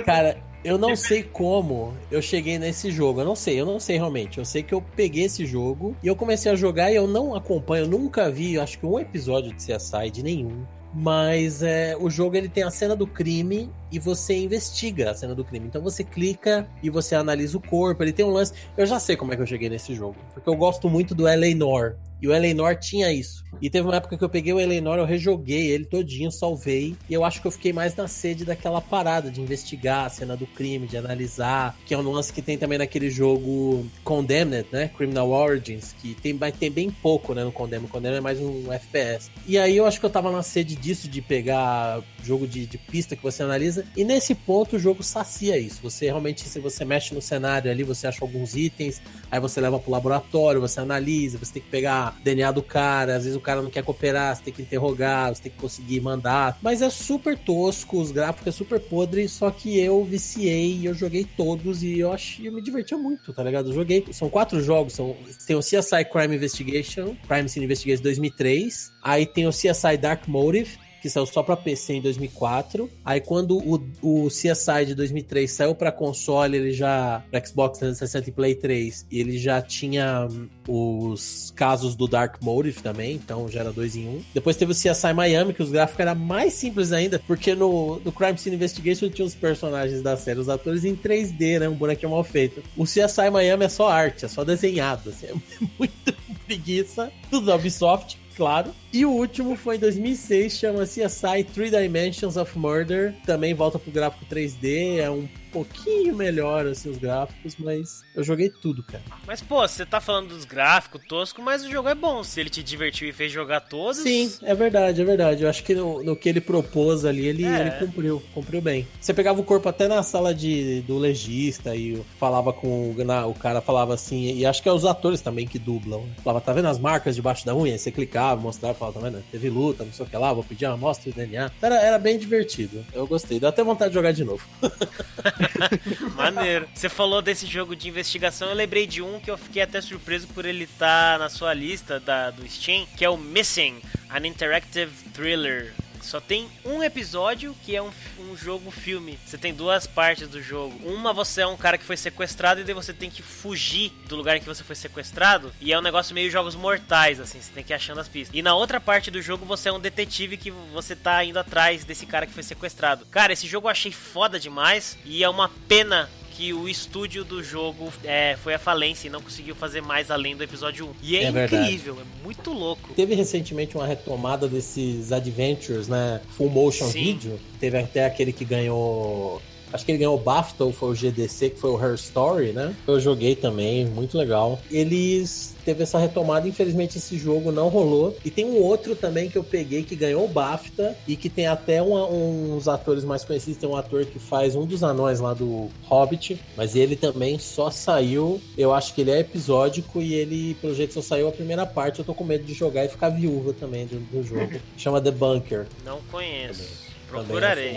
Cara, eu não sei como eu cheguei nesse jogo. Eu não sei, eu não sei realmente. Eu sei que eu peguei esse jogo e eu comecei a jogar e eu não acompanho, eu nunca vi, acho que um episódio de CSI, de nenhum. Mas é, o jogo ele tem a cena do crime e você investiga a cena do crime. Então você clica e você analisa o corpo. Ele tem um lance. Eu já sei como é que eu cheguei nesse jogo. Porque eu gosto muito do Eleanor. E o Eleanor tinha isso. E teve uma época que eu peguei o Eleanor, eu rejoguei ele todinho, salvei. E eu acho que eu fiquei mais na sede daquela parada de investigar a cena do crime, de analisar. Que é um lance que tem também naquele jogo Condemned, né? Criminal Origins. Que tem, ter bem pouco, né? No Condemned. Condemned é mais um FPS. E aí eu acho que eu tava na sede disso, de pegar jogo de, de pista que você analisa. E nesse ponto o jogo sacia isso. Você realmente, se você mexe no cenário ali, você acha alguns itens. Aí você leva pro laboratório, você analisa, você tem que pegar DNA do cara, às vezes o cara não quer cooperar, você tem que interrogar, você tem que conseguir mandar. Mas é super tosco, os gráficos é super podre, só que eu viciei, eu joguei todos e eu achei, eu me divertia muito, tá ligado? Eu joguei, são quatro jogos, são, tem o CSI Crime Investigation, Crime Scene Investigation 2003, aí tem o CSI Dark Motive, que saiu só pra PC em 2004. Aí quando o, o CSI de 2003 saiu pra console, ele já pra Xbox 360 e Play 3, ele já tinha hum, os casos do Dark Motive também, então já era dois em um. Depois teve o CSI Miami, que os gráficos eram mais simples ainda, porque no, no Crime Scene Investigation tinha os personagens da série, os atores em 3D, né, um bonequinho mal feito. O CSI Miami é só arte, é só desenhado, assim, é muito preguiça, da Ubisoft claro. E o último foi em 2006, chama CSI Three Dimensions of Murder. Também volta pro gráfico 3D, é um pouquinho melhor assim os gráficos, mas eu joguei tudo, cara. Mas, pô, você tá falando dos gráficos toscos, mas o jogo é bom. Se ele te divertiu e fez jogar todos. Sim, é verdade, é verdade. Eu acho que no, no que ele propôs ali, ele, É. ele cumpriu, cumpriu bem. Você pegava o corpo até na sala de, do legista e falava com o, na- o cara, falava assim, e acho que é os atores também que dublam. né? Falava, tá vendo as marcas debaixo da unha? Aí você clicava, mostrava, falava, tá vendo? Teve luta, não sei o que lá, vou pedir uma amostra de DNA. Era, era bem divertido. Eu gostei, deu até vontade de jogar de novo. Maneiro. Você falou desse jogo de investigação, eu lembrei de um que eu fiquei até surpreso por ele estar na sua lista da, do Steam, que é o Missing, an Interactive Thriller. Só tem um episódio que é um, um jogo filme. Você tem duas partes do jogo. Uma você é um cara que foi sequestrado e daí você tem que fugir do lugar em que você foi sequestrado. E é um negócio meio jogos mortais, assim, você tem que ir achando as pistas. E na outra parte do jogo você é um detetive que você tá indo atrás desse cara que foi sequestrado. Cara, esse jogo eu achei foda demais e é uma pena que o estúdio do jogo é, foi à falência e não conseguiu fazer mais além do episódio 1. E é, É verdade. incrível, é muito louco. Teve recentemente uma retomada desses adventures, né? Full motion Sim. video. Teve até aquele que ganhou. Acho que ele ganhou o BAFTA ou foi o GDC, que foi o Her Story, né? Eu joguei também, muito legal. Eles teve essa retomada, infelizmente esse jogo não rolou. E tem um outro também que eu peguei que ganhou o BAFTA e que tem até uma- uns atores mais conhecidos. Tem um ator que faz um dos anões lá do Hobbit, mas ele também só saiu. Eu acho que ele é episódico e ele, pelo jeito, só saiu a primeira parte. Eu tô com medo de jogar e ficar viúva também do, do jogo. Chama The Bunker. Não conheço. Também Procurarei.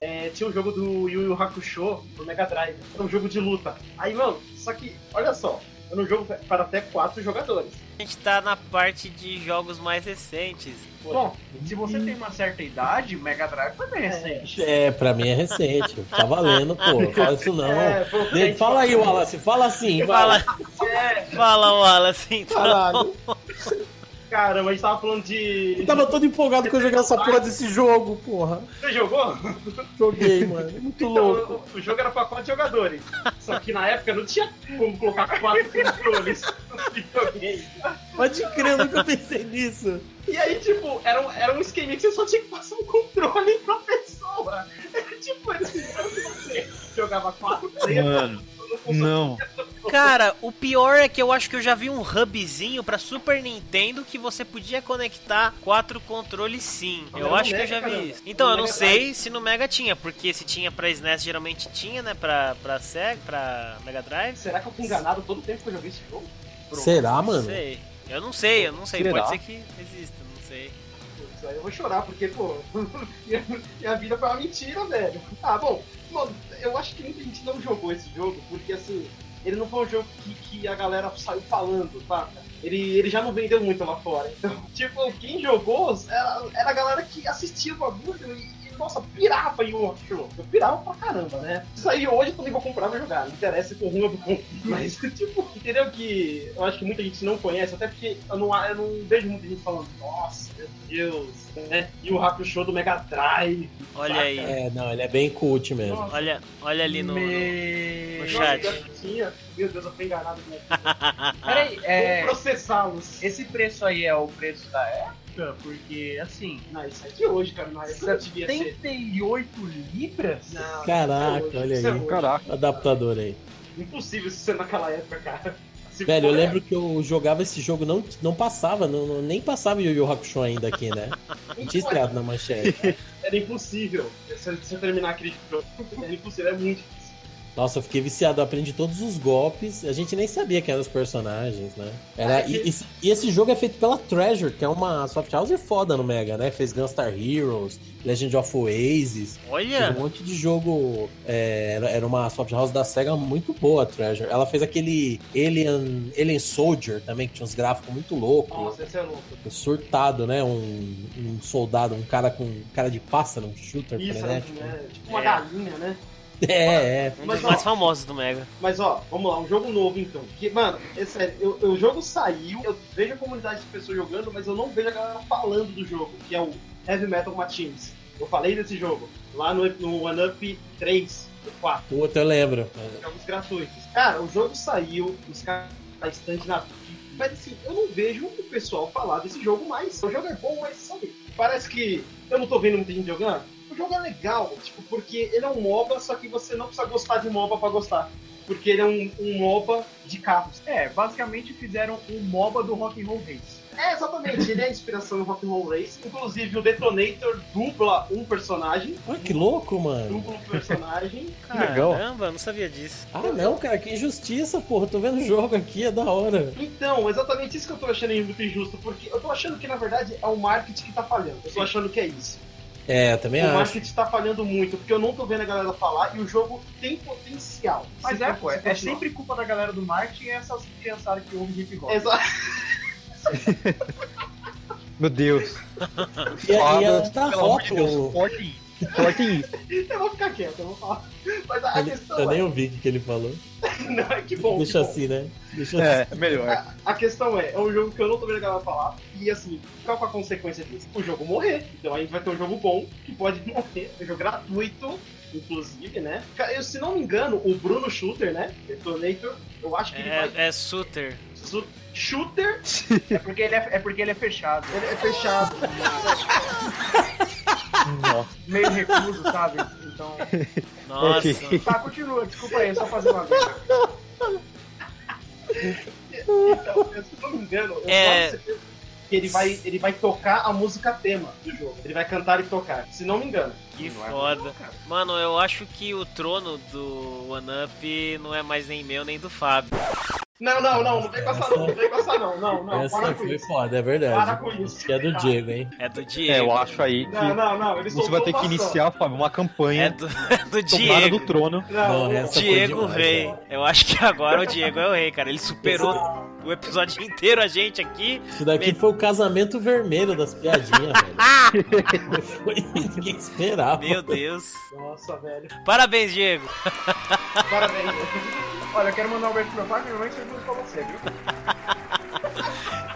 É, tinha um jogo do Yu Yu Hakusho do Mega Drive. Era um jogo de luta. Aí, mano, só que, olha só, era um jogo para até quatro jogadores. A gente tá na parte de jogos mais recentes. Bom, se você tem uma certa idade, o Mega Drive foi bem recente. É, pra mim é recente. Tá valendo, pô. Fala isso não. É, Fala aí, Wallace. Fala assim, vai. Fala, fala Wallace, então. Caralho. Caramba, a gente tava falando de. Eu tava todo empolgado que eu jogar essa porra desse jogo, porra. Você jogou? Joguei, mano. Muito Então, louco. o, jogo era pra quatro jogadores. Só que na época não tinha como colocar quatro controles no videogame. Pode crer, eu nunca pensei nisso. E aí, tipo, era um, era um esquema que você só tinha que passar um controle pra pessoa. Era tipo, eles fizeram que você jogava quatro players. Mano, não. Cara, o pior é que eu acho que eu já vi um hubzinho pra Super Nintendo que você podia conectar quatro controles sim. Mas Eu acho no que eu Mega, já vi caramba. isso. Então, No eu não Mega sei se no Mega tinha, porque se tinha pra SNES geralmente tinha, né? Pra, pra Sega, pra Mega Drive. Será que eu fui enganado todo o tempo que eu joguei esse jogo? Será, Não mano? sei. Eu não sei, eu não sei. Será? Pode ser que exista, não sei. Putz, aí eu vou chorar, porque, pô, minha, minha vida foi uma mentira, velho. Ah, bom, mano, eu acho que muita gente não jogou esse jogo, porque assim, ele não foi um jogo que, que a galera saiu falando, tá? Ele, ele já não vendeu muito lá fora. Então, tipo, quem jogou era, era a galera que assistia o bagulho e, nossa, pirava em um show. Eu pirava pra caramba, né? Isso aí hoje eu também vou comprar pra jogar. Não interessa se for ruim ou bom. Mas, tipo, entendeu que eu acho que muita gente não conhece, até porque eu não, eu não vejo muita gente falando, nossa, meu Deus, né? E o Hakusho do Mega Drive. Olha saca? aí. É, não, ele é bem cult mesmo. Nossa, Olha, olha ali no, no, Me... no chat. nossa, eu tinha. Meu Deus, eu fui enganado. Né? Peraí, é, Vou processá-los. esse preço aí é o preço da época? Porque, assim, Não, isso é de hoje, cara. Na época não devia ser. 78 libras? Não, Caraca, é hoje, olha é aí. Caraca. Adaptador aí. Impossível isso ser naquela época, cara. Se Velho, eu for, lembro que eu jogava esse jogo, não, não passava, não, não- nem passava Yu Yu Hakusho ainda aqui, né? Não tinha estreado na manchete. Era impossível. Se eu terminar aquele jogo, era impossível, é muito difícil. Nossa, eu fiquei viciado, eu aprendi todos os golpes. A gente nem sabia quem eram os personagens, né? Era, É, e, e- e esse jogo é feito pela Treasure, que é uma soft house foda no Mega, né? Fez Gunstar Heroes, Legend of Oasis. Fez Olha, um monte de jogo. é, era, era uma soft house da SEGA muito boa, a Treasure. Ela fez aquele Alien, Alien Soldier também, que tinha uns gráficos muito loucos. Nossa, esse é louco. Surtado, né? Um, um soldado, um cara com cara de pássaro, um shooter Isso, frenético. né? Tipo uma É. galinha, né? É, é. um dos ó, mais famosos do Mega. Mas ó, vamos lá, um jogo novo então. Que, mano, é sério, eu- eu- o jogo saiu, eu vejo a comunidade de pessoas jogando, mas eu não vejo a galera falando do jogo, que é o Heavy Metal Machines. Eu falei desse jogo lá no, no One Up 3, 4. Puta, eu lembro. jogos gratuitos. Cara, o jogo saiu, os caras tá estante na mas assim, eu não vejo o pessoal falar desse jogo mais. O jogo é bom, mas sabe, parece que eu não tô vendo muita gente jogando. O jogo é legal, tipo, porque ele é um MOBA, só que você não precisa gostar de MOBA pra gostar. Porque ele é um, um MOBA de carros. É, basicamente fizeram um MOBA do Rock'n'Roll Race. É, exatamente, ele é a inspiração no Rock'n'Roll Race. Inclusive, o Detonator dubla um personagem. Ah, que louco, mano. Dubla um personagem. legal. Caramba, eu não sabia disso. Ah, não, cara, que injustiça, porra. Tô vendo o jogo aqui, é da hora. Então, exatamente isso que eu tô achando muito injusto, porque eu tô achando que na verdade é o marketing que tá falhando. Eu tô achando que é isso. É, eu também o acho. marketing tá falhando muito, porque eu não tô vendo a galera falar e o jogo tem potencial. Mas é, pô, é, é sempre culpa da galera do marketing e essas criançadas que ouvem hip hop. Exato. Meu Deus. E, e Fala, a da pelo amor de Deus, Cortem isso. Eu vou ficar quieto, eu vou falar. Mas a, a ele- questão eu nem é. ouvi o que que ele falou. Não, é que bom. Deixa que bom. assim, né? Deixa É, assim. é melhor. A questão é, é um jogo que eu não tô vendo a galera falar, e assim, qual que é a consequência disso? O jogo morrer. Então a gente vai ter um jogo bom, que pode morrer, um jogo gratuito, inclusive, né? Eu, se não me engano, o Bruno Shooter, né? Detonator, eu acho que ele vai. É, é. Su- Shooter, É porque ele é, é porque ele é fechado. ele é fechado. Nossa. Meio recluso, sabe? Então. Nossa. Tá, continua, desculpa aí, só fazer uma vez. então, eu, se não me engano, eu É. que ele vai, ele vai tocar a música tema do jogo. Ele vai cantar e tocar, se não me engano. Que Não é foda. cara. Mano, eu acho que o trono do One Up não é mais nem meu nem do Fábio. Não, não, não, não vem com essa não, não vem com essa não, não, não, Essa para foi isso. foda, é verdade. Para com isso. Que é do Diego, hein? É do É, Diego. eu acho aí que Não, não, não, ele você vai ter que iniciar, Fábio, uma É campanha do, é do Diego. do trono. Não, Não, Diego demais, Rei. cara. Eu acho que agora o Diego é o rei, cara. Ele superou o episódio inteiro a gente aqui. Isso daqui Me- foi o casamento vermelho das piadinhas, velho. Foi ninguém esperava. Meu Deus. Nossa, velho. Parabéns, Diego. Parabéns. Olha, eu quero mandar um beijo pro meu pai minha mãe que pra você, viu?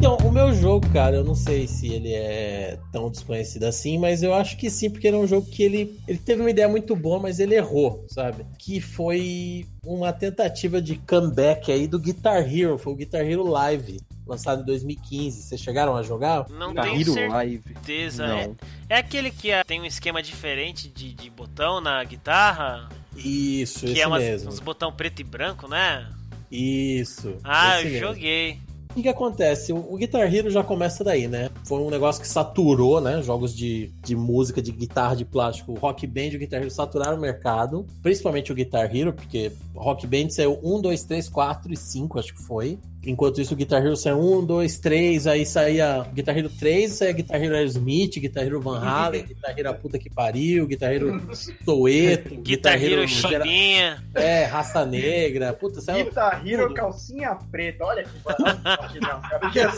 Então, o meu jogo, cara, eu não sei se ele é tão desconhecido assim, mas eu acho que sim, porque ele é um jogo que ele, ele teve uma ideia muito boa, mas ele errou, sabe? Que foi uma tentativa de comeback aí do Guitar Hero, foi o Guitar Hero Live, lançado em 2015. Vocês chegaram a jogar? Não Guitar tenho Hero certeza. Live. É, Não. é aquele que ah, tem um esquema diferente de, de botão na guitarra, Isso, que esse é umas, mesmo. uns botão preto e branco, né? Isso. Ah, eu mesmo. joguei. O que, que acontece? O, Guitar Hero já começa daí, né? Foi um negócio que saturou, né? Jogos de, de música, de guitarra, de plástico, o Rock Band e o Guitar Hero saturaram o mercado. Principalmente o Guitar Hero, porque Rock Band saiu 1, 2, 3, 4 e 5, acho que foi. Enquanto isso, o Guitar Hero saiu 1, 2, 3, aí saía Guitar Hero 3, saía Guitar Hero Aerosmith, Guitar Hero Van Halen, Guitar Hero a puta que pariu, Guitar Hero Soweto, Guitar Hero Chimbinha. É, Raça Negra, puta, saiu Guitar Hero, tudo. calcinha preta. Olha que cara.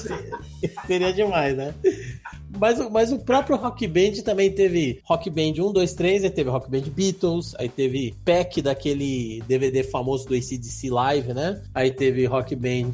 Seria demais, né? Mas, o- mas o próprio Rock Band também teve Rock Band 1, 2, 3, aí teve Rock Band Beatles, aí teve pack daquele DVD famoso do ACDC Live, né? Aí teve Rock Band,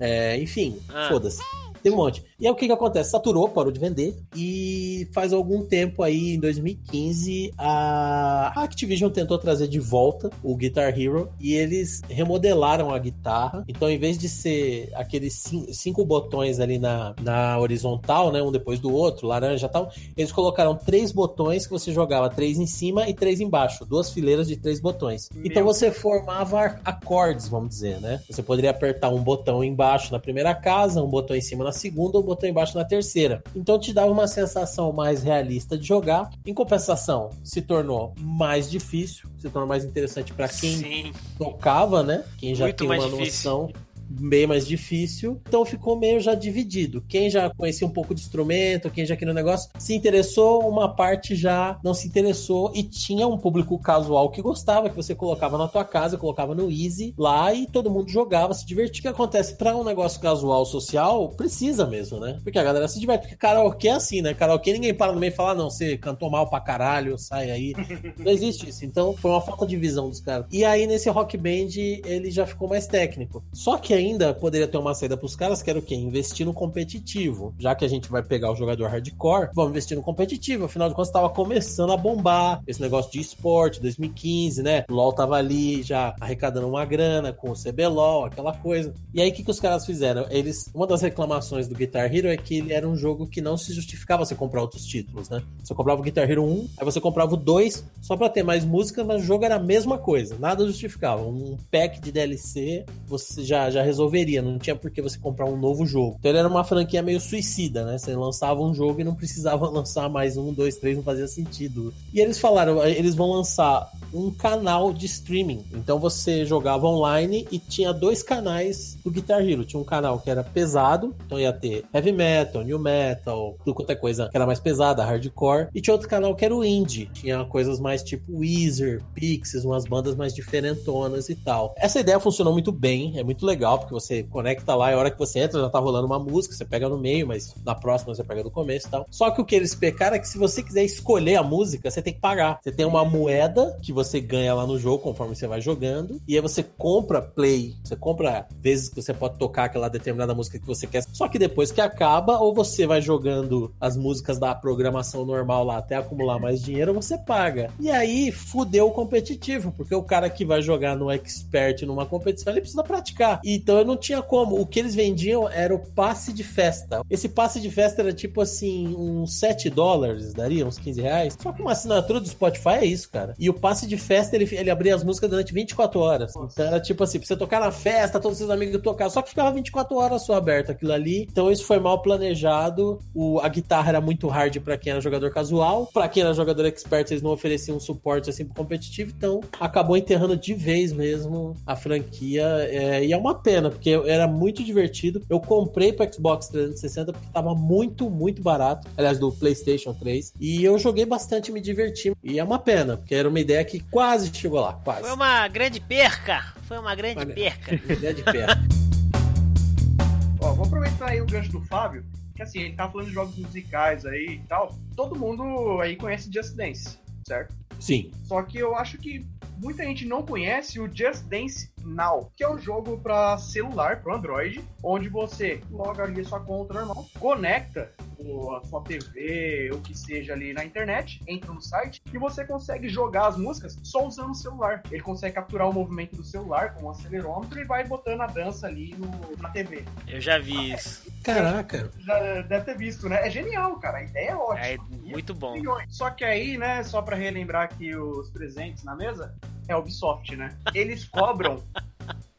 é, enfim, Ah. foda-se. Teve um monte. E aí o que que acontece? Saturou, parou de vender. E faz algum tempo aí, em 2015, a Activision tentou trazer de volta o Guitar Hero e eles remodelaram a guitarra. Então, em vez de ser aqueles cin- cinco botões ali na, na horizontal, né? Um depois do outro, laranja e tal, eles colocaram três botões que você jogava três em cima e três embaixo. Duas fileiras de três botões. Então Meu você formava acordes, vamos dizer, né? Você poderia apertar um botão embaixo na primeira casa, um botão em cima na segunda, um botão embaixo na terceira. Então te dava uma sensação mais realista de jogar. Em compensação, se tornou mais difícil, se tornou mais interessante para quem Sim. tocava, né? Quem já Muito tem uma difícil. noção bem mais difícil. Então ficou meio já dividido. Quem já conhecia um pouco de instrumento, quem já queria um negócio, se interessou, uma parte já não se interessou e tinha um público casual que gostava, que você colocava na tua casa, colocava no Easy lá e todo mundo jogava, se divertia. O que acontece para um negócio casual social, precisa mesmo, né? Porque a galera se diverte, porque karaokê é assim, né? Karaokê ninguém para no meio e fala, "Ah, não, você cantou mal pra caralho, sai aí. Não existe isso. Então foi uma falta de visão dos caras. E aí nesse Rock Band ele já ficou mais técnico. Só que ainda poderia ter uma saída pros caras que era o quê? Investir no competitivo. Já que a gente vai pegar o jogador hardcore, vamos investir no competitivo. Afinal de contas, tava começando a bombar esse negócio de esporte, 2015, né? O LoL tava ali já arrecadando uma grana com o CBLOL, aquela coisa. E aí o que, que os caras fizeram? Eles. Uma das reclamações do Guitar Hero é que ele era um jogo que não se justificava você comprar outros títulos, né? Você comprava o Guitar Hero 1, aí você comprava o 2 só pra ter mais música, mas o jogo era a mesma coisa, nada justificava. Um pack de DLC você já, já resolveria, não tinha por que você comprar um novo jogo. Então ele era uma franquia meio suicida, né? Você lançava um jogo e não precisava lançar mais um, dois, três, não fazia sentido. E eles falaram, eles vão lançar um canal de streaming. Então você jogava online e tinha dois canais do Guitar Hero. Tinha um canal que era pesado, então ia ter heavy metal, new metal, tudo quanto é coisa que era mais pesada, hardcore. E tinha outro canal que era o indie. Tinha coisas mais tipo Weezer, Pixies, umas bandas mais diferentonas e tal. Essa ideia funcionou muito bem, é muito legal, porque você conecta lá e a hora que você entra já tá rolando uma música, você pega no meio, mas na próxima você pega do começo e tal. Só que o que eles pecaram é que se você quiser escolher a música, você tem que pagar. Você tem uma moeda que você ganha lá no jogo conforme você vai jogando, e aí você compra play, você compra vezes que você pode tocar aquela determinada música que você quer. Só que depois que acaba, ou você vai jogando as músicas da programação normal lá até acumular mais dinheiro, você paga. E aí fudeu o competitivo, porque o cara que vai jogar no expert numa competição, ele precisa praticar. Então eu não tinha como. O que eles vendiam era o passe de festa. Esse passe de festa era tipo assim, uns 7 dólares, daria uns 15 reais. Só que uma assinatura do Spotify é isso, cara. E o passe de festa, ele, ele abria as músicas durante 24 horas. Então era tipo assim, pra você tocar na festa, todos os seus amigos tocar. Só que ficava 24 horas só aberto aquilo ali. Então isso foi mal planejado. O, a guitarra era muito hard para quem era jogador casual. para quem era jogador expert, eles não ofereciam um suporte assim pro competitivo. Então acabou enterrando de vez mesmo a franquia. É, e é uma pena, porque era muito divertido. Eu comprei pro Xbox 360 porque tava muito, muito barato. Aliás, do PlayStation 3. E eu joguei bastante, me diverti. E é uma pena, porque era uma ideia que quase chegou lá. Quase. Foi uma grande perca. Foi uma grande Olha. perca. Ideia de perto. Ó, vou aproveitar aí o gancho do Fábio, que assim, ele tá falando de jogos musicais aí e tal. Todo mundo aí conhece Just Dance, certo? Sim. Só que eu acho que muita gente não conhece o Just Dance Now, que é um jogo para celular, para Android, onde você loga ali a sua conta normal, conecta o- a sua TV, o que seja ali na internet, entra no site e você consegue jogar as músicas só usando o celular. Ele consegue capturar o movimento do celular com um acelerômetro e vai botando a dança ali no- na TV. Eu já vi isso. Caraca. Já deve ter visto, né? É genial, cara. A ideia é ótima. É muito bom. Só que aí, né, só pra relembrar aqui os presentes na mesa, é a Ubisoft, né? Eles cobram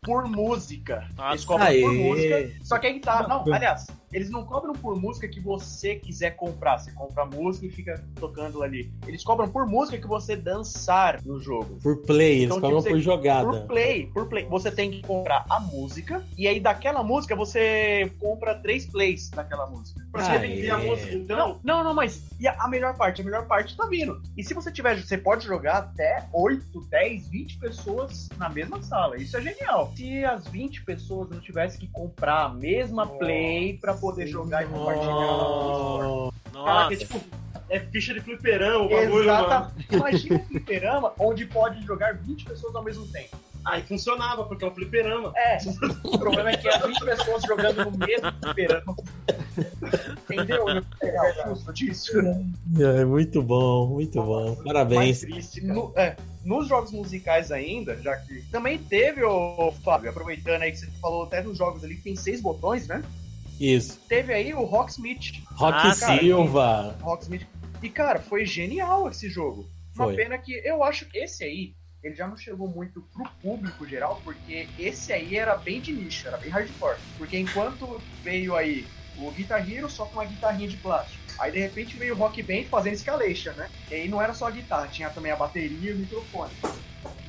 por música. Nossa. Eles cobram Aê. por música. Só que aí tá. Não, aliás, eles não cobram por música que você quiser comprar. Você compra a música e fica tocando ali. Eles cobram por música que você dançar no jogo. Por play, eles Então, cobram tipo, por jogada. Por play, por play. Você tem que comprar a música e aí daquela música você compra três plays daquela música. Você Ah, vender a é. música, então. Não, não, não, mas e a, a melhor parte? A melhor parte tá vindo. E se você tiver, você pode jogar até 8, 10, 20 pessoas na mesma sala. Isso é genial. Se as 20 pessoas não tivessem que comprar a mesma play pra poder jogar e compartilhar Caraca, é tipo, é ficha de fliperama o bagulho, mano. Exata. Imagina um fliperama onde pode jogar 20 pessoas ao mesmo tempo. Aí funcionava, porque é um fliperama. É, o problema é que é 20 pessoas jogando no mesmo fliperama. Entendeu? É justo disso. é muito bom, muito bom. Parabéns. triste. No- é, nos jogos musicais ainda, já que também teve, o Fábio, aproveitando aí que você falou até nos jogos ali que tem seis botões, né? Isso. Teve aí o Rocksmith. Rock Ah, cara, Silva. Rocksmith. E, cara, foi genial esse jogo. Uma Foi. pena que eu acho que esse aí, ele já não chegou muito pro público geral, porque esse aí era bem de nicho, era bem hardcore. Porque enquanto veio aí o Guitar Hero só com uma guitarrinha de plástico. Aí de repente veio o Rock Band fazendo escalation, né? E aí não era só a guitarra, tinha também a bateria e o microfone.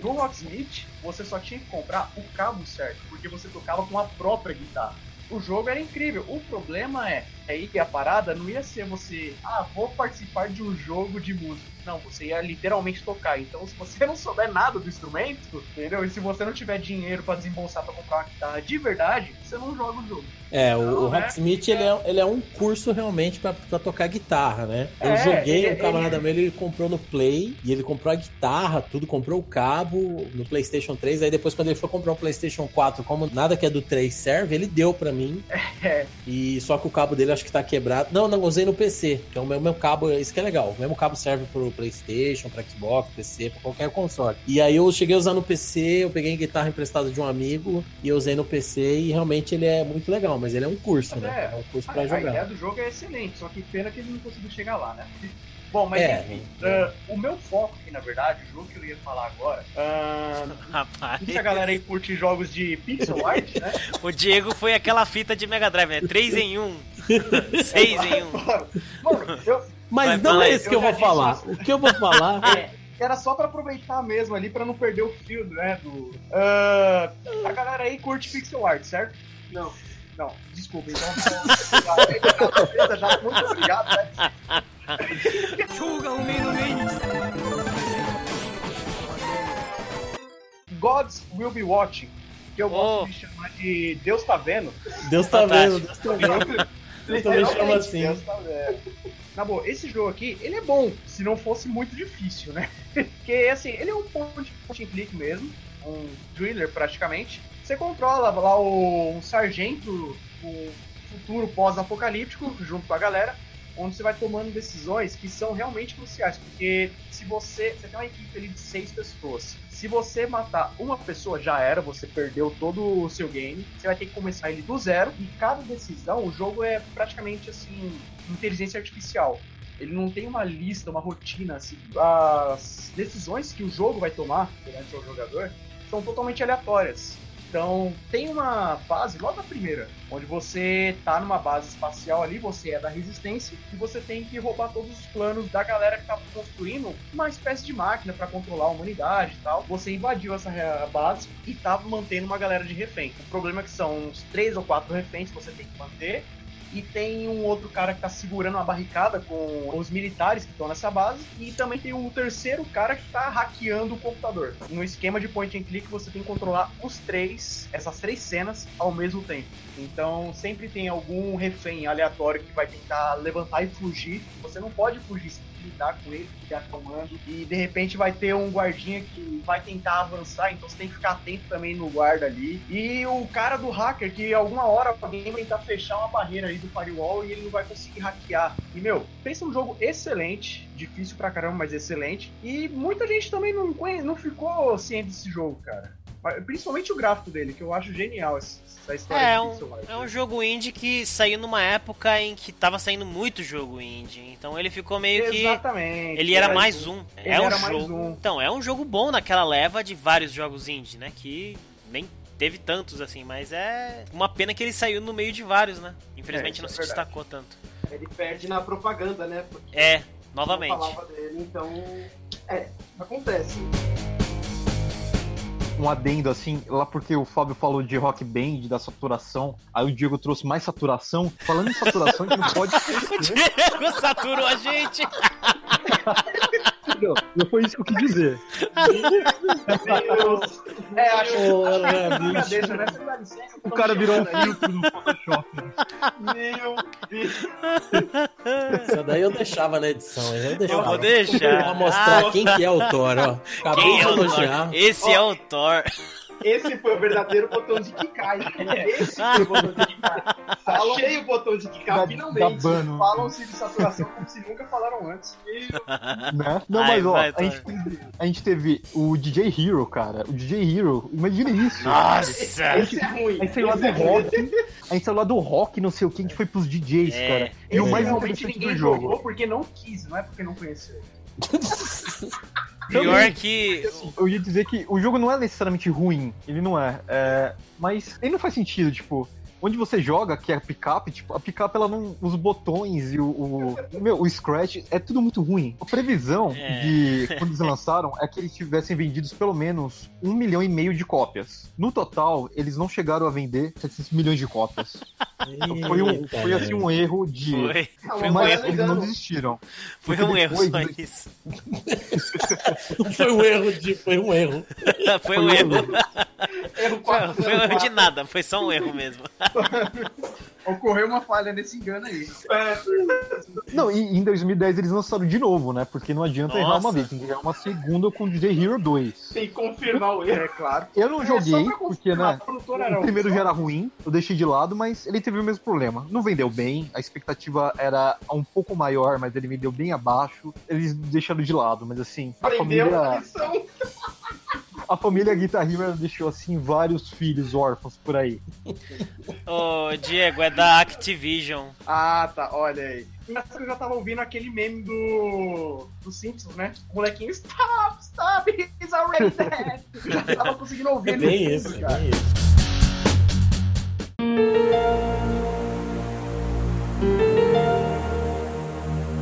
No Rocksmith, você só tinha que comprar o cabo certo, porque você tocava com a própria guitarra. O jogo era incrível. O problema é, aí que a parada não ia ser você, ah, vou participar de um jogo de música. Não, você ia literalmente tocar. Então, se você não souber nada do instrumento, entendeu? E se você não tiver dinheiro pra desembolsar pra comprar uma guitarra de verdade, você não joga o jogo. É, o, o Não, né? Rocksmith, ele é, ele é um curso realmente pra, pra tocar guitarra, né? Eu É, joguei, ele- um camarada meu, ele comprou no Play, e ele comprou a guitarra, tudo, comprou o cabo no PlayStation 3, aí depois quando ele foi comprar o PlayStation 4, como nada que é do 3 serve, ele deu pra mim, É, e só que o cabo dele acho que tá quebrado. Não, não, usei no PC, que é o meu, meu cabo, isso que é legal, o mesmo cabo serve pro PlayStation, pra Xbox, PC, pra qualquer console. E aí eu cheguei a usar no PC, eu peguei a guitarra emprestada de um amigo, e eu usei no PC, e realmente ele é muito legal, mas ele é um curso, né? É. É um curso a, pra a jogar. ideia do jogo é excelente, só que pena que ele não conseguiu chegar lá, né? Bom, mas É. enfim, ah, o meu foco aqui, na verdade, o jogo que eu ia falar agora, ah, Rapaz. muita galera aí curte jogos de pixel art, né? O Diego foi aquela fita de Mega Drive, né? 3 em 1. 6 em 1. Mano, eu, Mas Vai, não é isso que eu eu vou falar. isso. O que eu vou falar É, era só pra aproveitar mesmo ali, pra não perder o fio, né, do... Ah, a galera aí curte pixel art, certo? Não. Não, desculpa, então... muito obrigado, né? Gods Will Be Watching, que eu gosto Oh. de chamar de Deus tá vendo. Deus tá Fantástico. vendo, Deus tá vendo. Eu também chamo assim. Deus tá vendo. Na boa, esse jogo aqui, ele é bom, se não fosse muito difícil, né? Porque, assim, ele é um point, point and click mesmo, um thriller praticamente. Você controla lá o um sargento, o futuro pós-apocalíptico, junto com a galera, onde você vai tomando decisões que são realmente cruciais, porque se você, você tem uma equipe ali de seis pessoas, se você matar uma pessoa, já era, você perdeu todo o seu game, você vai ter que começar ele do zero, e cada decisão, o jogo é praticamente assim, inteligência artificial. Ele não tem uma lista, uma rotina, assim, as decisões que o jogo vai tomar durante o jogador são totalmente aleatórias. Então, tem uma fase, logo a primeira, onde você tá numa base espacial ali, você é da resistência, e você tem que roubar todos os planos da galera que tá construindo uma espécie de máquina para controlar a humanidade e tal. Você invadiu essa base e tava mantendo uma galera de refém. O problema é que são uns três ou quatro reféns que você tem que manter, e tem um outro cara que tá segurando uma barricada com os militares que estão nessa base. E também tem um terceiro cara que tá hackeando o computador. No esquema de point and click, você tem que controlar os três, essas três cenas ao mesmo tempo. Então sempre tem algum refém aleatório que vai tentar levantar e fugir. Você não pode fugir, você lidar com ele, ficar comando. E de repente vai ter um guardinha que vai tentar avançar, então você tem que ficar atento também no guarda ali. E o cara do hacker, que alguma hora alguém vai tentar fechar uma barreira aí do firewall e ele não vai conseguir hackear. E meu, pensa um jogo excelente, difícil pra caramba, mas excelente. E muita gente também não, não ficou ciente desse jogo, cara. Principalmente o gráfico dele, que eu acho genial essa, história É, de um, é um jogo indie que saiu numa época em que tava saindo muito jogo indie. Então ele ficou meio que. Exatamente. Ele era É, mais um. Ele É um era mais jogo. um. Então, é um jogo bom naquela leva de vários jogos indie, né? Que nem teve tantos assim, mas é uma pena que ele saiu no meio de vários, né? Infelizmente isso não é se verdade. destacou tanto. Ele perde na propaganda, né? Porque É, não novamente. falava dele, então. É, acontece. Um adendo assim, lá porque o Fábio falou de rock band, da saturação, aí o Diego trouxe mais saturação. Falando em saturação, a gente não pode O Diego saturou a gente! Não, não foi isso que eu quis dizer. Deus. É, acho que é, né? O cara virou um filtro no Photoshop. Meu Deus. Isso daí eu deixava na edição. Eu, Eu deixava. vou deixar. Pra mostrar Ah, quem que é o Thor, ó. Acabei quem de é o elogiar. Thor? Esse é o Thor. Esse foi o verdadeiro botão de Kikai. Esse foi o botão de Kikai. Achei o botão de Kikai, Da- finalmente. da Bano. Falam-se de saturação como se nunca falaram antes. Né? Não, Vai, mas ó, vai, a, gente teve, a gente teve o DJ Hero, cara. O DJ Hero, imagina isso. Nossa! Esse é ruim. Aí saiu lá Esse do é ruim. rock. Aí saiu lá do rock, não sei o que, a gente foi pros DJs, É. cara. E o Esse mais realmente ninguém do jogou jogo. porque não quis, não é porque não conheceu. Pior que. Eu ia dizer que o jogo não é necessariamente ruim, ele não é. é, mas ele não faz sentido, tipo, onde você joga, que é a picape, tipo, a picape ela não. Os botões e o. o meu, o Scratch é tudo muito ruim. A previsão É. de quando eles lançaram é que eles tivessem vendidos pelo menos um milhão e meio de cópias. No total, eles não chegaram a vender 700 milhões de cópias. Então foi, um, foi assim um erro de. Foi, foi um Mas erro. eles não desistiram. Foi um erro só isso. Foi um erro, de, foi um erro. Foi um erro. Erro foi um erro de nada, foi só um erro mesmo. Ocorreu uma falha nesse engano aí. Não, e em 2010 eles lançaram de novo, né? Porque não adianta errar Nossa. uma vez, tem que errar uma segunda com o DJ Hero 2. Tem que confirmar o erro. É claro. Eu não É, joguei, pra porque, né? O primeiro já era ruim, eu deixei de lado, mas ele teve o mesmo problema. Não vendeu bem, a expectativa era um pouco maior, mas ele vendeu bem abaixo. Eles deixaram de lado, mas assim, a Aprendeu a família. lição. A família Guitar Hero deixou assim vários filhos órfãos por aí. Ô, Diego, é da Activision. Ah, tá, olha aí. Engraçado que eu já tava ouvindo aquele meme do. do Simpsons, né? O molequinho, stop, stop, he's already dead. Já tava conseguindo ouvir É ele bem isso, fundo, é cara. bem isso.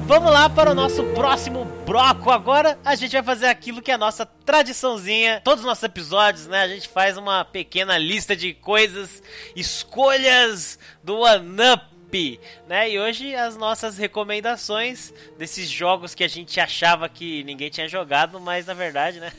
Vamos lá para o nosso próximo bloco. Agora a gente vai fazer aquilo que é a nossa tradiçãozinha. Todos os nossos episódios, né? A gente faz uma pequena lista de coisas, escolhas do One Up. Né? E hoje as nossas recomendações desses jogos que a gente achava que ninguém tinha jogado, mas na verdade, né?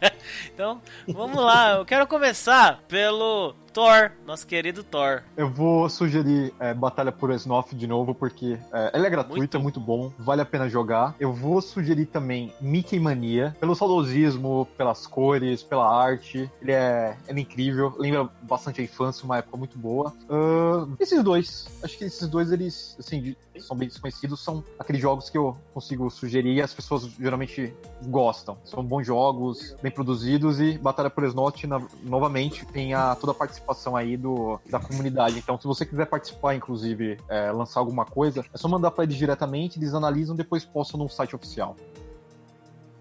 então, vamos lá. Eu quero começar pelo Thor, nosso querido Thor. Eu vou sugerir é, Batalha por Esnoff de novo, porque é, ele é gratuito, Muito. é muito bom, vale a pena jogar. Eu vou sugerir também Mickey Mania, pelo saudosismo, pelas cores, pela arte. Ele é, ele é incrível, lembra bastante a infância, uma época muito boa. Ahn, esses dois, acho que esses dois, eles, assim, são bem desconhecidos, são aqueles jogos que eu consigo sugerir e as pessoas geralmente gostam. São bons jogos, bem produzidos e Batalha por Esnoff, na- novamente, tem a, toda a participação aí do, da comunidade. Então, se você quiser participar, inclusive, é, lançar alguma coisa, é só mandar pra eles diretamente, eles analisam depois postam no site oficial.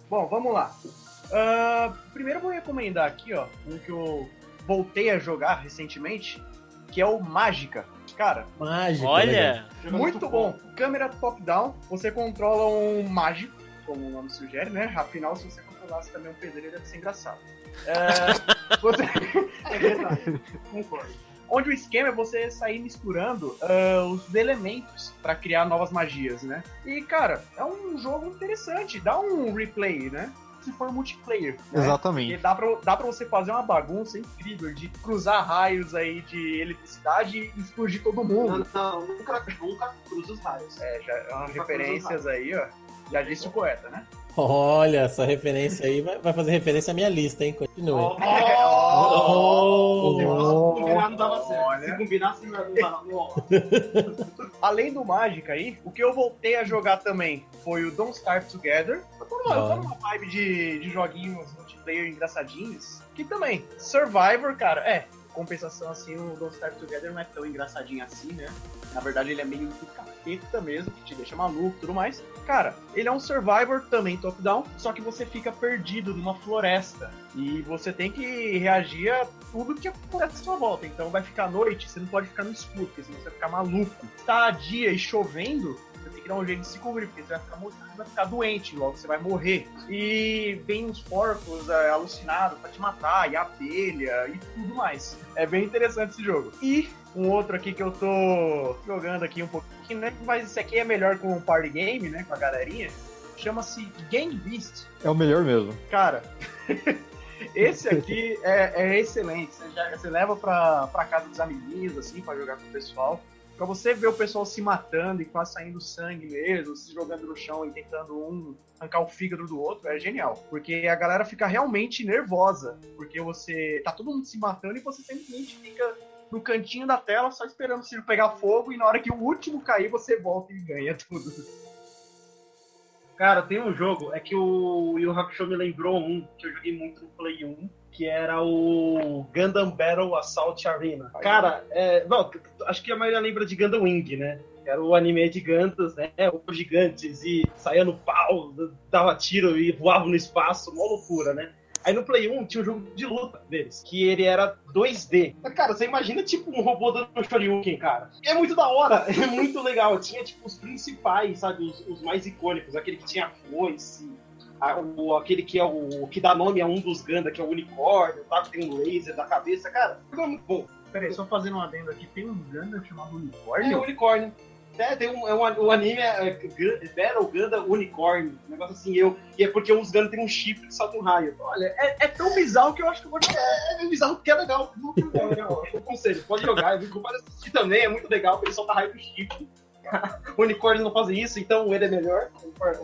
Bom, vamos lá. Ah, primeiro vou recomendar aqui, ó, um que eu voltei a jogar recentemente, que é o Mágica. Cara, Mágico. legal. Olha, muito bom. Câmera top-down, você controla um mágico, como o nome sugere, né? Afinal, se você controlasse também um pedreiro, deve ser engraçado. É, você... é verdade, concordo. Onde o esquema é você sair misturando ah, os elementos pra criar novas magias, né? E, cara, é um jogo interessante, dá um replay, né? Se for multiplayer. né? Exatamente. E dá pra, dá pra você fazer uma bagunça incrível de cruzar raios aí de eletricidade e explodir todo mundo. Não, não, nunca, nunca cruza os raios. É, já é umas referências aí, ó. Já disse o poeta, né? Olha, essa referência aí vai, vai fazer referência à minha lista, hein? Continue. Oh! Oh! Combinar não dava certo. Olha. Se combinasse não dava. Além do Mágica aí, o que eu voltei a jogar também foi o Don't Starve Together. Eu tô numa, eu tô numa vibe de, de joguinhos multiplayer engraçadinhos. Que também, Survivor, cara, é. Compensação assim, o Don't Starve Together não é tão engraçadinho assim, né? Na verdade, ele é meio do capeta mesmo, que te deixa maluco e tudo mais. Cara, ele é um Survivor também top-down, só que você fica perdido numa floresta. E você tem que reagir a tudo que acontece à sua volta. Então vai ficar noite, você não pode ficar no escuro, porque senão você vai ficar maluco. Está dia e chovendo, você tem que dar um jeito de se cobrir, porque você vai ficar, mo- vai ficar doente, logo você vai morrer. E vem uns porcos é, alucinados pra te matar, e abelha e tudo mais. É bem interessante esse jogo. E um outro aqui que eu tô jogando aqui um pouquinho, né? Mas esse aqui é melhor com um party game, né? Com a galerinha. Chama-se Gang Beast. É o melhor mesmo. Cara, esse aqui é, é excelente. Você, já- você leva pra, pra casa dos amiguinhos, assim, pra jogar com o pessoal. Pra você ver o pessoal se matando e quase saindo sangue mesmo, se jogando no chão e tentando um arrancar o fígado do outro, é genial. Porque a galera fica realmente nervosa. Porque você. tá todo mundo se matando e você simplesmente fica no cantinho da tela só esperando o Ciro pegar fogo e na hora que o último cair você volta e ganha tudo. Cara, tem um jogo, é que o Yu Hakusho me lembrou um que eu joguei muito no Play 1, que era o Gundam Battle Assault Arena. Cara, é, não, acho que a maioria lembra de Gundam Wing, né? Era o anime de Gundams, né? Os gigantes e saía no pau, dava tiro e voava no espaço, uma loucura, né? Aí no Play 1 tinha um jogo de luta deles, que ele era 2D. Cara, você imagina tipo um robô dando um Shoryuken, cara. É muito da hora, é muito legal. Tinha tipo os principais, sabe? Os, os mais icônicos, aquele que tinha foice, a- o, aquele que é o que dá nome a um dos Ganda, que é o unicórnio, tá? Que tem um laser da cabeça, cara. É muito bom. Peraí, só fazendo um adendo aqui, tem um Gundam chamado É Unicórnio? o unicórnio. É, tem um, é um, anime é, é Battle Ganda Unicorn. Um negócio assim, eu. E é porque os Ganda tem um chifre que solta um raio. Olha, é, é tão bizarro que eu acho que eu vou jogar. É bizarro porque é legal. Muito legal. Eu aconselho, pode jogar. Eu vale assistir também, é muito legal, porque ele solta raio do chifre. O unicórnio não faz isso, então ele é melhor.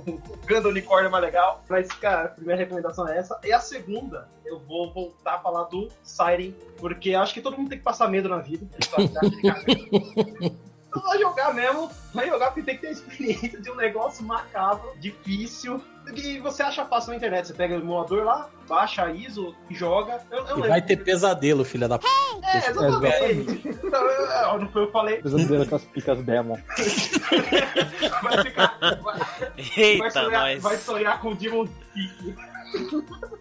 O Ganda Unicórnio é mais legal. Mas, cara, a primeira recomendação é essa. E a segunda, eu vou voltar a falar do Siren, porque acho que todo mundo tem que passar medo na vida. Então vai jogar mesmo, vai jogar porque tem que ter a experiência de um negócio macabro, difícil. E você acha fácil na internet. Você pega o emulador lá, baixa a ISO e joga. Eu, eu E vai ter pesadelo, filha da p. É, exatamente. Eu- não foi eu que falei. Pesadelo com as picas Demon. Vai ficar. Vai, vai, Eita, sonhar, nós. vai sonhar com Demon Peak.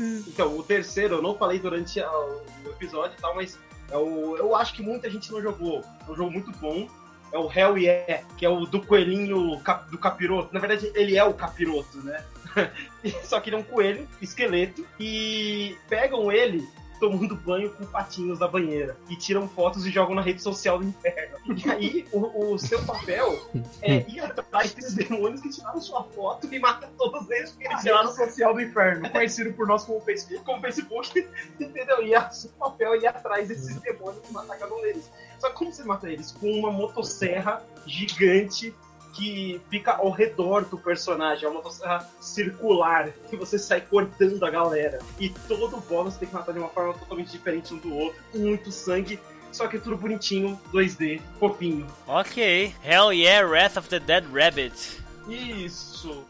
Então, o terceiro, eu não falei durante o episódio e tal, mas é o, eu acho que muita gente não jogou. É um jogo muito bom. É o Hell Yeah, que é o do coelhinho cap- do capiroto. Na verdade, ele é o capiroto, né? Só que ele é um coelho, esqueleto, e pegam ele tomando banho com patinhos da banheira e tiram fotos e jogam na rede social do inferno. E aí, o, o seu papel é ir atrás desses demônios que tiraram sua foto e matar todos eles porque eles tiraram social do inferno, conhecido por nós como Facebook. como Facebook, entendeu? E a seu papel é ir atrás desses demônios e matar cada um deles. Só que como você mata eles? Com uma motosserra gigante que fica ao redor do personagem. É uma motosserra circular que você sai cortando a galera. E todo você tem que matar de uma forma totalmente diferente um do outro. Muito sangue. Só que tudo bonitinho, 2D, fofinho. Ok. Hell yeah, Wrath of the Dead Rabbit. Isso.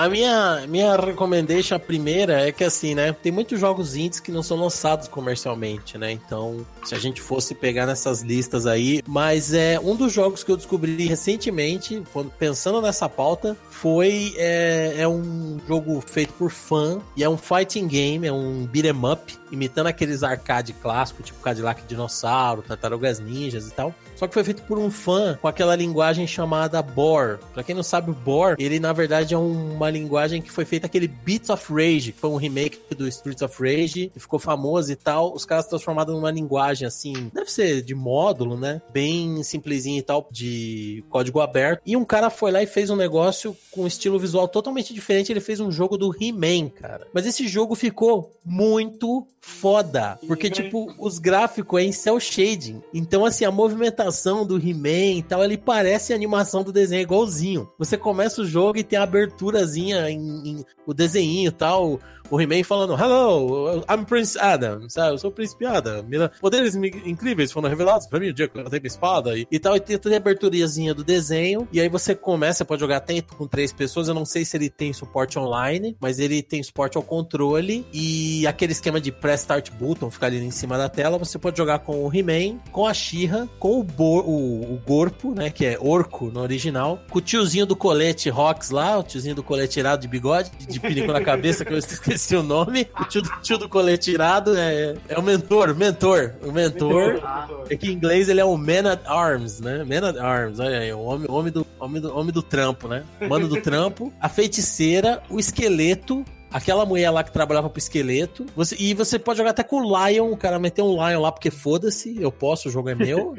A minha, minha recommendation, a primeira, é que assim, né? Tem muitos jogos indies que não são lançados comercialmente, né? Então, se a gente fosse pegar nessas listas aí. Mas é um dos jogos que eu descobri recentemente, quando- pensando nessa pauta, foi. É, é um jogo feito por fã e é um fighting game, é um beat'em up, imitando aqueles arcade clássicos, tipo Cadillac Dinossauro, Tartarugas Ninjas e tal. Só que foi feito por um fã com aquela linguagem chamada Bore. Pra quem não sabe, o Bore, ele na verdade é uma linguagem que foi feita aquele Beats of Rage, que foi um remake do Streets of Rage, e ficou famoso e tal. Os caras transformaram numa linguagem assim, deve ser de módulo, né? Bem simplesinho e tal, de código aberto. E um cara foi lá e fez um negócio com um estilo visual totalmente diferente. Ele fez um jogo do He-Man, cara. Mas esse jogo ficou muito foda. Porque, tipo, os gráficos é em cel shading. Então, assim, a movimentação do He-Man e tal, ele parece a animação do desenho igualzinho. Você começa o jogo e tem a aberturazinha em, em- o desenho e tal. O He-Man falando, Hello, I'm Prince Adam, sabe? Eu sou o Príncipe Adam. Poderes incríveis foram revelados pra mim o dia que eu levantei minha espada e, e tal. E tem toda a aberturazinha do desenho. E aí você começa, você pode jogar até com três pessoas. Eu não sei se ele tem suporte online, mas ele tem suporte ao controle. E aquele esquema de press start button, ficar ali em cima da tela. Você pode jogar com o He-Man, com a She-Ra, com o, o, o Gorpo, né? Que é Orco no original. Com o tiozinho do colete Rox lá, o tiozinho do colete irado de bigode, de pinico na cabeça, que eu esqueci o nome. O tio, do- tio do colete irado é, é o mentor, mentor. O mentor. É que em inglês ele é o Man at Arms, né? Man at Arms, olha aí, o homem, homem, do, homem, do, homem do trampo, né? Mano do trampo, a feiticeira, o esqueleto. Aquela mulher lá que trabalhava pro esqueleto. Você, e você pode jogar até com o Lion. O cara meteu um Lion lá porque foda-se, eu posso, o jogo é meu.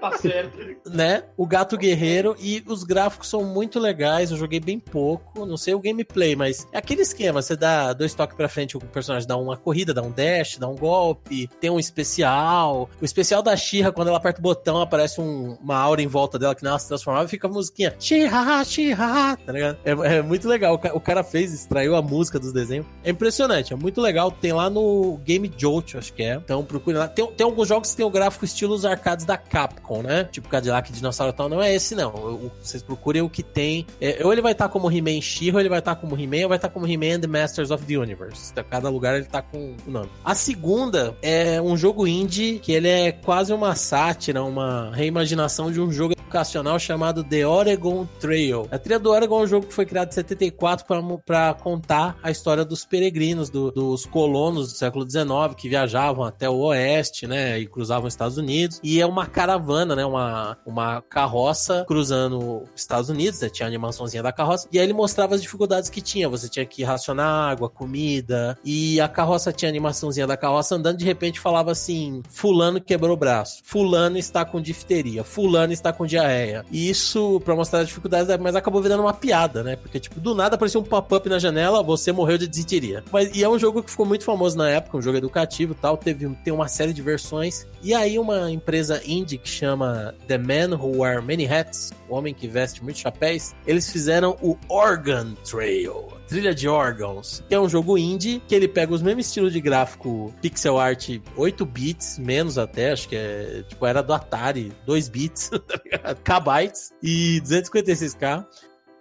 Tá certo. né? O gato guerreiro e os gráficos são muito legais. Eu joguei bem pouco, não sei o gameplay, mas é aquele esquema: você dá dois toques pra frente, o personagem dá uma corrida, dá um dash, dá um golpe, tem um especial. O especial da Shira, quando ela aperta o botão, aparece um- uma aura em volta dela que não se transformava e fica a musiquinha Shira, Shira, tá ligado? É, é muito legal. O O cara fez, extraiu a música dos desenhos. É impressionante, é muito legal. Tem lá no Game Jolt, acho que é. Então procure lá. Tem, tem alguns jogos que tem o gráfico estilo os arcades da Capcom, né? Tipo Cadillac, Dinossauro e tal. Não é esse, não. Vocês procurem o que tem. É, ou ele vai estar como He-Man ou ele vai estar como He-Man, ou vai estar como He-Man the Masters of the Universe. Tá- Cada lugar ele tá com o nome. A segunda é um jogo indie que ele é quase uma sátira, uma reimaginação de um jogo educacional chamado The Oregon Trail. A trilha do Oregon é um jogo que foi criado em 74 para contar a história dos peregrinos, do- dos colonos do século XIX que viajavam até o oeste, né, e cruzavam os Estados Unidos. E é uma caravana, né, uma, uma carroça cruzando os Estados Unidos, né, tinha a animaçãozinha da carroça, e aí ele mostrava as dificuldades que tinha. Você tinha que racionar água, comida, e a carroça tinha a animaçãozinha da carroça andando, de repente falava assim: Fulano quebrou o braço, Fulano está com difteria, Fulano está com diarreia. E isso pra mostrar as dificuldades, mas acabou virando uma piada, né? Porque, tipo, do nada apareceu um pop-up na janela, você morreu de disenteria. Mas, e é um jogo que ficou muito famoso na época, um jogo educativo tal, teve, tem uma série de versões. E aí uma empresa indie que chama The Man Who Wear Many Hats, o homem que veste muitos chapéus, eles fizeram o Organ Trail. Trilha de Órgãos, que é um jogo indie que ele pega os mesmos estilos de gráfico pixel art 8 bits, menos até, acho que é, tipo, era do Atari, 2 bits, tá ligado? Kbytes e 256k.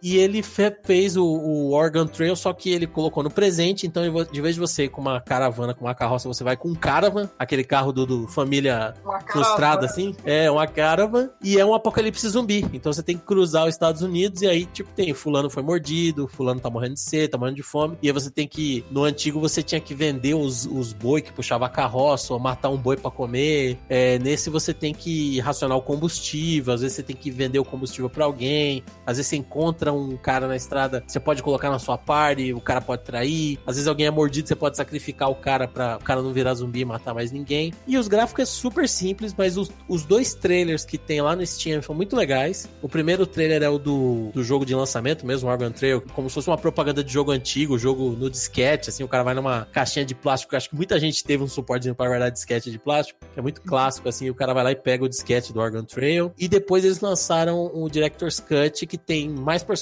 E ele fe- fez o, o Oregon Trail, só que ele colocou no presente. Então, de vez de você ir com uma caravana, com uma carroça, você vai com um caravan, aquele carro do, do família frustrada, assim. É, uma caravan. E é um apocalipse zumbi. Então você tem que cruzar os Estados Unidos e aí, tipo, tem fulano foi mordido, fulano tá morrendo de sede, tá morrendo de fome. E aí você tem que. No antigo você tinha que vender os, os boi que puxava a carroça, ou matar um boi pra comer. É, nesse você tem que racionar o combustível, às vezes você tem que vender o combustível pra alguém. Às vezes você encontra um cara na estrada, você pode colocar na sua party, o cara pode trair. Às vezes alguém é mordido, você pode sacrificar o cara pra o cara não virar zumbi e matar mais ninguém. E os gráficos é super simples, mas os, os dois trailers que tem lá no Steam são muito legais. O primeiro trailer é o do, do jogo de lançamento mesmo, Oregon Trail, como se fosse uma propaganda de jogo antigo, jogo no disquete, assim, o cara vai numa caixinha de plástico, acho que muita gente teve um suporte para guardar disquete de plástico, que é muito clássico, assim, o cara vai lá e pega o disquete do Oregon Trail. E depois eles lançaram o Director's Cut, que tem mais personagens,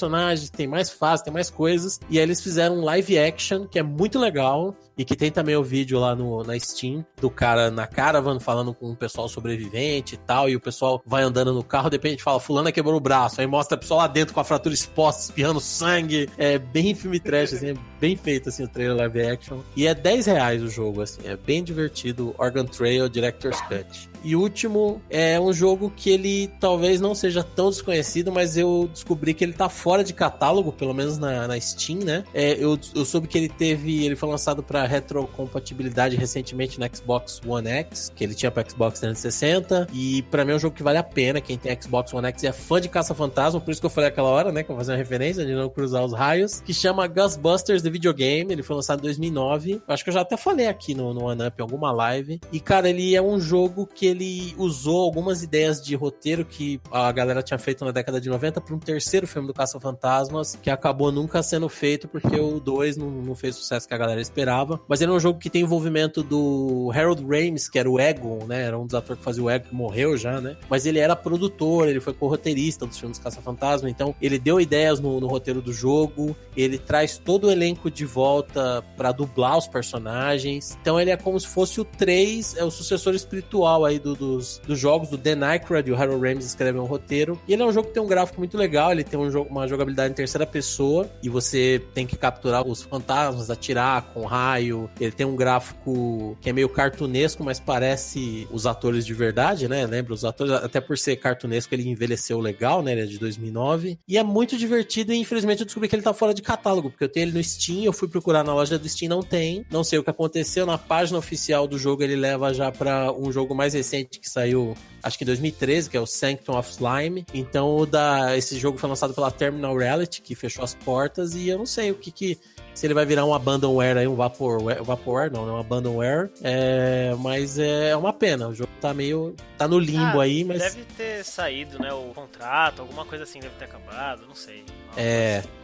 tem mais fase, tem mais coisas. E aí eles fizeram um live action, que é muito legal. E que tem também o vídeo lá no, na Steam do cara na caravan falando com o pessoal sobrevivente e tal. E o pessoal vai andando no carro, de repente fala: Fulana quebrou o braço. Aí mostra a pessoa lá dentro com a fratura exposta, espirrando sangue. É bem filme trash, assim, é bem feito assim o trailer live action. E é 10 reais o jogo, assim, é bem divertido. Organ Trail Director's Cut. E o último é um jogo que ele talvez não seja tão desconhecido, mas eu descobri que ele tá fora de catálogo, pelo menos na, na Steam, né? É, eu, eu soube que ele teve. Ele foi lançado retrocompatibilidade recentemente no Xbox One X, que ele tinha para Xbox 360. E para mim é um jogo que vale a pena. Quem tem Xbox One X e é fã de Caça-Fantasma, por isso que eu falei aquela hora, né? Que eu vou fazer uma referência de não cruzar os raios. Que chama Ghostbusters The Videogame. Ele foi lançado em 2009. Eu acho que eu já até falei aqui no, no OneUp em alguma live. E, cara, ele é um jogo que ele usou algumas ideias de roteiro que a galera tinha feito na década de 90 para um terceiro filme do Caça-Fantasmas, que acabou nunca sendo feito porque o 2 não, não fez o sucesso que a galera esperava. Mas ele é um jogo que tem envolvimento do Harold Ramis, que era o Egon, né? Era um dos atores que fazia o Egon, que morreu já, né? Mas ele era produtor, ele foi co-roteirista dos filmes Caça-Fantasma, então ele deu ideias no, no roteiro do jogo, ele traz todo o elenco de volta para dublar os personagens. Então ele é como se fosse o 3, é o sucessor espiritual aí do, dos, dos jogos do Dan Aykroyd o Harold Ramis escrevem um roteiro. E ele é um jogo que tem um gráfico muito legal, ele tem um jogo, uma jogabilidade em terceira pessoa e você tem que capturar os fantasmas, atirar com raio. Ele tem um gráfico que é meio cartunesco, mas parece os atores de verdade, né? Lembra os atores, até por ser cartunesco ele envelheceu legal, né? Ele é de 2009. E é muito divertido e infelizmente eu descobri que ele tá fora de catálogo, porque eu tenho ele no Steam, eu fui procurar na loja do Steam, não tem. Não sei o que aconteceu, na página oficial do jogo ele leva já para um jogo mais recente que saiu acho que em 2013, que é o Sanctum of Slime. Então, da, esse jogo foi lançado pela Terminal Reality, que fechou as portas, e eu não sei o que que. Se ele vai virar um abandonware aí, um vaporware, vaporware não, né? Um abandonware. É, mas é uma pena. O jogo tá meio. tá no limbo Ah, aí, mas. Deve ter saído, né? O contrato, alguma coisa assim deve ter acabado, não sei. É. assim.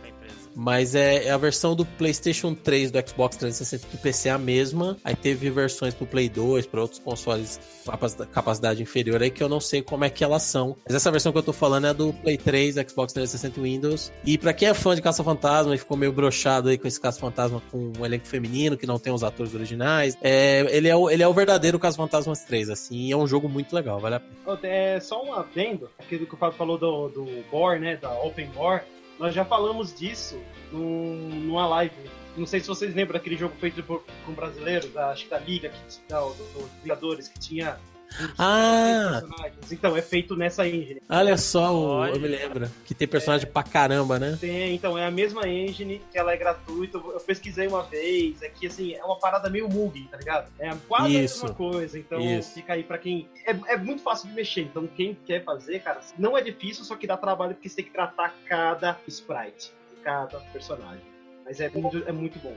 Mas é, é a versão do PlayStation 3 do Xbox 360 do PC é a mesma. Aí teve versões pro Play 2, para outros consoles com capac- capacidade inferior aí que eu não sei como é que elas são. Mas essa versão que eu tô falando é do Play 3, Xbox 360 e Windows. E pra quem é fã de Caça-Fantasma e ficou meio brochado aí com esse Caça-Fantasma com um elenco feminino que não tem os atores originais, é, ele, é o, ele é o verdadeiro Caça-Fantasmas 3, assim, é um jogo muito legal, vale a pena. É só um adendo, aquilo que o Fábio falou do, do Bore, né? Da Open Bore. Nós já falamos disso num, numa live. Não sei se vocês lembram daquele jogo feito por, com brasileiros, da, acho que da Liga, que, da, do- dos Vingadores, que tinha. Ah! personagens. Então, é feito nessa engine. Olha só, Olha. eu me lembro, que tem personagem pra caramba, né? Tem, então, é a mesma engine, que ela é gratuita. Eu pesquisei uma vez, é que assim, é uma parada meio Mugi, tá ligado? É quase Isso. a mesma coisa. Então Isso. fica aí pra quem. É, é muito fácil de mexer. Então, quem quer fazer, cara, não é difícil, só que dá trabalho porque você tem que tratar cada sprite, cada personagem. Mas é muito, é muito bom.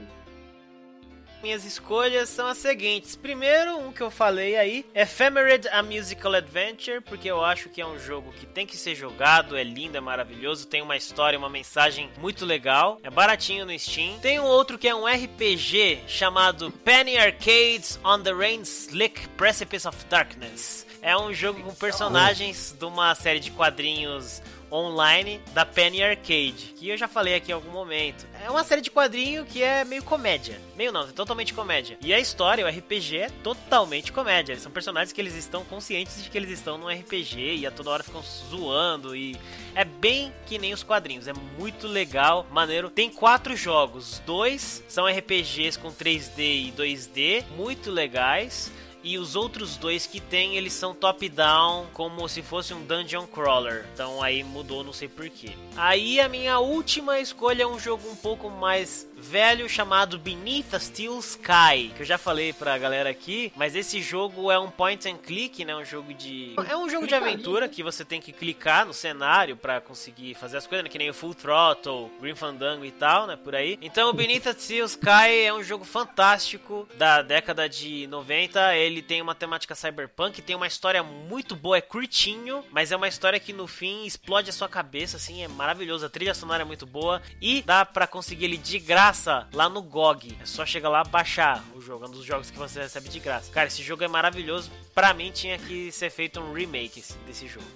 Minhas escolhas são as seguintes. Primeiro, um que eu falei aí, Ephemerid A Musical Adventure, porque eu acho que é um jogo que tem que ser jogado, é lindo, é maravilhoso, tem uma história, uma mensagem muito legal, é baratinho no Steam. Tem um outro que é um RPG chamado Penny Arcades on the Rain Slick Precipice of Darkness. É um jogo com personagens de uma série de quadrinhos online da Penny Arcade, que eu já falei aqui em algum momento. É uma série de quadrinho que é meio comédia. Meio não, é totalmente comédia. E a história, o RPG, é totalmente comédia. Eles são personagens que eles estão conscientes de que eles estão num RPG e a toda hora ficam zoando e é bem que nem os quadrinhos, é muito legal, maneiro. Tem quatro jogos, dois são RPGs com 3D e 2D, muito legais. E os outros dois que tem, eles são top-down, como se fosse um dungeon crawler. Então aí mudou, não sei porquê. Aí a minha última escolha é um jogo um pouco mais velho chamado Beneath a Steel Sky, que eu já falei pra galera aqui, mas esse jogo é um point and click, né? Um jogo de é um jogo de aventura que você tem que clicar no cenário pra conseguir fazer as coisas, né? que nem o Full Throttle, Green Fandango e tal, né, por aí. Então, o Beneath a Steel Sky é um jogo fantástico da década de 90. Ele tem uma temática cyberpunk, tem uma história muito boa, é curtinho, mas é uma história que no fim explode a sua cabeça assim, é maravilhoso. A trilha sonora é muito boa e dá pra conseguir ele de graça lá no GOG. É só chegar lá baixar o jogo, é um dos jogos que você recebe de graça. Cara, esse jogo é maravilhoso. Pra mim tinha que ser feito um remake esse- desse jogo.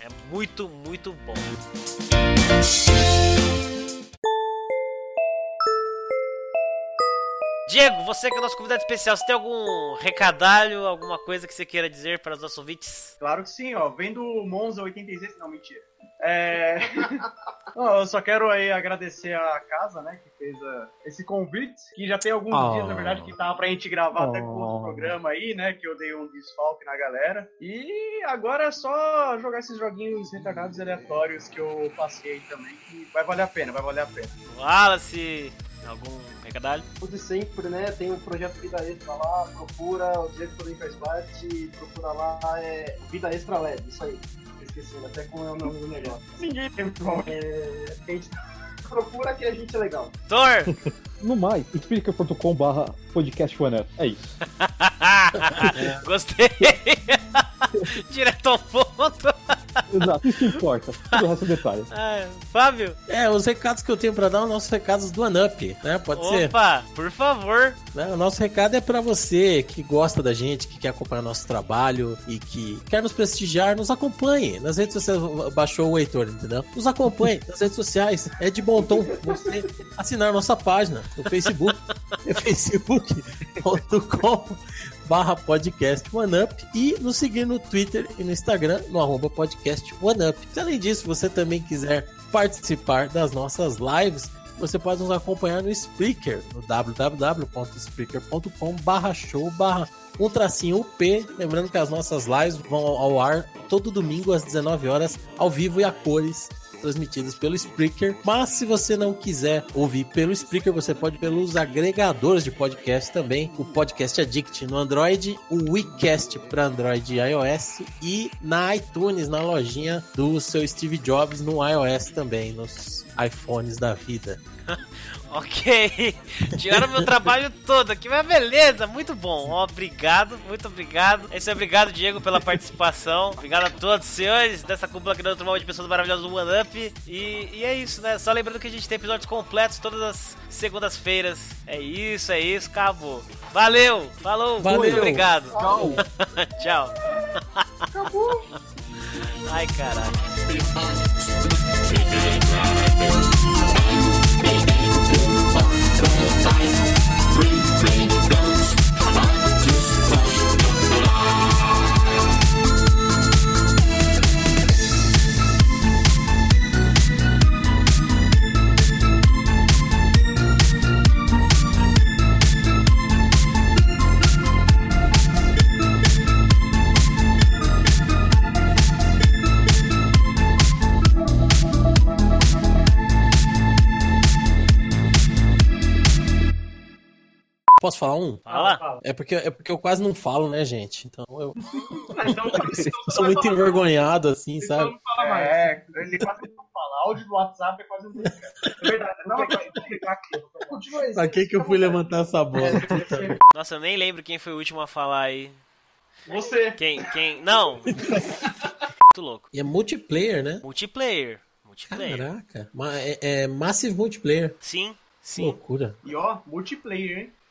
É muito, muito bom. Diego, você que é o nosso convidado especial, você tem algum recadalho, alguma coisa que você queira dizer para os nossos ouvintes? Claro que sim, ó. Vendo o Monza 86. Não, mentira. É... Não, eu só quero aí agradecer a casa, né, que fez ah, esse convite, que já tem alguns Oh. dias, na verdade, que tava pra gente gravar até com Oh. outro programa aí, né, que eu dei um desfalque na galera. E agora é só jogar esses joguinhos retardados aleatórios que eu passei aí também, que vai valer a pena, vai valer a pena. Wallace, algum recadalho? O de sempre, né? Tem o projeto Vida Extra lá, procura, o Diego também faz parte, procura lá, é Vida Extra LED, isso aí. Esqueci, até como é o nome do negócio. Ninguém tem muito bom. É, a gente procura que a gente é legal. Thor! No mais, explica.com barra podcast one. É isso. Gostei! Direto ao ponto. Exato, isso que importa. Tudo o resto é detalhe. Ah, Fábio? É, os recados que eu tenho pra dar são nossos recados do Anup, né? Pode ser. Opa, por favor. Né? O nosso recado é pra você que gosta da gente, que quer acompanhar nosso trabalho e que quer nos prestigiar, nos acompanhe. Nas redes sociais, baixou o Heitor, entendeu? Nos acompanhe nas redes sociais. É de bom tom você assinar nossa página no Facebook. É facebook.com barra podcast OneUp e nos seguir no Twitter e no Instagram no arroba podcast OneUp. Se além disso, você também quiser participar das nossas lives, você pode nos acompanhar no Spreaker, no www.spreaker.com barra show barra um tracinho UP. Lembrando que as nossas lives vão ao ar todo domingo às 19 horas, ao vivo e a cores, transmitidas pelo Spreaker. Mas se você não quiser ouvir pelo Spreaker, você pode pelos agregadores de podcast também. O Podcast Addict no Android, o WeCast para Android e iOS e na iTunes, na lojinha do seu Steve Jobs no iOS também, nos iPhones da vida. Ok. Tiraram meu trabalho todo aqui, mas beleza, muito bom. Obrigado, muito obrigado. Esse é obrigado, Diego, pela participação. Obrigado a todos, senhores, dessa cúpula que deu turma de pessoas maravilhosas do One Up. E, e é isso, né? Só lembrando que a gente tem episódios completos todas as segundas-feiras. É isso, é isso, acabou. Valeu, falou, Valeu. muito obrigado. Tchau. Tchau. Ai, caralho. Posso falar um? Fala. É porque, é porque eu quase não falo, né, gente? Então eu, Então, eu sou muito envergonhado, assim, sabe? não fala mais. É, ele quase não fala. Áudio do WhatsApp é quase um podcast. É verdade. Não, não, vou clicar aqui. Continua aí. Pra que que eu fui levantar essa bola? Puta. Nossa, eu nem lembro quem foi o último a falar aí. Você. Quem? Quem? Não! Muito louco. E é multiplayer, né? Multiplayer. Multiplayer. Caraca. É, é Massive Multiplayer. Sim, Que sim. loucura. E ó, multiplayer, hein?